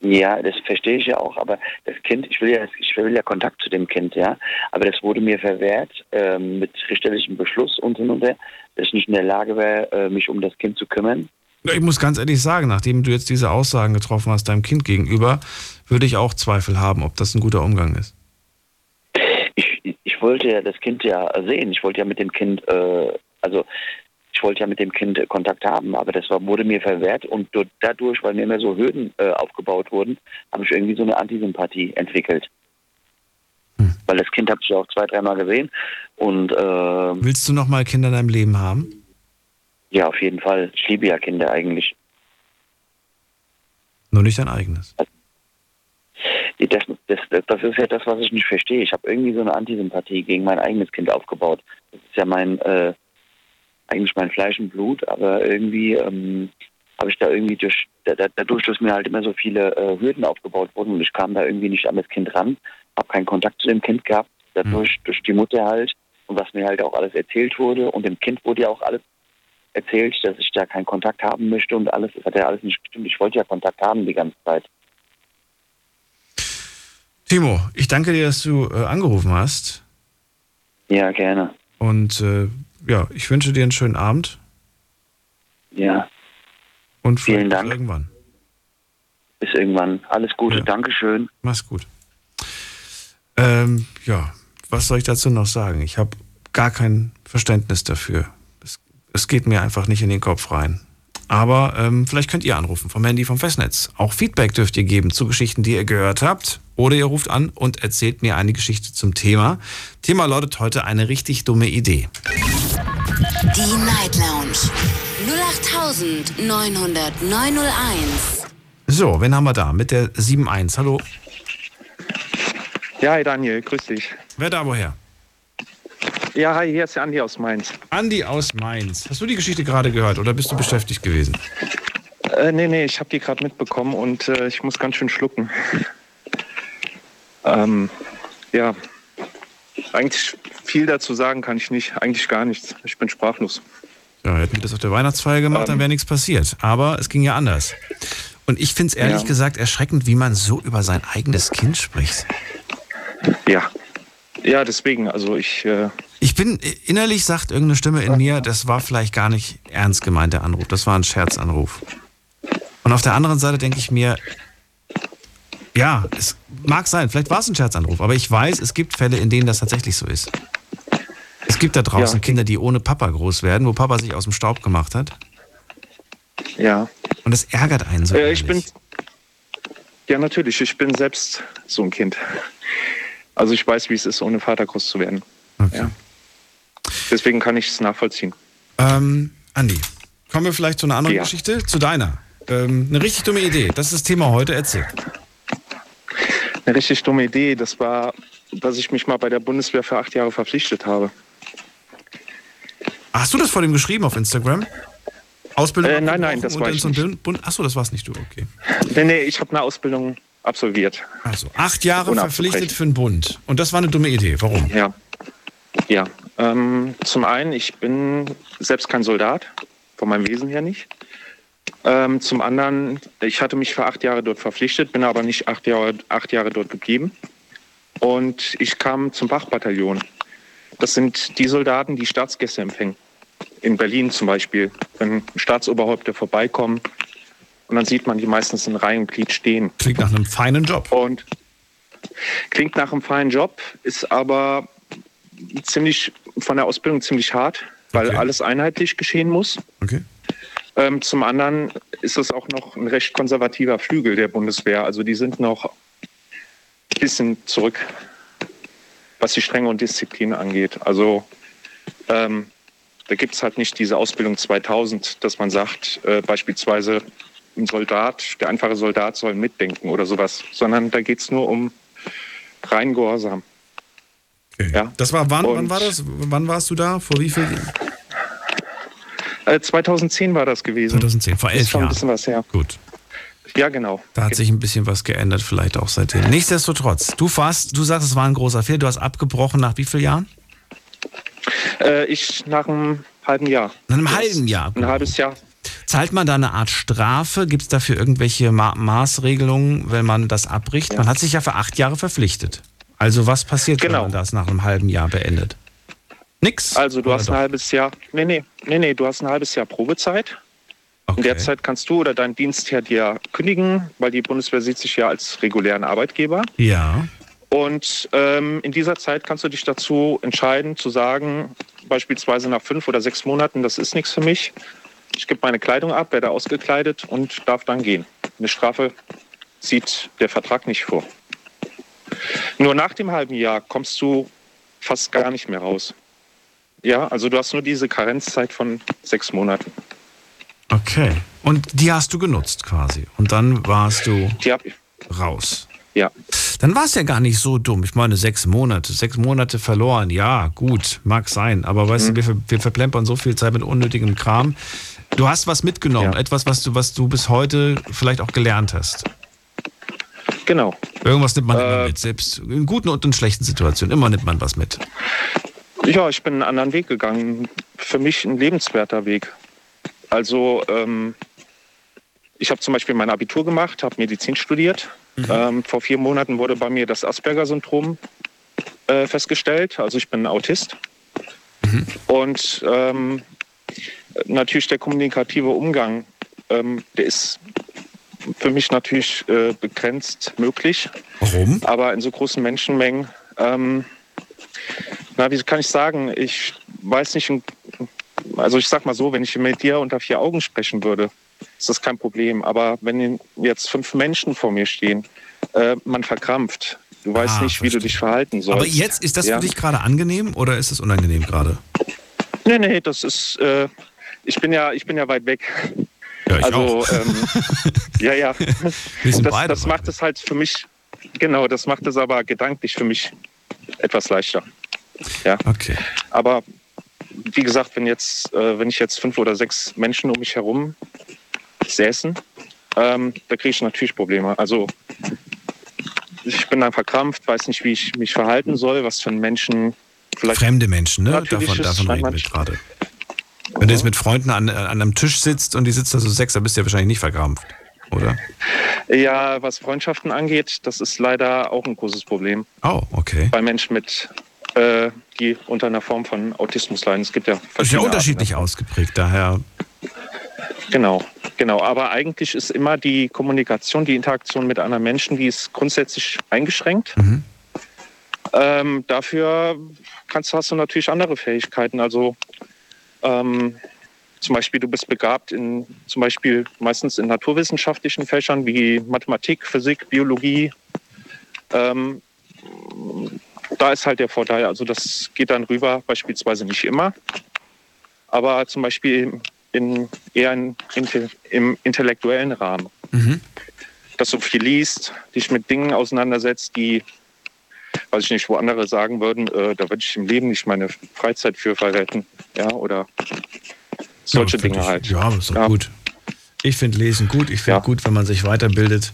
Ja, das verstehe ich ja auch, aber das Kind, ich will ja, ich will ja Kontakt zu dem Kind, ja, aber das wurde mir verwehrt ähm, mit richterlichem Beschluss und hin und her, dass ich nicht in der Lage wäre, äh, mich um das Kind zu kümmern. Ich muss ganz ehrlich sagen, nachdem du jetzt diese Aussagen getroffen hast deinem Kind gegenüber, würde ich auch Zweifel haben, ob das ein guter Umgang ist. Ich, ich wollte ja das Kind ja sehen, ich wollte ja mit dem Kind, äh, also ich wollte ja mit dem Kind äh, Kontakt haben, aber das war, wurde mir verwehrt und dadurch, weil mir immer so Hürden äh, aufgebaut wurden, habe ich irgendwie so eine Antisympathie entwickelt. Weil das Kind habe ich ja auch zwei, dreimal gesehen und äh, Willst du noch mal Kinder in deinem Leben haben? ja, auf jeden Fall. Ich liebe ja Kinder eigentlich. Nur nicht dein eigenes. Das, das, das ist ja das, was ich nicht verstehe. Ich habe irgendwie so eine Antisympathie gegen mein eigenes Kind aufgebaut. Das ist ja mein, äh, eigentlich mein Fleisch und Blut, aber irgendwie, ähm, habe ich da irgendwie durch, da, da, dadurch, dass mir halt immer so viele äh, Hürden aufgebaut wurden und ich kam da irgendwie nicht an das Kind ran, habe keinen Kontakt zu dem Kind gehabt, dadurch durch die Mutter halt und was mir halt auch alles erzählt wurde und dem Kind wurde ja auch alles erzählt, dass ich da keinen Kontakt haben möchte und alles, das hat ja alles nicht gestimmt. Ich wollte ja Kontakt haben die ganze Zeit. Timo, ich danke dir, dass du äh, angerufen hast. Ja, gerne. Und äh, ja, ich wünsche dir einen schönen Abend. Ja. Und Vielen bis Dank. irgendwann. Bis irgendwann. Alles Gute. Dankeschön. Mach's gut. Ähm, ja, was soll ich dazu noch sagen? Ich habe gar kein Verständnis dafür. Es, es geht mir einfach nicht in den Kopf rein. Aber ähm, vielleicht könnt ihr anrufen vom Handy vom Festnetz. Auch Feedback dürft ihr geben zu Geschichten, die ihr gehört habt. Oder ihr ruft an und erzählt mir eine Geschichte zum Thema. Thema lautet heute eine richtig dumme Idee. Die Night Lounge 0890901. So, wen haben wir da? Mit der 7.1. Hallo. Ja, hi Daniel, grüß dich. Wer da woher? Ja, hi, hier ist der Andi aus Mainz. Andi aus Mainz. Hast du die Geschichte gerade gehört oder bist du beschäftigt gewesen? Äh, nee, nee, ich habe die gerade mitbekommen und äh, ich muss ganz schön schlucken. Ähm, ja, eigentlich viel dazu sagen kann ich nicht. Eigentlich gar nichts. Ich bin sprachlos. Ja, hätten wir das auf der Weihnachtsfeier gemacht, dann wäre nichts passiert. Aber es ging ja anders. Und ich finde es ehrlich Ja. gesagt erschreckend, wie man so über sein eigenes Kind spricht. Ja. Ja, deswegen, also ich. Äh, Ich bin, innerlich sagt irgendeine Stimme in mir, das war vielleicht gar nicht ernst gemeint, der Anruf. Das war ein Scherzanruf. Und auf der anderen Seite denke ich mir, ja, es mag sein, vielleicht war es ein Scherzanruf, aber ich weiß, es gibt Fälle, in denen das tatsächlich so ist. Es gibt da draußen Ja. Kinder, die ohne Papa groß werden, wo Papa sich aus dem Staub gemacht hat. ja. Und das ärgert einen so. Äh, ich bin. Ja, natürlich. Ich bin selbst so ein Kind. Also ich weiß, wie es ist, ohne Vater groß zu werden. Ja. Deswegen kann ich es nachvollziehen. Ähm, Andi, kommen wir vielleicht zu einer anderen Ja. Geschichte? Zu deiner. Ähm, eine richtig dumme Idee. Das ist das Thema heute. Erzähl. Eine richtig dumme Idee, das war, dass ich mich mal bei der Bundeswehr für acht Jahre verpflichtet habe. Hast du das vor dem geschrieben auf Instagram? Ausbildung? Äh, nein, nein, das war ich nicht. Bund- Achso, das war's nicht du, okay. Nee, nee, ich habe eine Ausbildung absolviert. Also, acht Jahre verpflichtet für den Bund. Und das war eine dumme Idee. Warum? Ja. Ja. Ähm, zum einen, ich bin selbst kein Soldat, von meinem Wesen her nicht. Ähm, zum anderen, ich hatte mich für acht Jahre dort verpflichtet, bin aber nicht acht Jahre, acht Jahre dort geblieben. Und ich kam zum Wachbataillon. Das sind die Soldaten, die Staatsgäste empfängen. In Berlin zum Beispiel, wenn Staatsoberhäupter vorbeikommen und dann sieht man die meistens in Reihe und Glied stehen. Klingt nach einem feinen Job. Und klingt nach einem feinen Job, ist aber ziemlich von der Ausbildung ziemlich hart, weil alles einheitlich geschehen muss. Okay. Ähm, zum anderen ist es auch noch ein recht konservativer Flügel der Bundeswehr. Also die sind noch ein bisschen zurück, was die Strenge und Disziplin angeht. Also ähm, da gibt es halt nicht diese Ausbildung 2000, dass man sagt, äh, beispielsweise ein Soldat, der einfache Soldat soll mitdenken oder sowas, sondern da geht es nur um rein Gehorsam. Ja. Das war wann? Wann war das? Wann warst du da? Vor wie viel? Äh, 2010 war das gewesen. 2010, vor Das ist elf schon Jahren. ein bisschen was her. Gut. Ja, genau. Da hat sich ein bisschen was geändert, vielleicht auch seitdem. Nichtsdestotrotz, du fast, du sagst, es war ein großer Fehler. Du hast abgebrochen nach wie vielen Jahren? Äh, ich nach einem halben Jahr. Nach einem halben Jahr. Ein halbes Jahr. Zahlt man da eine Art Strafe? Gibt es dafür irgendwelche Ma Maßregelungen, wenn man das abbricht? Man hat sich ja für acht Jahre verpflichtet. Also was passiert, Genau. wenn man das nach einem halben Jahr beendet? Nix? Also du hast doch? ein halbes Jahr. Nee, nee, nee, nee, du hast ein halbes Jahr Probezeit. In der Zeit kannst du oder dein Dienstherr dir kündigen, weil die Bundeswehr sieht sich ja als regulären Arbeitgeber. Ja. Und ähm, in dieser Zeit kannst du dich dazu entscheiden, zu sagen, beispielsweise nach fünf oder sechs Monaten, das ist nichts für mich. Ich gebe meine Kleidung ab, werde ausgekleidet und darf dann gehen. Eine Strafe sieht der Vertrag nicht vor. Nur nach dem halben Jahr kommst du fast gar nicht mehr raus. Ja, also du hast nur diese Karenzzeit von sechs Monaten. Okay. Und die hast du genutzt quasi. Und dann warst du raus. Ja. Dann war es ja gar nicht so dumm. Ich meine, sechs Monate. Sechs Monate verloren. Ja, gut, mag sein. Aber weißt Mhm. du, wir, wir verplempern so viel Zeit mit unnötigem Kram. Du hast was mitgenommen, etwas, was du, was du bis heute vielleicht auch gelernt hast. Genau. Irgendwas nimmt man immer mit, selbst in guten und in schlechten Situationen. Immer nimmt man was mit. Ja, ich bin einen anderen Weg gegangen. Für mich ein lebenswerter Weg. Also ähm, ich habe zum Beispiel mein Abitur gemacht, habe Medizin studiert. Ähm, vor vier Monaten wurde bei mir das Asperger-Syndrom äh, festgestellt. Also ich bin ein Autist. Und ähm, natürlich der kommunikative Umgang, ähm, der ist für mich natürlich äh, begrenzt möglich. Warum? Aber in so großen Menschenmengen, ähm, na, wie kann ich sagen, ich weiß nicht, also ich sag mal so, wenn ich mit dir unter vier Augen sprechen würde, ist das kein Problem. Aber wenn jetzt fünf Menschen vor mir stehen, äh, man verkrampft. Du weißt Ah, nicht, wie du dich verhalten sollst. Aber jetzt, ist das Ja. für dich gerade angenehm oder ist es unangenehm gerade? Nee, nee, das ist, äh, ich bin ja, ich bin ja weit weg. Ja, ich also, auch. Ähm, [LAUGHS] ja, ja. Das, das macht es halt für mich, genau, das macht es aber gedanklich für mich etwas leichter. Ja. Okay. Aber wie gesagt, wenn jetzt, äh, wenn ich jetzt fünf oder sechs Menschen um mich herum säßen, ähm, da kriege ich natürlich Probleme. Also ich bin dann verkrampft, weiß nicht, wie ich mich verhalten soll, was für einen Menschen vielleicht Fremde Menschen, ne? Davon, davon reden wir gerade. Wenn du jetzt mit Freunden an, an einem Tisch sitzt und die sitzen da so sechs, dann bist du ja wahrscheinlich nicht verkrampft, oder? Ja, was Freundschaften angeht, das ist leider auch ein großes Problem. Oh, okay. Bei Menschen mit, äh, die unter einer Form von Autismus leiden. Es gibt ja Das ist ja verschiedene unterschiedlich ausgeprägt, daher. Arten. Genau, genau. Aber eigentlich ist immer die Kommunikation, die Interaktion mit anderen Menschen, die ist grundsätzlich eingeschränkt. Ähm, dafür kannst, hast du natürlich andere Fähigkeiten. Also ähm, zum Beispiel, du bist begabt in zum Beispiel meistens in naturwissenschaftlichen Fächern wie Mathematik, Physik, Biologie. Ähm, da ist halt der Vorteil, also das geht dann rüber, beispielsweise nicht immer, aber zum Beispiel in, eher in, in, im intellektuellen Rahmen, dass du viel liest, dich mit Dingen auseinandersetzt, die, weiß ich nicht, wo andere sagen würden, äh, da würde ich im Leben nicht meine Freizeit für verwenden, ja, oder solche Ja, Dinge ich, halt. Ja, ist doch gut. Ich finde Lesen gut. Ich finde gut, wenn man sich weiterbildet.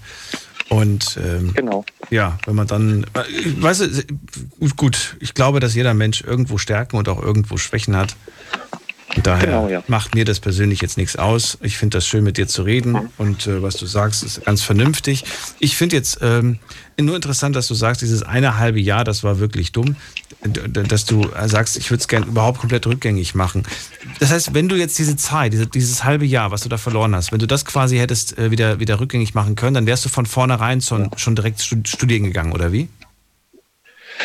Und ähm, genau. ja, wenn man dann, äh, weißt du, gut, ich glaube, dass jeder Mensch irgendwo Stärken und auch irgendwo Schwächen hat. Daher Genau, ja. macht mir das persönlich jetzt nichts aus. Ich finde das schön, mit dir zu reden. Und äh, was du sagst, ist ganz vernünftig. Ich finde jetzt ähm, nur interessant, dass du sagst, dieses eine halbe Jahr, das war wirklich dumm. Dass du äh, sagst, ich würde es gerne überhaupt komplett rückgängig machen. Das heißt, wenn du jetzt diese Zeit, diese, dieses halbe Jahr, was du da verloren hast, wenn du das quasi hättest äh, wieder, wieder rückgängig machen können, dann wärst du von vornherein schon, schon direkt stud- studieren gegangen, oder wie?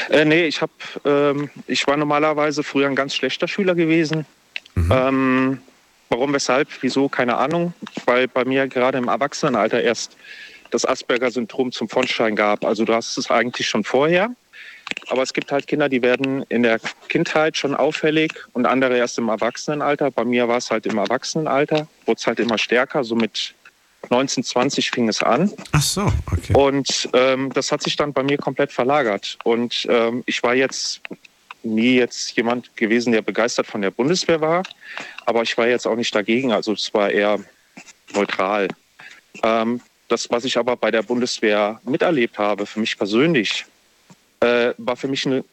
Äh, nee, ich hab, ähm, ich war normalerweise früher ein ganz schlechter Schüler gewesen. Ähm, warum, weshalb, wieso, keine Ahnung. Weil bei mir gerade im Erwachsenenalter erst das Asperger-Syndrom zum Vorschein gab. Also du hast es eigentlich schon vorher. Aber es gibt halt Kinder, die werden in der Kindheit schon auffällig und andere erst im Erwachsenenalter. Bei mir war es halt im Erwachsenenalter, wurde es halt immer stärker. So mit 19, 20 fing es an. Ach so, okay. Und ähm, das hat sich dann bei mir komplett verlagert. Und ähm, ich war jetzt nie jetzt jemand gewesen, der begeistert von der Bundeswehr war, aber ich war jetzt auch nicht dagegen. Also es war eher neutral. Ähm, das, was ich aber bei der Bundeswehr miterlebt habe, für mich persönlich, äh, war für mich eine,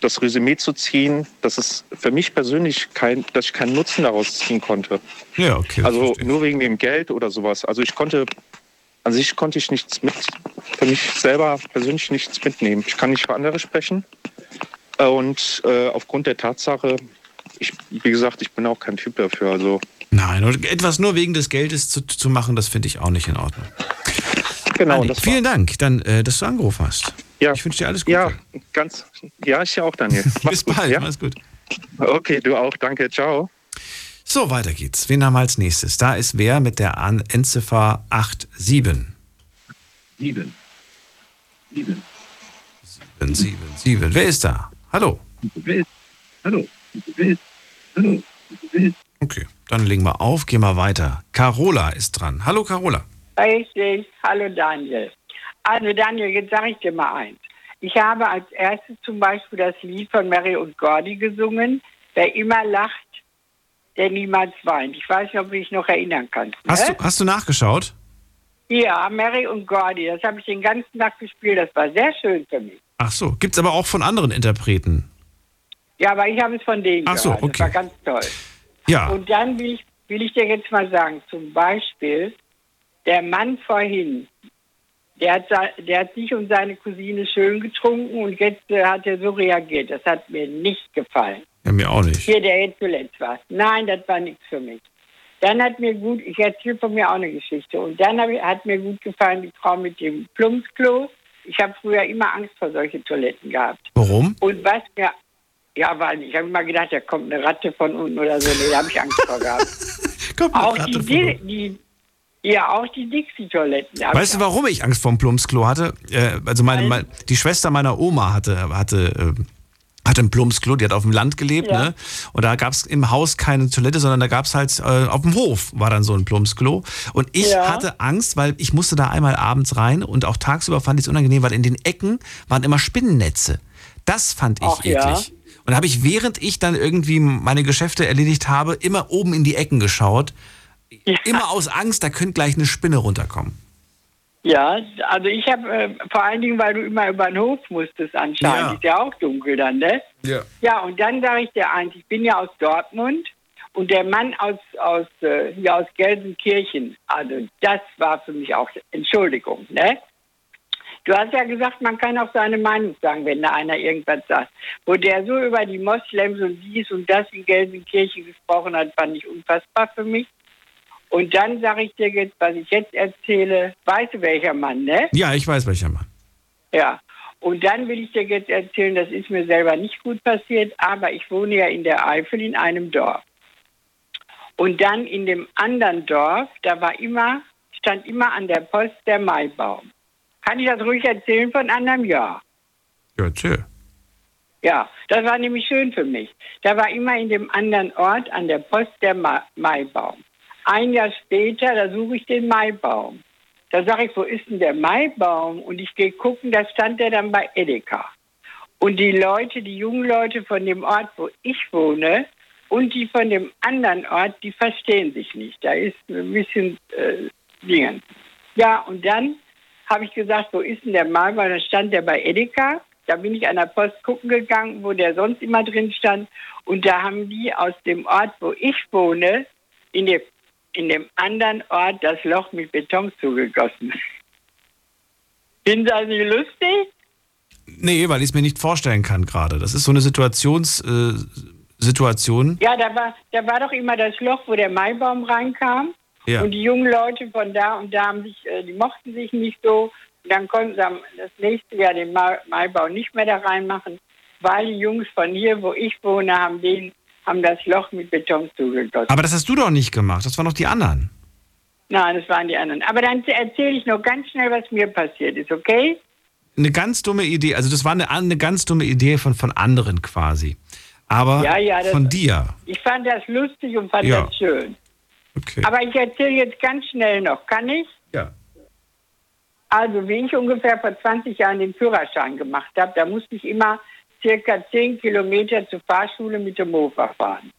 das Resümee zu ziehen, dass es für mich persönlich kein, dass ich keinen Nutzen daraus ziehen konnte. Ja, okay. Also nur wegen dem Geld oder sowas. Also ich konnte, an sich konnte ich nichts mit, für mich selber persönlich nichts mitnehmen. Ich kann nicht für andere sprechen. Äh, Und äh, aufgrund der Tatsache, ich, wie gesagt, ich bin auch kein Typ dafür. Also Nein, und etwas nur wegen des Geldes zu, zu machen, das finde ich auch nicht in Ordnung. genau. Andi, vielen Dank, dann, äh, dass du angerufen hast. Ja. Ich wünsche dir alles Gute. Ja, ganz. Ja, ich ja auch, Daniel. [LAUGHS] Bis bald, ja? mach's gut. Okay, du auch. Danke. Ciao. So, weiter geht's. Wen haben wir als nächstes? Da ist wer mit der An Endziffer 87. 7. 7. 777. Wer ist da? Hallo. Hallo. Hallo. Okay, dann legen wir auf, gehen wir weiter. Carola ist dran. Hallo Carola. Richtig. Hallo Daniel. Also Daniel, jetzt sage ich dir mal eins. Ich habe als erstes zum Beispiel das Lied von Mary und Gordy gesungen. Wer immer lacht, der niemals weint. Ich weiß nicht, ob du dich noch erinnern kannst. Hast, ne? du, hast du nachgeschaut? Ja, Mary und Gordy, das habe ich den ganzen Tag gespielt. Das war sehr schön für mich. Ach so, gibt's aber auch von anderen Interpreten. Ja, aber ich habe es von denen Ach so, gehört. okay. Das war ganz toll. Ja. Und dann will ich, will ich dir jetzt mal sagen, zum Beispiel, der Mann vorhin, der hat, der hat sich und seine Cousine schön getrunken und jetzt äh, hat er so reagiert. Das hat mir nicht gefallen. Ja, mir auch nicht. Hier, der jetzt zuletzt war. Nein, das war nichts für mich. Dann hat mir gut, ich erzähle von mir auch eine Geschichte. Und dann hab hat mir gut gefallen die Frau mit dem Plumpsklo. Ich habe früher immer Angst vor solchen Toiletten gehabt. Warum? Und was mir, ja, weil ich habe immer gedacht, da kommt eine Ratte von unten oder so. Nee, da habe ich Angst vor gehabt. [LAUGHS] auch die, die, die, ja, auch die Dixie-Toiletten. Weißt du, warum ich Angst vor dem Plumpsklo hatte? Äh, also meine, Weil- mein, die Schwester meiner Oma hatte, hatte, äh, hatte ein Plumpsklo, die hat auf dem Land gelebt, Ja. ne? Und da gab es im Haus keine Toilette, sondern da gab es halt äh, auf dem Hof war dann so ein Plumpsklo. Und ich Ja. hatte Angst, weil ich musste da einmal abends rein und auch tagsüber fand ich es unangenehm, weil in den Ecken waren immer Spinnennetze. Das fand ich Ach ja. eklig. Und da habe ich, während ich dann irgendwie meine Geschäfte erledigt habe, immer oben in die Ecken geschaut. Immer aus Angst, da könnte gleich eine Spinne runterkommen. Ja, also ich habe äh, vor allen Dingen, weil du immer über den Hof musstest anscheinend, Ja. ist ja auch dunkel dann, ne? Ja. Ja, und dann sage ich dir eins, ich bin ja aus Dortmund und der Mann aus, aus, äh, hier aus Gelsenkirchen, also das war für mich auch, Entschuldigung, ne? Du hast ja gesagt, man kann auch seine Meinung sagen, wenn da einer irgendwas sagt. Wo der so über die Moslems und dies und das in Gelsenkirchen gesprochen hat, fand ich unfassbar für mich. Und dann sage ich dir jetzt, was ich jetzt erzähle, weißt du welcher Mann, ne? Ja, ich weiß welcher Mann. Ja. Und dann will ich dir jetzt erzählen, das ist mir selber nicht gut passiert, aber ich wohne ja in der Eifel in einem Dorf. Und dann in dem anderen Dorf, da war immer, stand immer an der Post der Maibaum. Kann ich das ruhig erzählen von anderem Jahr? Ja, erzähl. Ja, das war nämlich schön für mich. Da war immer in dem anderen Ort an der Post der Ma Maibaum. Ein Jahr später, da suche ich den Maibaum. Da sage ich, wo ist denn der Maibaum? Und ich gehe gucken, da stand der dann bei Edeka. Und die Leute, die jungen Leute von dem Ort, wo ich wohne, und die von dem anderen Ort, die verstehen sich nicht. Da ist ein bisschen äh, Dingen. Ja, und dann habe ich gesagt, wo ist denn der Maibaum? Da stand der bei Edeka. Da bin ich an der Post gucken gegangen, wo der sonst immer drin stand. Und da haben die aus dem Ort, wo ich wohne, in dem, in dem anderen Ort das Loch mit Beton zugegossen. [LAUGHS] Finden Sie das nicht lustig? Nee, weil ich es mir nicht vorstellen kann gerade. Das ist so eine Situations, äh, Situation. Ja, da war, da war doch immer das Loch, wo der Maibaum reinkam. Ja. Und die jungen Leute von da und da haben sich, äh, die mochten sich nicht so. Und dann konnten sie das nächste Jahr den Ma Maibaum nicht mehr da reinmachen, weil die Jungs von hier, wo ich wohne, haben den, haben das Loch mit Beton zugegossen. Aber das hast du doch nicht gemacht. Das waren doch die anderen. Nein, das waren die anderen. Aber dann erzähle ich noch ganz schnell, was mir passiert ist, okay? Eine ganz dumme Idee. Also das war eine, eine ganz dumme Idee von, von anderen quasi. Aber Ja, ja, das- von dir. Ich fand das lustig und fand Ja. das schön. Okay. Aber ich erzähle jetzt ganz schnell noch, kann ich? Ja. Also, wie ich ungefähr vor 20 Jahren den Führerschein gemacht habe, da musste ich immer circa 10 Kilometer zur Fahrschule mit dem Mofa fahren.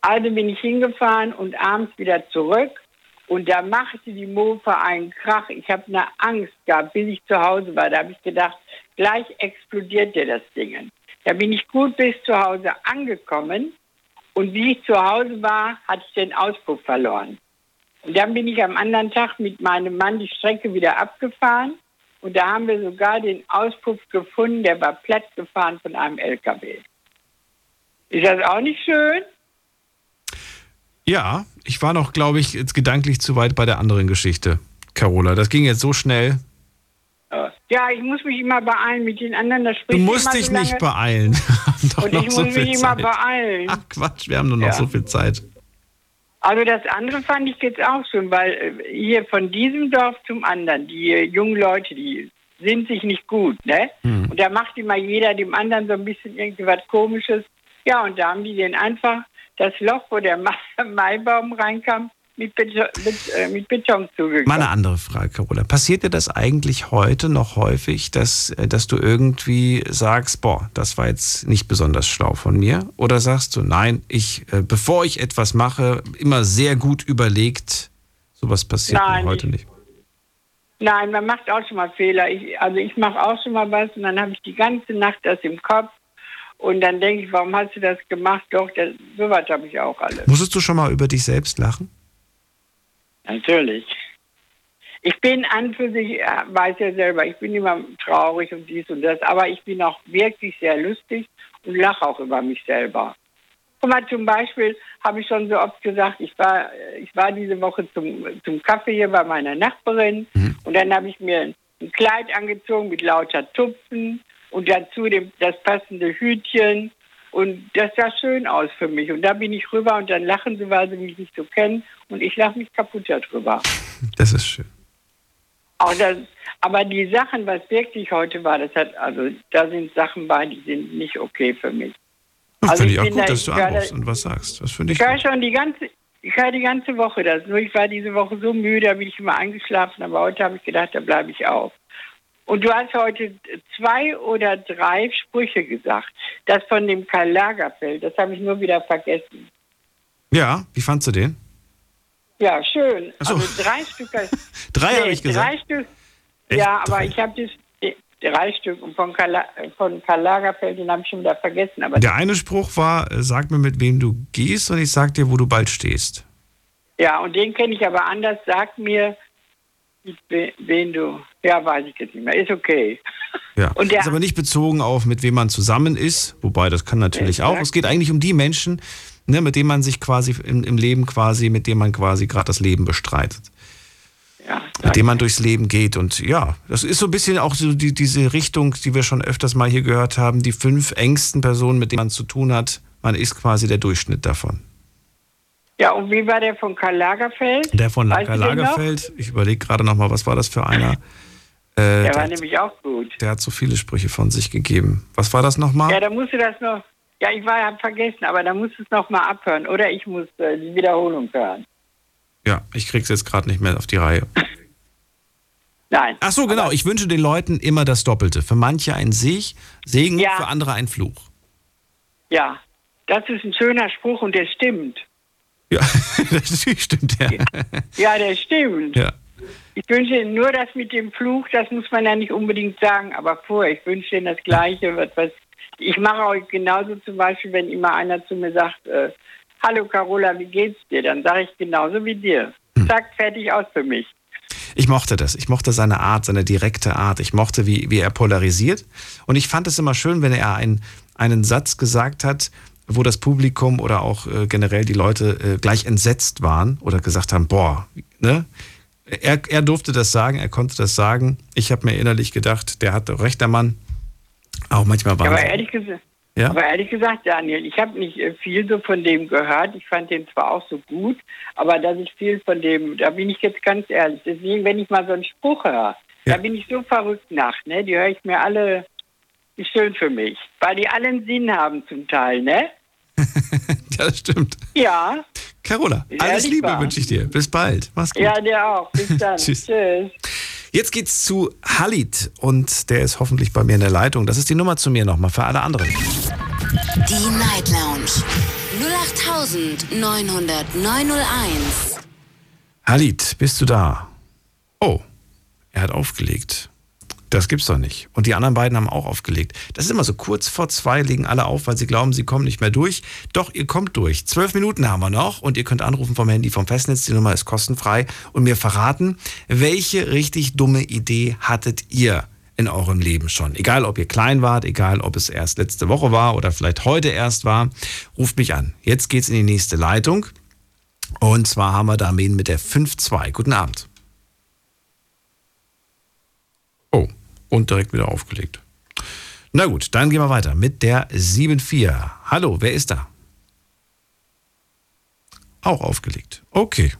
Also bin ich hingefahren und abends wieder zurück und da machte die Mofa einen Krach. Ich habe eine Angst gehabt, bis ich zu Hause war. Da habe ich gedacht, gleich explodiert dir das Ding. Da bin ich gut bis zu Hause angekommen und wie ich zu Hause war, hatte ich den Auspuff verloren. Und dann bin ich am anderen Tag mit meinem Mann die Strecke wieder abgefahren und da haben wir sogar den Auspuff gefunden, der war platt gefahren von einem LKW. Ist das auch nicht schön? Ja, ich war noch, glaube ich, jetzt gedanklich zu weit bei der anderen Geschichte. Carola, das ging jetzt so schnell. Ja, ich muss mich immer beeilen mit den anderen. Das Du musst immer dich so nicht beeilen. [LAUGHS] Und ich so muss mich immer Zeit. beeilen. Ach Quatsch, wir haben nur noch Ja. so viel Zeit. Also das andere fand ich jetzt auch schön, weil äh, hier von diesem Dorf zum anderen, die jungen Leute, die sind sich nicht gut, ne? Hm. Und da macht immer jeder dem anderen so ein bisschen irgendwie was Komisches. Ja, und da haben die den einfach das Loch, wo der [LAUGHS] Ma- Maibaum reinkam, mit Beton, mit, äh, mit Beton zugegangen. Mal eine andere Frage, Carola. Passiert dir das eigentlich heute noch häufig, dass, äh, dass du irgendwie sagst, boah, das war jetzt nicht besonders schlau von mir? Oder sagst du, nein, ich, äh, bevor ich etwas mache, immer sehr gut überlegt, sowas passiert Nein, mir heute ich- nicht. Nein, man macht auch schon mal Fehler. Ich, also ich mache auch schon mal was und dann habe ich die ganze Nacht das im Kopf. Und dann denke ich, warum hast du das gemacht? Doch, das, sowas habe ich auch alles. Musstest du schon mal über dich selbst lachen? Natürlich. Ich bin an für sich, äh, weiß ja selber, ich bin immer traurig und dies und das, aber ich bin auch wirklich sehr lustig und lache auch über mich selber. Guck mal, zum Beispiel habe ich schon so oft gesagt, ich war, äh, ich war diese Woche zum, zum Kaffee hier bei meiner Nachbarin und dann habe ich mir ein Kleid angezogen mit lauter Tupfen und dazu dem, das passende Hütchen und das sah schön aus für mich. Und da bin ich rüber und dann lachen sie, weil sie mich nicht so kennen und ich lache mich kaputt darüber. [LAUGHS] Das ist schön. Das, aber die Sachen, was wirklich heute war, das hat, also da sind Sachen bei, die sind nicht okay für mich. Das Also finde ich auch gut, da- dass du anrufst und was sagst. Das finde ich Ich höre schon die ganze, ich höre die ganze Woche das. Nur ich war diese Woche so müde, da bin ich immer eingeschlafen, aber heute habe ich gedacht, da bleibe ich auf. Und du hast heute zwei oder drei Sprüche gesagt. Das von dem Karl Lagerfeld, das habe ich nur wieder vergessen. Ja, wie fandst du den? Ja, schön. So. Also drei Stück. [LAUGHS] Drei habe ich gesagt. Drei Stück. Echt? Ja, aber Drei? ich habe das drei Stück von Karl, von Karl Lagerfeld, den habe ich schon wieder vergessen. Aber Der eine Spruch war, äh, sag mir, mit wem du gehst und ich sag dir, wo du bald stehst. ja, und den kenne ich aber anders. Sag mir, wen du. Ja, weiß ich jetzt nicht mehr. Ist okay. Ja. Und der- ist aber nicht bezogen auf, mit wem man zusammen ist, wobei das kann natürlich auch. Exakt. Es geht eigentlich um die Menschen, ne, mit denen man sich quasi im, im Leben quasi, mit denen man quasi gerade das Leben bestreitet. mit dem man durchs Leben geht. Und ja, das ist so ein bisschen auch so die, diese Richtung, die wir schon öfters mal hier gehört haben, die fünf engsten Personen, mit denen man zu tun hat. Man ist quasi der Durchschnitt davon. Ja, und wie war der von Karl Lagerfeld? Der von noch? Lagerfeld, ich überlege gerade nochmal, was war das für einer? Äh, Der war der, nämlich auch gut. der hat so viele Sprüche von sich gegeben. Was war das nochmal? Ja, da musst du das noch. Ja, ich war ja vergessen, aber da musst du es noch mal abhören. Oder ich muss äh, die Wiederholung hören. Ja, ich krieg's jetzt gerade nicht mehr auf die Reihe. [LAUGHS] Nein. Ach so, genau. Ich wünsche den Leuten immer das Doppelte. Für manche ein Sieg, Segen, Ja. für andere ein Fluch. Ja, das ist ein schöner Spruch und der stimmt. Ja, [LAUGHS] das natürlich stimmt, ja. Ja, der stimmt. ja. Ich wünsche Ihnen nur das mit dem Fluch, das muss man ja nicht unbedingt sagen, aber vorher, ich wünsche Ihnen das Gleiche. Was, was, ich mache auch genauso zum Beispiel, wenn immer einer zu mir sagt, äh, Hallo Carola, wie geht's dir? Dann sage ich genauso wie dir. Hm. Zack, fertig aus für mich. Ich mochte das. Ich mochte seine Art, seine direkte Art. Ich mochte, wie, wie er polarisiert. Und ich fand es immer schön, wenn er ein, einen Satz gesagt hat, wo das Publikum oder auch äh, generell die Leute äh, gleich entsetzt waren oder gesagt haben, boah, ne? Er, er durfte das sagen, er konnte das sagen. Ich habe mir innerlich gedacht, der hat recht, der Mann. Auch manchmal war aber, er- ehrlich gesagt, Ja? aber ehrlich gesagt, Daniel, ich habe nicht äh, viel so von dem gehört. Ich fand den zwar auch so gut, aber dass ich viel von dem, da bin ich jetzt ganz ehrlich. Deswegen, wenn ich mal so einen Spruch höre, da bin ich so verrückt nach. Ne? Die höre ich mir alle, ist schön für mich. Weil die allen Sinn haben zum Teil, ne? [LAUGHS] Ja, das stimmt. Ja. Carola, alles Liebe wünsche ich dir. Bis bald. Mach's gut. Ja, der auch. Bis [LAUGHS] dann. Tschüss. Tschüss. Jetzt geht's zu Halit und der ist hoffentlich bei mir in der Leitung. Das ist die Nummer zu mir nochmal für alle anderen. Die Night Lounge 0890901. Halit, bist du da? Oh, er hat aufgelegt. Das gibt's doch nicht. Und die anderen beiden haben auch aufgelegt. Das ist immer so kurz vor zwei legen alle auf, weil sie glauben, sie kommen nicht mehr durch. Doch, ihr kommt durch. Zwölf Minuten haben wir noch und ihr könnt anrufen vom Handy vom Festnetz. Die Nummer ist kostenfrei und mir verraten, welche richtig dumme Idee hattet ihr in eurem Leben schon? Egal, ob ihr klein wart, egal, ob es erst letzte Woche war oder vielleicht heute erst war. Ruft mich an. Jetzt geht's in die nächste Leitung. Und zwar haben wir da mit der 5-2. Guten Abend. Oh, und direkt wieder aufgelegt. Na gut, dann gehen wir weiter mit der 7-4. Hallo, wer ist da? Auch aufgelegt. Okay.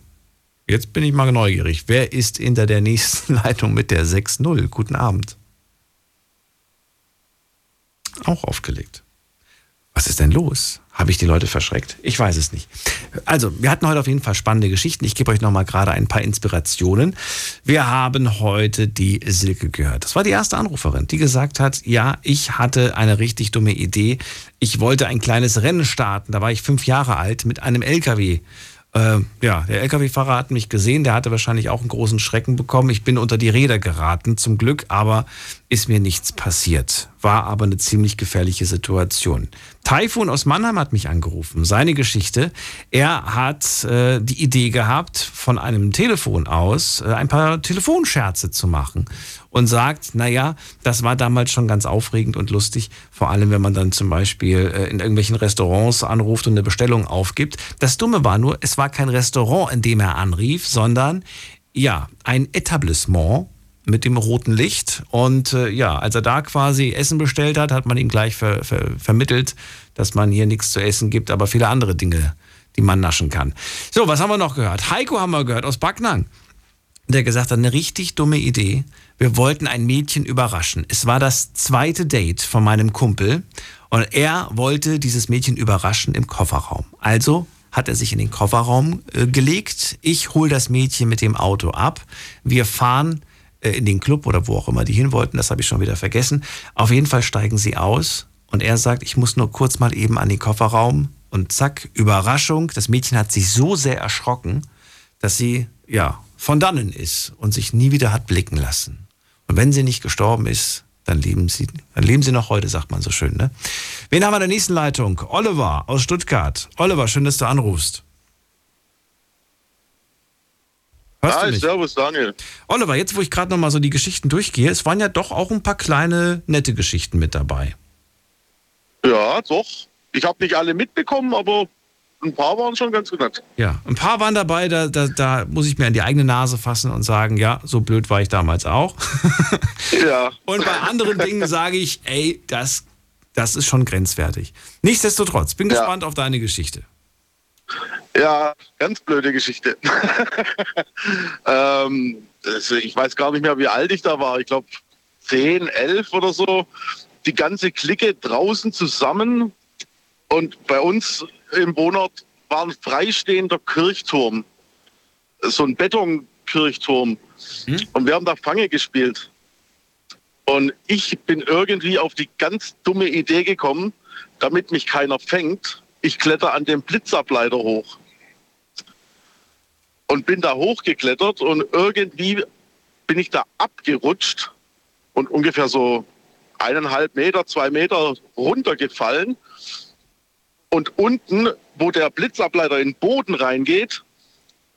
Jetzt bin ich mal neugierig. Wer ist hinter der nächsten [LAUGHS] Leitung mit der 6-0? Guten Abend. Auch aufgelegt. Was ist denn los? Habe ich die Leute verschreckt? Ich weiß es nicht. Also, wir hatten heute auf jeden Fall spannende Geschichten. Ich gebe euch nochmal gerade ein paar Inspirationen. Wir haben heute die Silke gehört. Das war die erste Anruferin, die gesagt hat, ja, ich hatte eine richtig dumme Idee. Ich wollte ein kleines Rennen starten. Da war ich fünf Jahre alt mit einem LKW. Äh, ja, der LKW-Fahrer hat mich gesehen, der hatte wahrscheinlich auch einen großen Schrecken bekommen. Ich bin unter die Räder geraten, zum Glück, aber ist mir nichts passiert. War aber eine ziemlich gefährliche Situation. Taifun aus Mannheim hat mich angerufen. Seine Geschichte. Er hat äh, die Idee gehabt, von einem Telefon aus äh, ein paar Telefonscherze zu machen und sagt, naja, das war damals schon ganz aufregend und lustig, vor allem wenn man dann zum Beispiel äh, in irgendwelchen Restaurants anruft und eine Bestellung aufgibt. Das Dumme war nur, es war kein Restaurant, in dem er anrief, sondern ja, ein Etablissement mit dem roten Licht. Und äh, ja, als er da quasi Essen bestellt hat, hat man ihm gleich ver, ver, vermittelt, dass man hier nichts zu essen gibt, aber viele andere Dinge, die man naschen kann. So, was haben wir noch gehört? Heiko haben wir gehört aus Backnang, der gesagt hat, eine richtig dumme Idee. Wir wollten ein Mädchen überraschen. Es war das zweite Date von meinem Kumpel und er wollte dieses Mädchen überraschen im Kofferraum. Also hat er sich in den Kofferraum äh, gelegt. Ich hole das Mädchen mit dem Auto ab. Wir fahren äh, in den Club oder wo auch immer die hin wollten, das habe ich schon wieder vergessen. Auf jeden Fall steigen sie aus und er sagt, ich muss nur kurz mal eben an den Kofferraum und zack, Überraschung, das Mädchen hat sich so sehr erschrocken, dass sie ja von dannen ist und sich nie wieder hat blicken lassen. Und wenn sie nicht gestorben ist, dann leben sie, dann leben sie noch heute, sagt man so schön, ne? Wen haben wir in der nächsten Leitung? Oliver aus Stuttgart. Oliver, schön, dass du anrufst. Hörst Hi, servus Daniel. Oliver, jetzt wo ich gerade noch mal so die Geschichten durchgehe, es waren ja doch auch ein paar kleine, nette Geschichten mit dabei. Ja, doch. Ich habe nicht alle mitbekommen, aber ein paar waren schon ganz nett. Ja, ein paar waren dabei, da, da, da muss ich mir an die eigene Nase fassen und sagen, ja, so blöd war ich damals auch. [LAUGHS] Ja. Und bei anderen Dingen sage ich, ey, das, das ist schon grenzwertig. Nichtsdestotrotz, bin gespannt auf deine Geschichte. Ja, ganz blöde Geschichte. [LAUGHS] ähm, ich weiß gar nicht mehr, wie alt ich da war. Ich glaube 10, 11 oder so. Die ganze Clique draußen zusammen. Und bei uns im Wohnort war ein freistehender Kirchturm. So ein Betonkirchturm. Und wir haben da Fange gespielt. Und ich bin irgendwie auf die ganz dumme Idee gekommen, damit mich keiner fängt. Ich kletter an dem Blitzableiter hoch. Und bin da hochgeklettert und irgendwie bin ich da abgerutscht und ungefähr so eineinhalb Meter, zwei Meter runtergefallen. Und unten, wo der Blitzableiter in den Boden reingeht,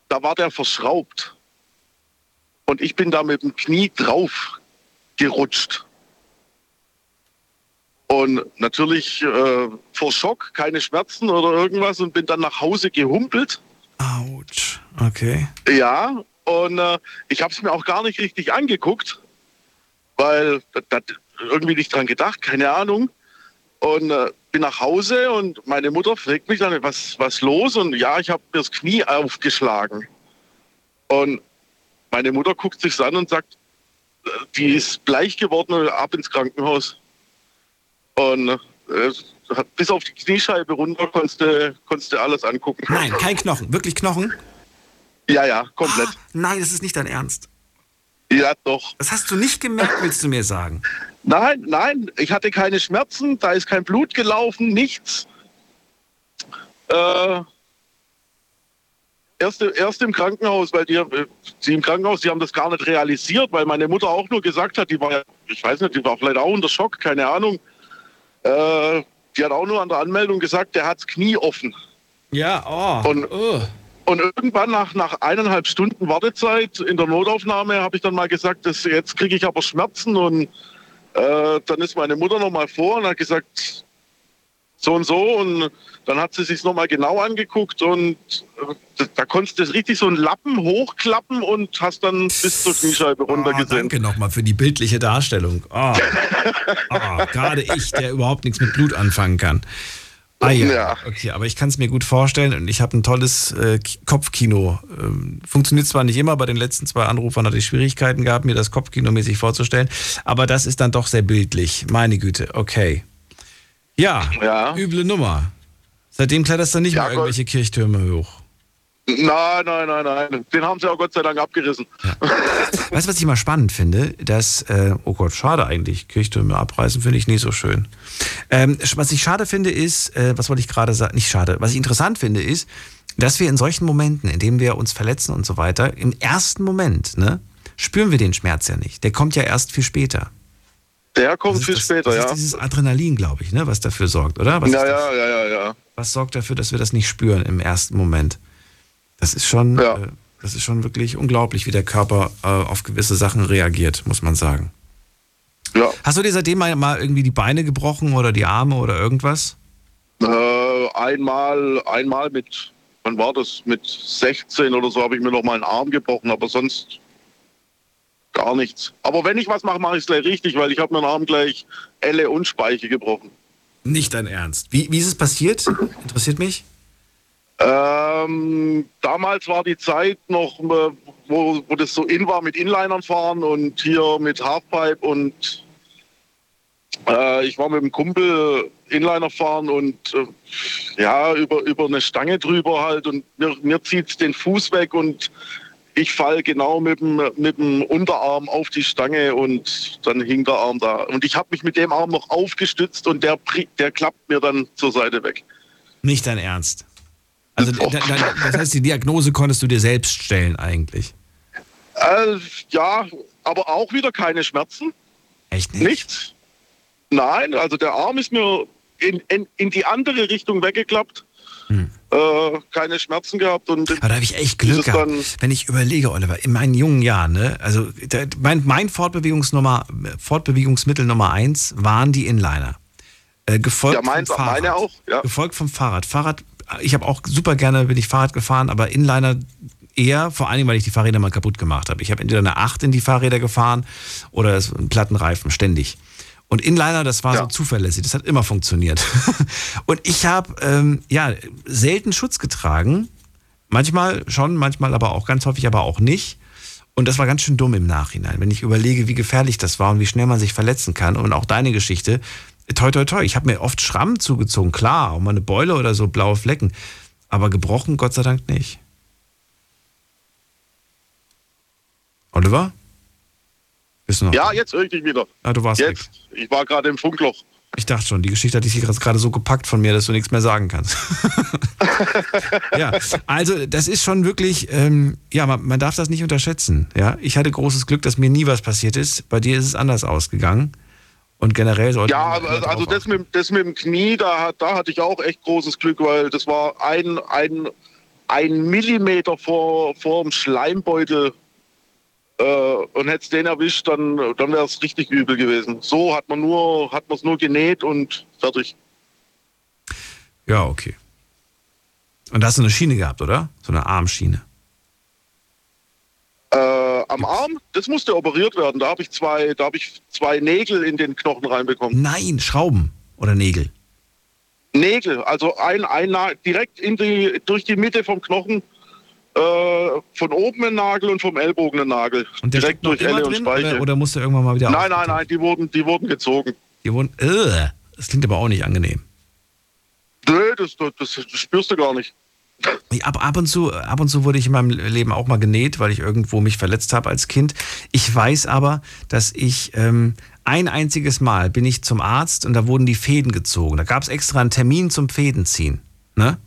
da war der verschraubt. Und ich bin da mit dem Knie drauf gerutscht. Und natürlich äh, vor Schock, keine Schmerzen oder irgendwas und bin dann nach Hause gehumpelt. Autsch. Okay. Ja, und äh, ich habe es mir auch gar nicht richtig angeguckt, weil da irgendwie nicht dran gedacht, keine Ahnung. Und äh, bin nach Hause und meine Mutter fragt mich dann, was was los? Und ja, ich habe mir das Knie aufgeschlagen. Und meine Mutter guckt sich an und sagt, äh, die ist bleich geworden und ab ins Krankenhaus. Und äh, bis auf die Kniescheibe runter konntest du, konntest du alles angucken. Nein, kein Knochen. Wirklich Knochen? Ja, ja, komplett. Nein, das ist nicht dein Ernst. Ja, doch. Das hast du nicht gemerkt, willst du mir sagen? Nein, nein, ich hatte keine Schmerzen, da ist kein Blut gelaufen, nichts. Äh, erst, erst im Krankenhaus, weil die, die im Krankenhaus, die haben das gar nicht realisiert, weil meine Mutter auch nur gesagt hat, die war ja, ich weiß nicht, die war vielleicht auch unter Schock, keine Ahnung. Äh, die hat auch nur an der Anmeldung gesagt, der hat das Knie offen. Ja, oh. Und, und irgendwann nach, nach eineinhalb Stunden Wartezeit in der Notaufnahme habe ich dann mal gesagt, dass jetzt kriege ich aber Schmerzen und äh, dann ist meine Mutter noch mal vor und hat gesagt, so und so und dann hat sie sich noch mal genau angeguckt und äh, da, konntest du richtig so einen Lappen hochklappen und hast dann bis zur Kniescheibe runtergesehen. Danke nochmal für die bildliche Darstellung. Oh. Oh, [LAUGHS] Gerade ich, der überhaupt nichts mit Blut anfangen kann. Ah ja, okay, aber ich kann es mir gut vorstellen und ich habe ein tolles äh, Kopfkino. Ähm, funktioniert zwar nicht immer, bei den letzten zwei Anrufern hatte ich Schwierigkeiten gehabt, mir das Kopfkino mäßig vorzustellen, aber das ist dann doch sehr bildlich. Meine Güte, okay. Ja, üble Nummer. Seitdem kletterst du nicht mehr irgendwelche Kirchtürme hoch. Nein, nein, nein, nein. Den haben sie auch Gott sei Dank abgerissen. Weißt du, was ich mal spannend finde? Dass, äh, oh Gott, schade eigentlich, Kirchtürme abreißen finde ich nicht so schön. Ähm, was ich schade finde ist, äh, was wollte ich gerade sagen? Nicht schade. Was ich interessant finde ist, dass wir in solchen Momenten, in denen wir uns verletzen und so weiter, im ersten Moment, ne, spüren wir den Schmerz ja nicht. Der kommt ja erst viel später. Der kommt viel das, später, das ja. ist dieses Adrenalin, glaube ich, ne, was dafür sorgt, oder? Was, ja, ja, ja, ja, ja. was sorgt dafür, dass wir das nicht spüren im ersten Moment? Das ist schon, äh, das ist schon wirklich unglaublich, wie der Körper äh, auf gewisse Sachen reagiert, muss man sagen. Ja. Hast du dir seitdem mal, mal irgendwie die Beine gebrochen oder die Arme oder irgendwas? Äh, einmal, einmal mit, wann war das? Mit 16 oder so habe ich mir noch mal einen Arm gebrochen, aber sonst gar nichts. Aber wenn ich was mache, mache ich es gleich richtig, weil ich habe mir den Arm gleich Elle und Speiche gebrochen. Nicht dein Ernst. Wie, wie ist es passiert? [LAUGHS] Interessiert mich. Ähm, damals war die Zeit noch, äh, wo, wo das so in war mit Inlinern fahren und hier mit Halfpipe und äh, ich war mit dem Kumpel Inliner fahren und äh, ja, über, über eine Stange drüber halt und mir, mir zieht den Fuß weg und ich fall genau mit dem, mit dem Unterarm auf die Stange und dann hing der Arm da. Und ich habe mich mit dem Arm noch aufgestützt und der, der klappt mir dann zur Seite weg. Nicht dein Ernst. Also, da, da, das heißt, die Diagnose konntest du dir selbst stellen eigentlich. Äh, ja, aber auch wieder keine Schmerzen. Echt nicht? Nichts. Nein, also der Arm ist mir in, in, in die andere Richtung weggeklappt. Äh, keine Schmerzen gehabt und Aber da habe ich echt Glück gehabt. Wenn ich überlege, Oliver, in meinen jungen Jahren, ne, also der, mein, mein Fortbewegungsnummer, Fortbewegungsmittel Nummer eins waren die Inliner. Äh, gefolgt Ja, meins- vom Fahrrad. meine auch, ja. Gefolgt vom Fahrrad. Fahrrad, ich habe auch super gerne bin ich Fahrrad gefahren, aber Inliner eher, vor allem, weil ich die Fahrräder mal kaputt gemacht habe. Ich habe entweder eine 8 in die Fahrräder gefahren oder einen Plattenreifen, ständig. Und Inliner, das war so zuverlässig, das hat immer funktioniert. [LAUGHS] und ich habe ähm, ja selten Schutz getragen. Manchmal schon, manchmal aber auch ganz häufig, aber auch nicht. Und das war ganz schön dumm im Nachhinein, wenn ich überlege, wie gefährlich das war und wie schnell man sich verletzen kann. Und auch deine Geschichte, toi, toi, toi. Ich habe mir oft Schramm zugezogen, klar, auch mal eine Beule oder so, blaue Flecken. Aber gebrochen, Gott sei Dank nicht. Oliver? Bist du noch? ja, jetzt höre ich dich wieder. Ah, du warst jetzt. Ich war gerade im Funkloch. Ich dachte schon, die Geschichte hatte ich hier gerade so gepackt von mir, dass du nichts mehr sagen kannst. [LAUGHS] [LAUGHS] ja, also das ist schon wirklich, ähm, ja, man, man darf das nicht unterschätzen. Ja, ich hatte großes Glück, dass mir nie was passiert ist. Bei dir ist es anders ausgegangen. Und generell sollte Ja, also, also das, mit, das mit dem Knie, da, da hatte ich auch echt großes Glück, weil das war ein, ein, ein Millimeter vor, vor dem Schleimbeutel. Äh, und hätte es den erwischt, dann, dann wäre es richtig übel gewesen. So hat man nur, hat man es nur genäht und fertig. Ja, okay. Und da hast du eine Schiene gehabt, oder? So eine Armschiene. Äh, am Arm, das musste operiert werden. Da habe ich zwei, da habe ich zwei Nägel in den Knochen reinbekommen. Nein, Schrauben oder Nägel. Nägel, also ein, ein direkt in die, durch die Mitte vom Knochen, äh, von oben ein Nagel und vom Ellbogen ein Nagel. Und direkt durch Elle und drin Speiche. oder, oder musste irgendwann mal wieder nein, nein, nein, die wurden, die wurden gezogen. Die wurden, äh, das klingt aber auch nicht angenehm. Nö, das, das, das spürst du gar nicht. Ich, ab, ab, und zu, ab und zu wurde ich in meinem Leben auch mal genäht, weil ich irgendwo mich verletzt habe als Kind. Ich weiß aber, dass ich ähm, ein einziges Mal bin ich zum Arzt und da wurden die Fäden gezogen. Da gab es extra einen Termin zum Fädenziehen. Ne?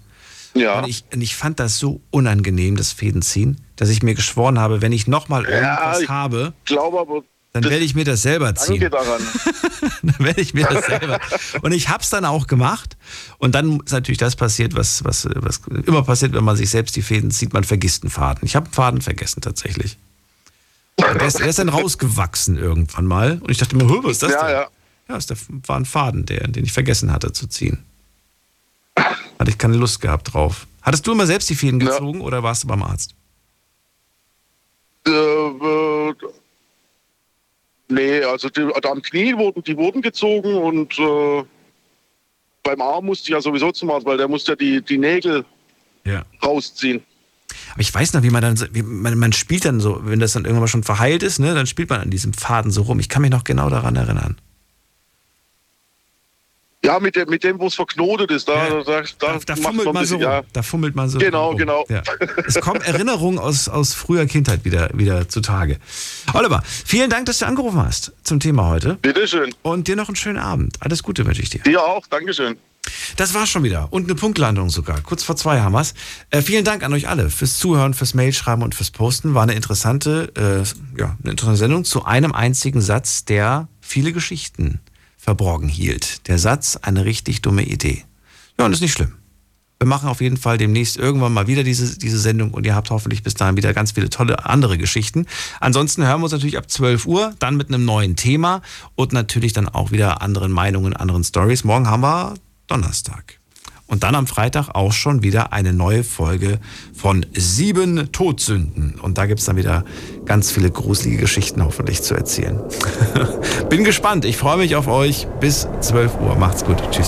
Ja. Und ich, und ich fand das so unangenehm, das Fädenziehen, dass ich mir geschworen habe, wenn ich nochmal irgendwas ich habe, glaube aber, dann werde ich mir das selber ziehen. danke daran. [LAUGHS] dann werde ich mir das selber. Und ich habe es dann auch gemacht. Und dann ist natürlich das passiert, was, was, was immer passiert, wenn man sich selbst die Fäden zieht, man vergisst einen Faden. Ich habe einen Faden vergessen tatsächlich. Der, ist, der ist dann rausgewachsen irgendwann mal. Und ich dachte mir, "Hö, was ist das Ja, denn? ja. Ja, es war ein Faden, der, den ich vergessen hatte zu ziehen. Hatte ich keine Lust gehabt drauf. Hattest du immer selbst die Fäden gezogen oder warst du beim Arzt? Äh, äh, nee, also die, am Knie wurden die wurden gezogen und äh, beim Arm musste ich ja sowieso zum Arzt, weil der musste ja die, die Nägel Ja. rausziehen. Aber ich weiß noch, wie man dann, wie man, man spielt dann so, wenn das dann irgendwann schon verheilt ist, ne, dann spielt man an diesem Faden so rum. Ich kann mich noch genau daran erinnern. Ja, mit dem, mit dem wo es verknotet ist. Da, da, da, da, Da fummelt man man so bisschen, rum. ja. Da fummelt man so Genau, rum. genau. Ja. [LAUGHS] Es kommen Erinnerungen aus, aus früher Kindheit wieder, wieder zutage. Oliver, vielen Dank, dass du angerufen hast zum Thema heute. Bitteschön. Und dir noch einen schönen Abend. Alles Gute wünsche ich dir. Dir auch, Dankeschön. Das war's schon wieder. Und eine Punktlandung sogar. Kurz vor zwei haben wir's. Äh, vielen Dank an euch alle fürs Zuhören, fürs Mailschreiben und fürs Posten. War eine interessante, äh, ja, eine interessante Sendung zu einem einzigen Satz, der viele Geschichten verborgen hielt. Der Satz, eine richtig dumme Idee. Ja, und ist nicht schlimm. Wir machen auf jeden Fall demnächst irgendwann mal wieder diese, diese Sendung und ihr habt hoffentlich bis dahin wieder ganz viele tolle andere Geschichten. Ansonsten hören wir uns natürlich ab 12 Uhr, dann mit einem neuen Thema und natürlich dann auch wieder anderen Meinungen, anderen Stories. Morgen haben wir Donnerstag. Und dann am Freitag auch schon wieder eine neue Folge von Sieben Todsünden. Und da gibt's dann wieder ganz viele gruselige Geschichten hoffentlich zu erzählen. [LAUGHS] Bin gespannt. Ich freue mich auf euch. Bis 12 Uhr. Macht's gut. Tschüss.